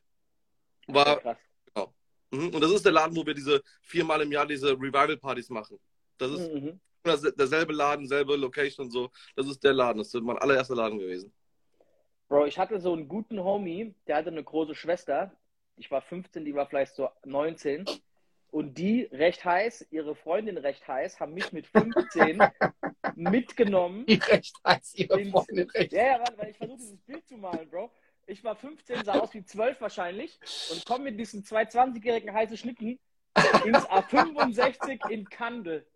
War, krass. Genau. Mhm. Und das ist der Laden, wo wir diese viermal im Jahr diese Revival-Partys machen. Das ist mhm. derselbe Laden, selbe Location und so. Das ist der Laden. Das ist mein allererster Laden gewesen. Bro, ich hatte so einen guten Homie, der hatte eine große Schwester. Ich war 15, die war vielleicht so 19. Und die recht heiß, ihre Freundin recht heiß, haben mich mit 15 [laughs] mitgenommen. Die recht heiß, ihre ins, Freundin recht Ja, ja, warte, weil ich versuche dieses Bild zu malen, Bro. Ich war 15, sah aus wie 12 wahrscheinlich und komme mit diesen zwei 20-jährigen heißen Schnitten ins A65 in Kandel.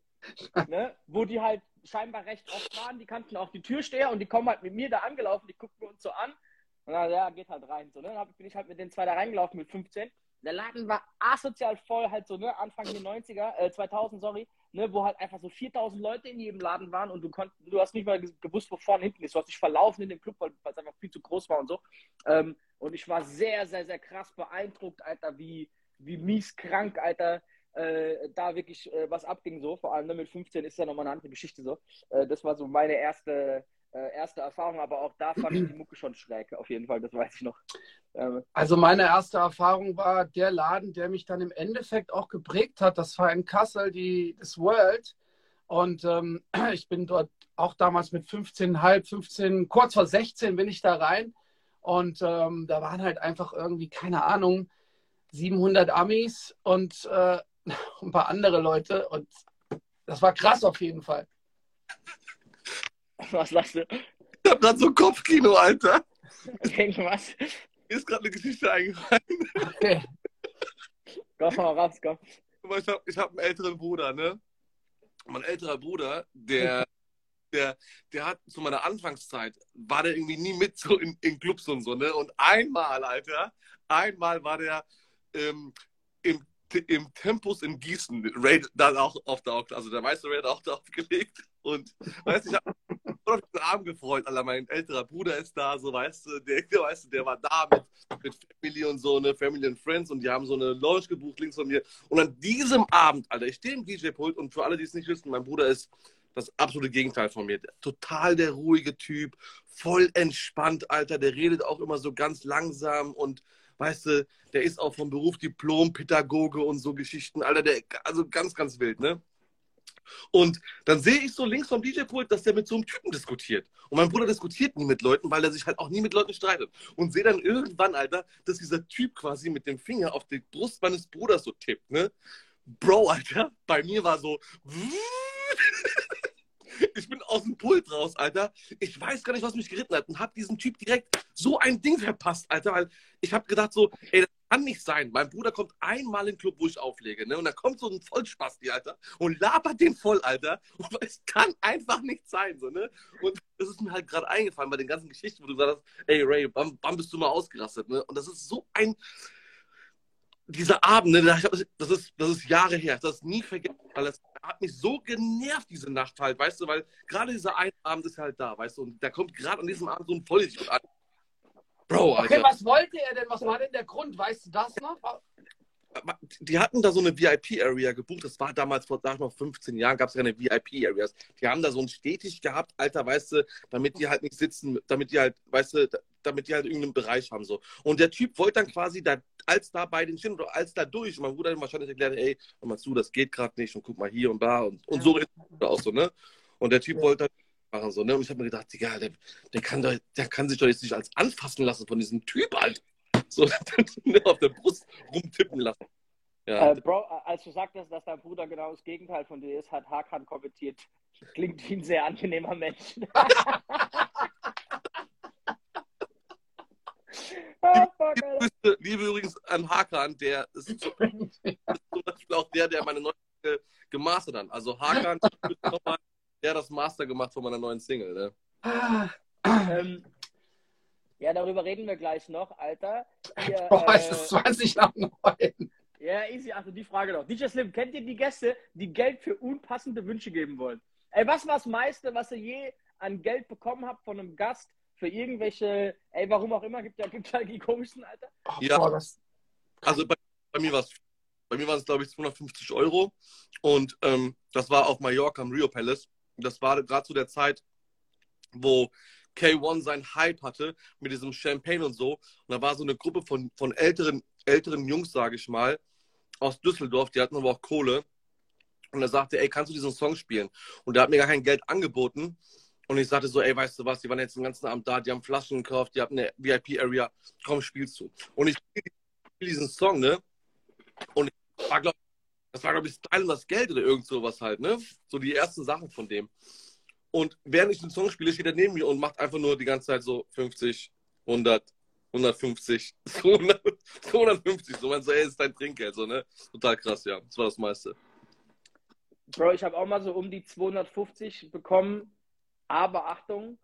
Ne? Wo die halt scheinbar recht oft waren, die kannten auch die Türsteher und die kommen halt mit mir da angelaufen, die gucken uns so an. Und dann, ja, geht halt rein. So, ne? Dann bin ich halt mit den zwei da reingelaufen mit 15 der Laden war asozial voll, halt so, ne, Anfang der 90er, äh, 2000, sorry, ne, wo halt einfach so 4000 Leute in jedem Laden waren und du konntest, du hast nicht mal gewusst, wo vorne hinten ist. Du hast dich verlaufen in dem Club, weil es einfach viel zu groß war und so. Ähm, und ich war sehr, sehr, sehr krass beeindruckt, Alter, wie, wie mies krank, Alter, äh, da wirklich äh, was abging so. Vor allem ne, mit 15 ist ja nochmal eine andere Geschichte so. Äh, das war so meine erste, äh, erste Erfahrung, aber auch da fand ich die Mucke schon schräg, auf jeden Fall, das weiß ich noch. Ähm, also meine erste Erfahrung war der Laden, der mich dann im Endeffekt auch geprägt hat. Das war in Kassel, die, das World. Und ähm, [clears throat] ich bin dort auch damals mit 15,5, 15, kurz vor 16 bin ich da rein. Und ähm, da waren halt einfach irgendwie, keine Ahnung, 700 Amis und äh, [laughs] ein paar andere Leute. Und das war krass auf jeden Fall. Was lachst du? Ich hab grad so Kopfkino, Alter. Irgendwas? Mir ist gerade eine Geschichte eingefallen. Okay. Komm mal raus, komm. Ich habe hab einen älteren Bruder, ne? Mein älterer Bruder, der, der, der hat zu meiner Anfangszeit, war der irgendwie nie mit so in, in Clubs und so, ne? Und einmal, Alter, einmal war der ähm, im im Tempus in Gießen, Ray dann auch auf der also der meiste hat auch da aufgelegt und weißt ich habe auf den Arm gefreut, Alter, mein älterer Bruder ist da, so weißt du, der, der, weißt du, der war da mit, mit Family und so, ne, Family and Friends und die haben so eine Lounge gebucht links von mir und an diesem Abend, Alter, ich stehe im DJ-Pult und für alle, die es nicht wissen, mein Bruder ist das absolute Gegenteil von mir. Total der ruhige Typ, voll entspannt, Alter. Der redet auch immer so ganz langsam und weißt du, der ist auch vom Beruf Diplom-Pädagoge und so Geschichten, Alter, der, also ganz, ganz wild, ne? Und dann sehe ich so links vom DJ-Pult, dass der mit so einem Typen diskutiert. Und mein Bruder diskutiert nie mit Leuten, weil er sich halt auch nie mit Leuten streitet. Und sehe dann irgendwann, Alter, dass dieser Typ quasi mit dem Finger auf die Brust meines Bruders so tippt, ne? Bro, Alter, bei mir war so. [laughs] Ich bin aus dem Pult raus, Alter. Ich weiß gar nicht, was mich geritten hat und hab diesen Typ direkt so ein Ding verpasst, Alter. Weil ich hab gedacht so, ey, das kann nicht sein. Mein Bruder kommt einmal in den Club, wo ich auflege, ne? Und da kommt so ein Vollspasti, Alter, und labert den voll, Alter. Und [laughs] es kann einfach nicht sein, so, ne? Und das ist mir halt gerade eingefallen bei den ganzen Geschichten, wo du gesagt hast, ey, Ray, wann, wann bist du mal ausgerastet, ne? Und das ist so ein dieser Abend, ne, das ist, das ist Jahre her, das ist nie vergessen, weil es hat mich so genervt, diese Nacht halt, weißt du, weil gerade dieser eine Abend ist halt da, weißt du, und da kommt gerade an diesem Abend so ein Vollidiot an. Bro, Alter. Okay, was wollte er denn? Was war denn der Grund? Weißt du das noch? die hatten da so eine VIP-Area gebucht. Das war damals vor sag ich mal, 15 Jahren, gab es keine VIP-Areas. Die haben da so ein Stetig gehabt, Alter, weißt du, damit die halt nicht sitzen, damit die halt, weißt du, damit die halt irgendeinen Bereich haben. so. Und der Typ wollte dann quasi da, als da bei den Schienen oder als da durch, mein Bruder hat wahrscheinlich erklärt, ey, hör mal zu, das geht gerade nicht und guck mal hier und da und, und so es auch so, ne? Und der Typ ja. wollte dann machen, so, ne? Und ich habe mir gedacht, Digga, der, der, kann doch, der kann sich doch jetzt nicht als anfassen lassen von diesem Typ, Alter. So [laughs] auf der Brust rumtippen lassen. Ja. Äh, Bro, als du sagtest, dass dein Bruder genau das Gegenteil von dir ist, hat Hakan kommentiert. Klingt wie ein sehr angenehmer Mensch. [laughs] oh, fuck, liebe, liebe, übrigens an Hakan, der ist, zum [laughs] Beispiel auch der, der meine neue gemastert hat. Also Hakan, der hat das Master gemacht von meiner neuen Single. Ne? ähm, ja, darüber reden wir gleich noch, Alter. Hier, [laughs] Boah, äh, es ist 20 nach 9. Ja, easy. Also die Frage noch. DJ Slim, kennt ihr die Gäste, die Geld für unpassende Wünsche geben wollen? Ey, was war das meiste, was ihr je an Geld bekommen habt von einem Gast für irgendwelche, ey, warum auch immer, gibt ja, gibt ja die komischsten, Alter? Ja, Boah, das... also bei, bei mir war es bei mir waren es, glaube ich, 250 Euro. Und ähm, das war auf Mallorca im Rio Palace. Das war gerade zu der Zeit, wo K1 seinen Hype hatte mit diesem Champagne und so. Und da war so eine Gruppe von, von älteren, älteren Jungs, sage ich mal, aus Düsseldorf, die hatten aber auch Kohle. Und er sagte, ey, kannst du diesen Song spielen? Und der hat mir gar kein Geld angeboten. Und ich sagte so, ey, weißt du was, die waren jetzt den ganzen Abend da, die haben Flaschen gekauft, die haben eine VIP-Area, komm, spielst du. Und ich spiele diesen Song, ne? Und ich war, glaub, das war, glaube ich, Style und das Geld oder irgend sowas halt, ne? So die ersten Sachen von dem. Und während ich den Song spiele, steht er neben mir und macht einfach nur die ganze Zeit so 50, 100, 150, 200, 250. So, man so, ey, ist dein Trinkgeld, so, ne? Total krass, ja. Das war das meiste. Bro, ich habe auch mal so um die 250 bekommen, aber Achtung,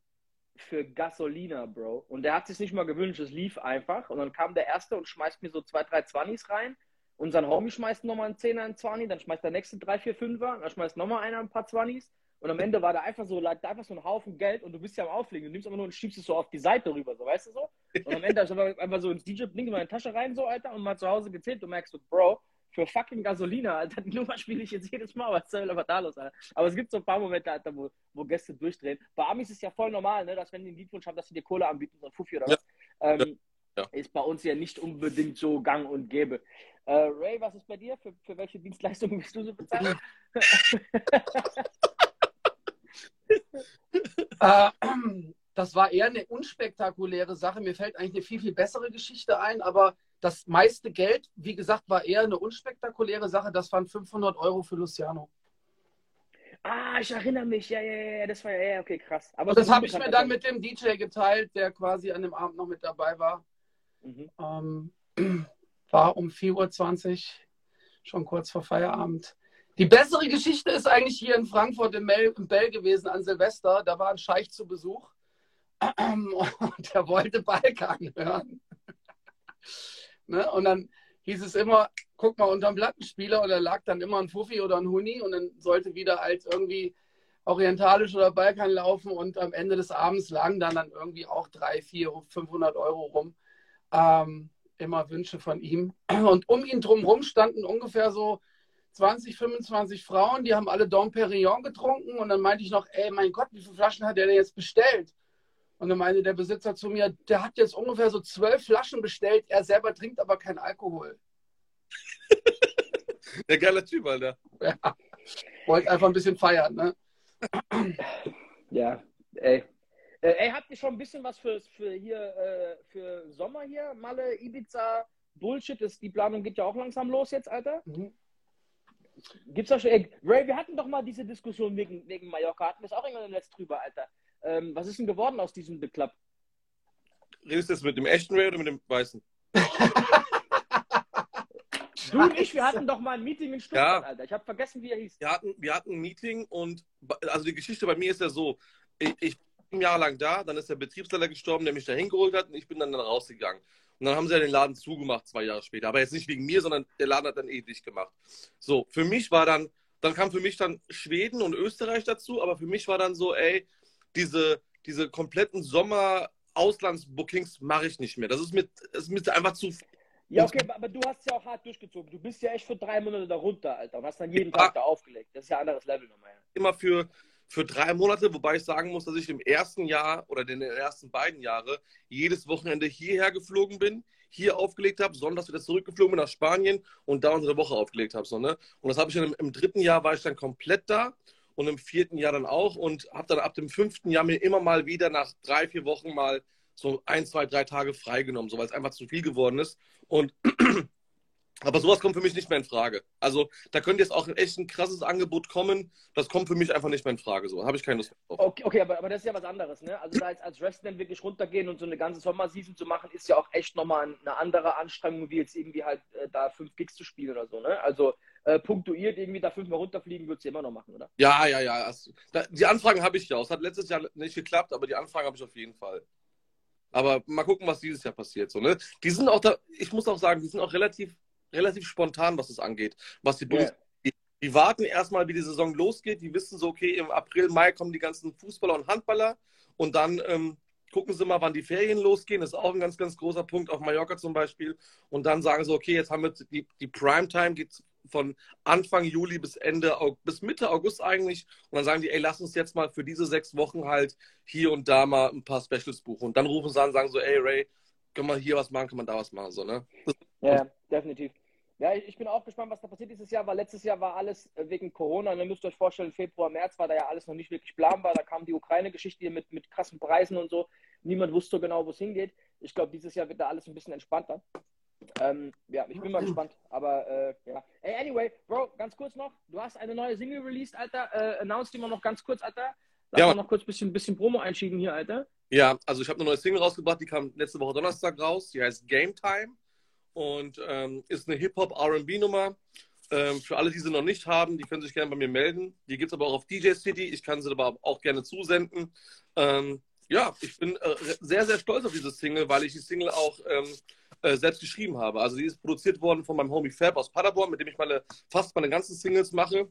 für Gasolina, Bro. Und der hat sich nicht mal gewünscht, es lief einfach. Und dann kam der Erste und schmeißt mir so zwei, drei Zwannis rein. Und sein Homie schmeißt nochmal einen Zehner, einen Zwanni, dann schmeißt der nächste drei, vier, fünfer, dann schmeißt nochmal einer ein paar Zwannis. Und am Ende war da einfach so, lag da einfach so ein Haufen Geld und du bist ja am Auflegen. Du nimmst aber nur und schiebst es so auf die Seite rüber, so, weißt du so? Und am Ende hast du einfach so ins DJ-Ding in meine Tasche rein, so, Alter, und mal zu Hause gezählt. Du merkst so, Bro, für fucking Gasolina, Alter, die Nummer spiele ich jetzt jedes Mal, was soll aber da los, Alter? Aber es gibt so ein paar Momente, Alter, wo, wo Gäste durchdrehen. Bei Amis ist es ja voll normal, ne, dass wenn die einen Liedwunsch haben, dass sie dir Kohle anbieten, so ein Fuffi oder was. Ja. Ähm, ja. Ist bei uns ja nicht unbedingt so gang und gäbe. Äh, Ray, was ist bei dir? Für, für welche Dienstleistungen bist du so bezahlt? [laughs] äh, das war eher eine unspektakuläre Sache. Mir fällt eigentlich eine viel, viel bessere Geschichte ein, aber das meiste Geld, wie gesagt, war eher eine unspektakuläre Sache. Das waren 500 Euro für Luciano. Ah, ich erinnere mich. Ja, ja, ja, das war ja, okay, krass. Aber das habe ich mir dann mit dem DJ geteilt, der quasi an dem Abend noch mit dabei war. Mhm. Ähm, [clears throat] war um 4.20 Uhr, schon kurz vor Feierabend. Die bessere Geschichte ist eigentlich hier in Frankfurt im, Mel im Bell gewesen an Silvester. Da war ein Scheich zu Besuch [clears throat] und der wollte Balkan hören. [laughs] ne? Und dann hieß es immer, guck mal unterm Plattenspieler und da lag dann immer ein Fuffi oder ein Huni und dann sollte wieder als irgendwie orientalisch oder Balkan laufen und am Ende des Abends lagen dann, dann irgendwie auch 3, 4, 500 Euro rum. Ähm, immer Wünsche von ihm. Und um ihn drumherum standen ungefähr so 20, 25 Frauen, die haben alle Dom Perignon getrunken und dann meinte ich noch, ey, mein Gott, wie viele Flaschen hat der denn jetzt bestellt? Und dann meinte der Besitzer zu mir, der hat jetzt ungefähr so zwölf Flaschen bestellt, er selber trinkt aber keinen Alkohol. [laughs] der geile Typ, Alter. Ja, wollte einfach ein bisschen feiern, ne? Ja, ey. Äh, ey, habt ihr schon ein bisschen was für, für hier, äh, für Sommer hier? Malle, Ibiza, Bullshit, ist, die Planung geht ja auch langsam los jetzt, Alter. Mhm. Gibt's da schon. Ey, Ray, wir hatten doch mal diese Diskussion wegen, wegen Mallorca. Hatten wir es auch irgendwann letzt drüber, Alter. Ähm, was ist denn geworden aus diesem The Club? Redest du jetzt mit dem echten Ray oder mit dem weißen? du und ich, wir hatten doch mal ein Meeting in Stuttgart, ja. Alter. Ich habe vergessen, wie er hieß. Wir hatten, wir hatten ein Meeting und also die Geschichte bei mir ist ja so, ich, ich ein Jahr lang da, dann ist der Betriebsleiter gestorben, der mich da hingeholt hat und ich bin dann, dann rausgegangen. Und dann haben sie ja den Laden zugemacht, zwei Jahre später. Aber jetzt nicht wegen mir, sondern der Laden hat dann eh dicht gemacht. So, für mich war dann, dann kam für mich dann Schweden und Österreich dazu, aber für mich war dann so, ey, diese, diese kompletten Sommer Auslandsbookings mache ich nicht mehr. Das ist mir, das ist mir einfach zu. Ja, okay, aber du hast ja auch hart durchgezogen. Du bist ja echt für drei Monate da runter, Alter, und hast dann jeden Ja. Tag da aufgelegt. Das ist ja ein anderes Level nochmal. Ja. Immer für, für drei Monate, wobei ich sagen muss, dass ich im ersten Jahr oder in den ersten beiden Jahren jedes Wochenende hierher geflogen bin, hier aufgelegt habe, sonntags wieder zurückgeflogen bin nach Spanien und da unsere Woche aufgelegt habe. So, ne? Und das habe ich dann im, im dritten Jahr war ich dann komplett da und im vierten Jahr dann auch und habe dann ab dem fünften Jahr mir immer mal wieder nach drei, vier Wochen mal so ein, zwei, drei Tage freigenommen, so weil es einfach zu viel geworden ist. Und [clears throat] aber sowas kommt für mich nicht mehr in Frage. Also da könnte jetzt auch ein echt ein krasses Angebot kommen. Das kommt für mich einfach nicht mehr in Frage. So habe ich keine Lust drauf. Okay, okay aber, aber das ist ja was anderes, ne? Also da jetzt als Wrestler wirklich runtergehen und so eine ganze Sommerseason zu machen, ist ja auch echt nochmal eine andere Anstrengung, wie jetzt irgendwie halt äh, da fünf Gigs zu spielen oder so, ne? Also äh, punktuiert irgendwie da fünfmal runterfliegen, würdest du immer noch machen, oder? Ja, ja, ja. Also, da, die Anfragen habe ich ja. Es hat letztes Jahr nicht geklappt, aber die Anfragen habe ich auf jeden Fall. Aber mal gucken, was dieses Jahr passiert. So, ne? Die sind auch da, ich muss auch sagen, die sind auch relativ, relativ spontan, was es angeht, was die Bundes Ja. die, warten erstmal, wie die Saison losgeht. Die wissen so, okay, im April, Mai kommen die ganzen Fußballer und Handballer und dann ähm, gucken sie mal, wann die Ferien losgehen. Das ist auch ein ganz, ganz großer Punkt, auf Mallorca zum Beispiel. Und dann sagen sie, okay, jetzt haben wir die, die Primetime, geht von Anfang Juli bis Ende, bis Mitte August eigentlich. Und dann sagen die, ey, lass uns jetzt mal für diese sechs Wochen halt hier und da mal ein paar Specials buchen. Und dann rufen sie an und sagen so, ey, Ray, kann man hier was machen, kann man da was machen, so, ne? Ja, definitiv. Ja, ich ich bin auch gespannt, was da passiert dieses Jahr, weil letztes Jahr war alles äh, wegen Corona. Und ihr müsst euch vorstellen, Februar, März war da ja alles noch nicht wirklich planbar. Da kam die Ukraine-Geschichte hier mit, mit krassen Preisen und so. Niemand wusste so genau, wo es hingeht. Ich glaube, dieses Jahr wird da alles ein bisschen entspannter. Ähm, ja, ich bin mal gespannt. Aber äh, ja. Ey, anyway, Bro, ganz kurz noch. Du hast eine neue Single released, Alter. Äh, announce die mal noch ganz kurz, Alter. Lass Ja, mal noch kurz ein bisschen, bisschen Promo einschieben hier, Alter. Ja, also ich habe eine neue Single rausgebracht, die kam letzte Woche Donnerstag raus. Die heißt Game Time und ähm, ist eine Hip-Hop-RB-Nummer. Ähm, für alle, die sie noch nicht haben, die können sich gerne bei mir melden. Die gibt es aber auch auf DJ City. Ich kann sie aber auch gerne zusenden. Ähm, ja, ich bin äh, sehr, sehr stolz auf diese Single, weil ich die Single auch ähm, äh, selbst geschrieben habe. Also die ist produziert worden von meinem Homie Fab aus Paderborn, mit dem ich meine, fast meine ganzen Singles mache.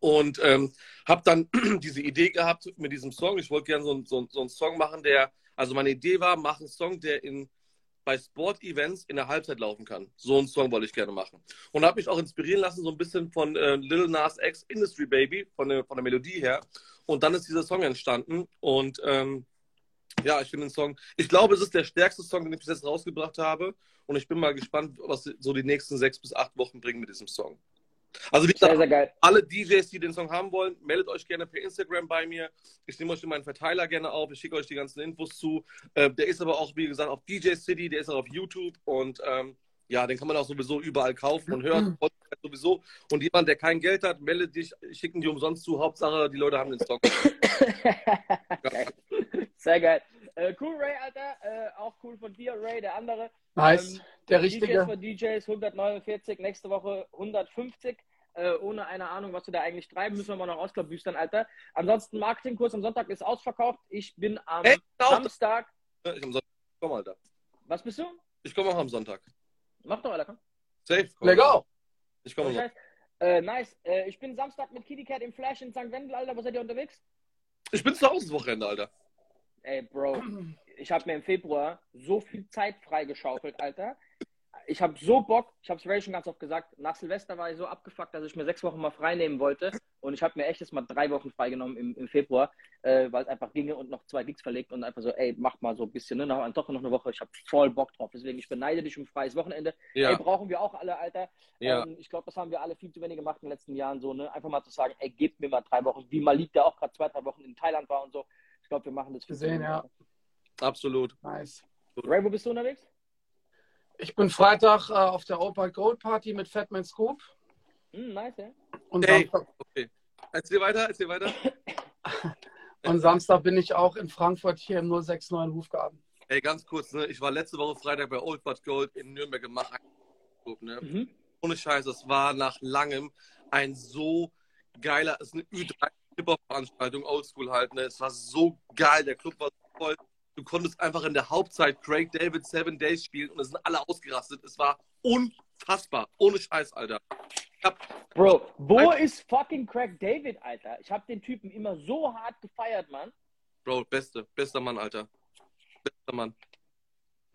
Und ähm, habe dann [clears throat] diese Idee gehabt mit diesem Song. Ich wollte gerne so, so, so einen Song machen, der, also meine Idee war, mach einen Song, der in, bei Sport-Events in der Halbzeit laufen kann. So einen Song wollte ich gerne machen. Und habe mich auch inspirieren lassen, so ein bisschen von äh, Lil Nas X Industry Baby, von der, von der Melodie her. Und dann ist dieser Song entstanden. Und ähm, ja, ich finde den Song, ich glaube, es ist der stärkste Song, den ich bis jetzt rausgebracht habe. Und ich bin mal gespannt, was so die nächsten sechs bis acht Wochen bringen mit diesem Song. Also wie Sehr, gesagt, sehr geil. alle DJs, die den Song haben wollen, meldet euch gerne per Instagram bei mir. Ich nehme euch in meinen Verteiler gerne auf. Ich schicke euch die ganzen Infos zu. Äh, der ist aber auch, wie gesagt, auf DJ City, der ist auch auf YouTube und ähm, ja, den kann man auch sowieso überall kaufen und hören. sowieso. Und jemand, der kein Geld hat, meldet dich, schicken die umsonst zu. Hauptsache, die Leute haben den Song. [laughs] geil. Sehr geil. Äh, cool, Ray, Alter. Äh, auch cool von dir, Ray, der andere. Nice. Ähm, Der DJs richtige. für DJs 149, nächste Woche 150. Äh, ohne eine Ahnung, was wir da eigentlich treiben, müssen wir mal noch ausklabüstern, Alter. Ansonsten, Marketingkurs am Sonntag ist ausverkauft. Ich bin am Hey, Samstag. Ich am Sonntag. Komm, Alter. Was bist du? Ich komme auch am Sonntag. Mach doch, Alter, komm. Safe. komm. Let go. Ich komme am Sonntag. Äh, nice. Äh, ich bin Samstag mit Kitty Cat im Flash in St. Wendel, Alter. Wo seid ihr unterwegs? Ich bin zu Hause das Wochenende, Alter. Ey, Bro, [clears throat] ich habe mir im Februar so viel Zeit freigeschaufelt, Alter. Ich habe so Bock, ich habe es Ray schon ganz oft gesagt, nach Silvester war ich so abgefuckt, dass ich mir sechs Wochen mal frei nehmen wollte. Und ich habe mir echt jetzt mal drei Wochen freigenommen im, im Februar, äh, weil es einfach ginge und noch zwei Gigs verlegt und einfach so, ey, mach mal so ein bisschen, ne? Noch, doch noch eine Woche. Ich habe voll Bock drauf. Deswegen, ich beneide dich um freies Wochenende. Ey, Ja, brauchen wir auch alle, Alter. ja. Ähm, ich glaube, das haben wir alle viel zu wenig gemacht in den letzten Jahren. So, ne? Einfach mal zu sagen, ey, gebt mir mal drei Wochen. Wie Malik, der auch gerade zwei, drei Wochen in Thailand war und so. Ich glaube, wir machen das viel zu Gesehen, ja. Absolut. Nice. Ray, wo bist du unterwegs? Ich bin Freitag äh, auf der Opa Gold Party mit Fatman Scoop. Hm, nice, ja. Und, Hey. Samstag, Okay. Erzähl weiter, erzähl weiter. [laughs] und Samstag bin ich auch in Frankfurt hier im 069 Hufgarten. Ey, ganz kurz, ne? Ich war letzte Woche Freitag bei Old But Gold in Nürnberg im Mach. Ne? Mhm. Ohne Scheiß, das war nach langem ein so geiler, es ist eine Ü3-Hip-Hop-Veranstaltung, Oldschool halt, ne? Es war so geil, der Club war so voll. Du konntest einfach in der Hauptzeit Craig David Seven Days spielen und es sind alle ausgerastet. Es war unfassbar. Ohne Scheiß, Alter. Ich hab, Bro, wo ist fucking Craig David, Alter? Ich habe den Typen immer so hart gefeiert, Mann. Bro, beste, bester Mann, Alter. Mann.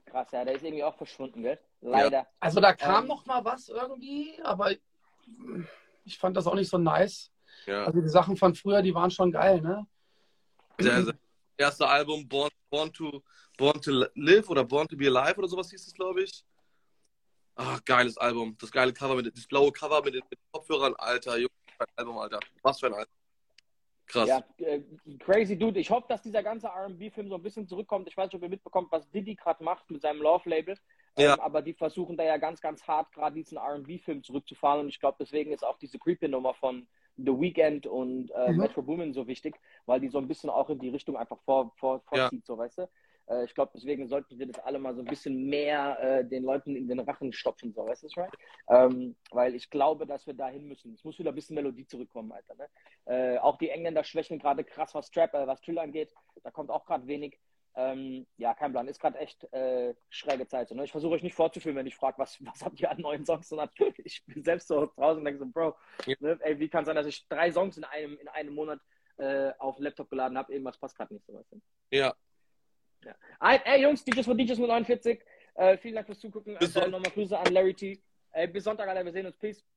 Krass, ja, der ist irgendwie auch verschwunden, gell? Leider. Ja. Also da kam ähm, noch mal was irgendwie, aber ich fand das auch nicht so nice. Ja. Also die Sachen von früher, die waren schon geil, ne? Sehr, sehr. Erste Album Born, Born, to, Born to Live oder Born to Be Alive oder sowas hieß es, glaube ich. Ach, geiles Album. Das geile Cover, mit, das blaue Cover mit den, mit den Kopfhörern, Alter. Junge, Album, Alter. Was für ein Album. Krass. Ja, äh, crazy Dude. Ich hoffe, dass dieser ganze RB-Film so ein bisschen zurückkommt. Ich weiß nicht, ob ihr mitbekommt, was Diddy gerade macht mit seinem Love-Label. Ja. Ähm, aber die versuchen da ja ganz, ganz hart gerade diesen RB-Film zurückzufahren. Und ich glaube, deswegen ist auch diese Creepy-Nummer von The Weeknd und äh, mhm. Metro Boomin so wichtig, weil die so ein bisschen auch in die Richtung einfach vor, vor, vorzieht, ja. so weißt du. Äh, ich glaube, deswegen sollten wir das alle mal so ein bisschen mehr äh, den Leuten in den Rachen stopfen, so weißt du, right? Ähm, weil ich glaube, dass wir dahin müssen. Es muss wieder ein bisschen Melodie zurückkommen, Alter. Ne? Äh, auch die Engländer schwächen gerade krass, was Trap, äh, was Trill angeht. Da kommt auch gerade wenig. Ähm, ja, kein Plan. Ist gerade echt äh, schräge Zeit. So, ne? Ich versuche euch nicht vorzuführen, wenn ich frage, was, [laughs] was habt ihr an neuen Songs? Und [laughs] ich bin selbst so draußen und denke so, Bro, ja. ne? ey, wie kann es sein, dass ich drei Songs in einem, in einem Monat äh, auf Laptop geladen habe? Irgendwas passt gerade nicht so. Weißt du? Ja. ja. Ein, ey, Jungs, DJs von DJs 49. Äh, vielen Dank fürs Zugucken. Also, nochmal Grüße an Larry T. Ey, bis Sonntag, Alter. Wir sehen uns. Peace.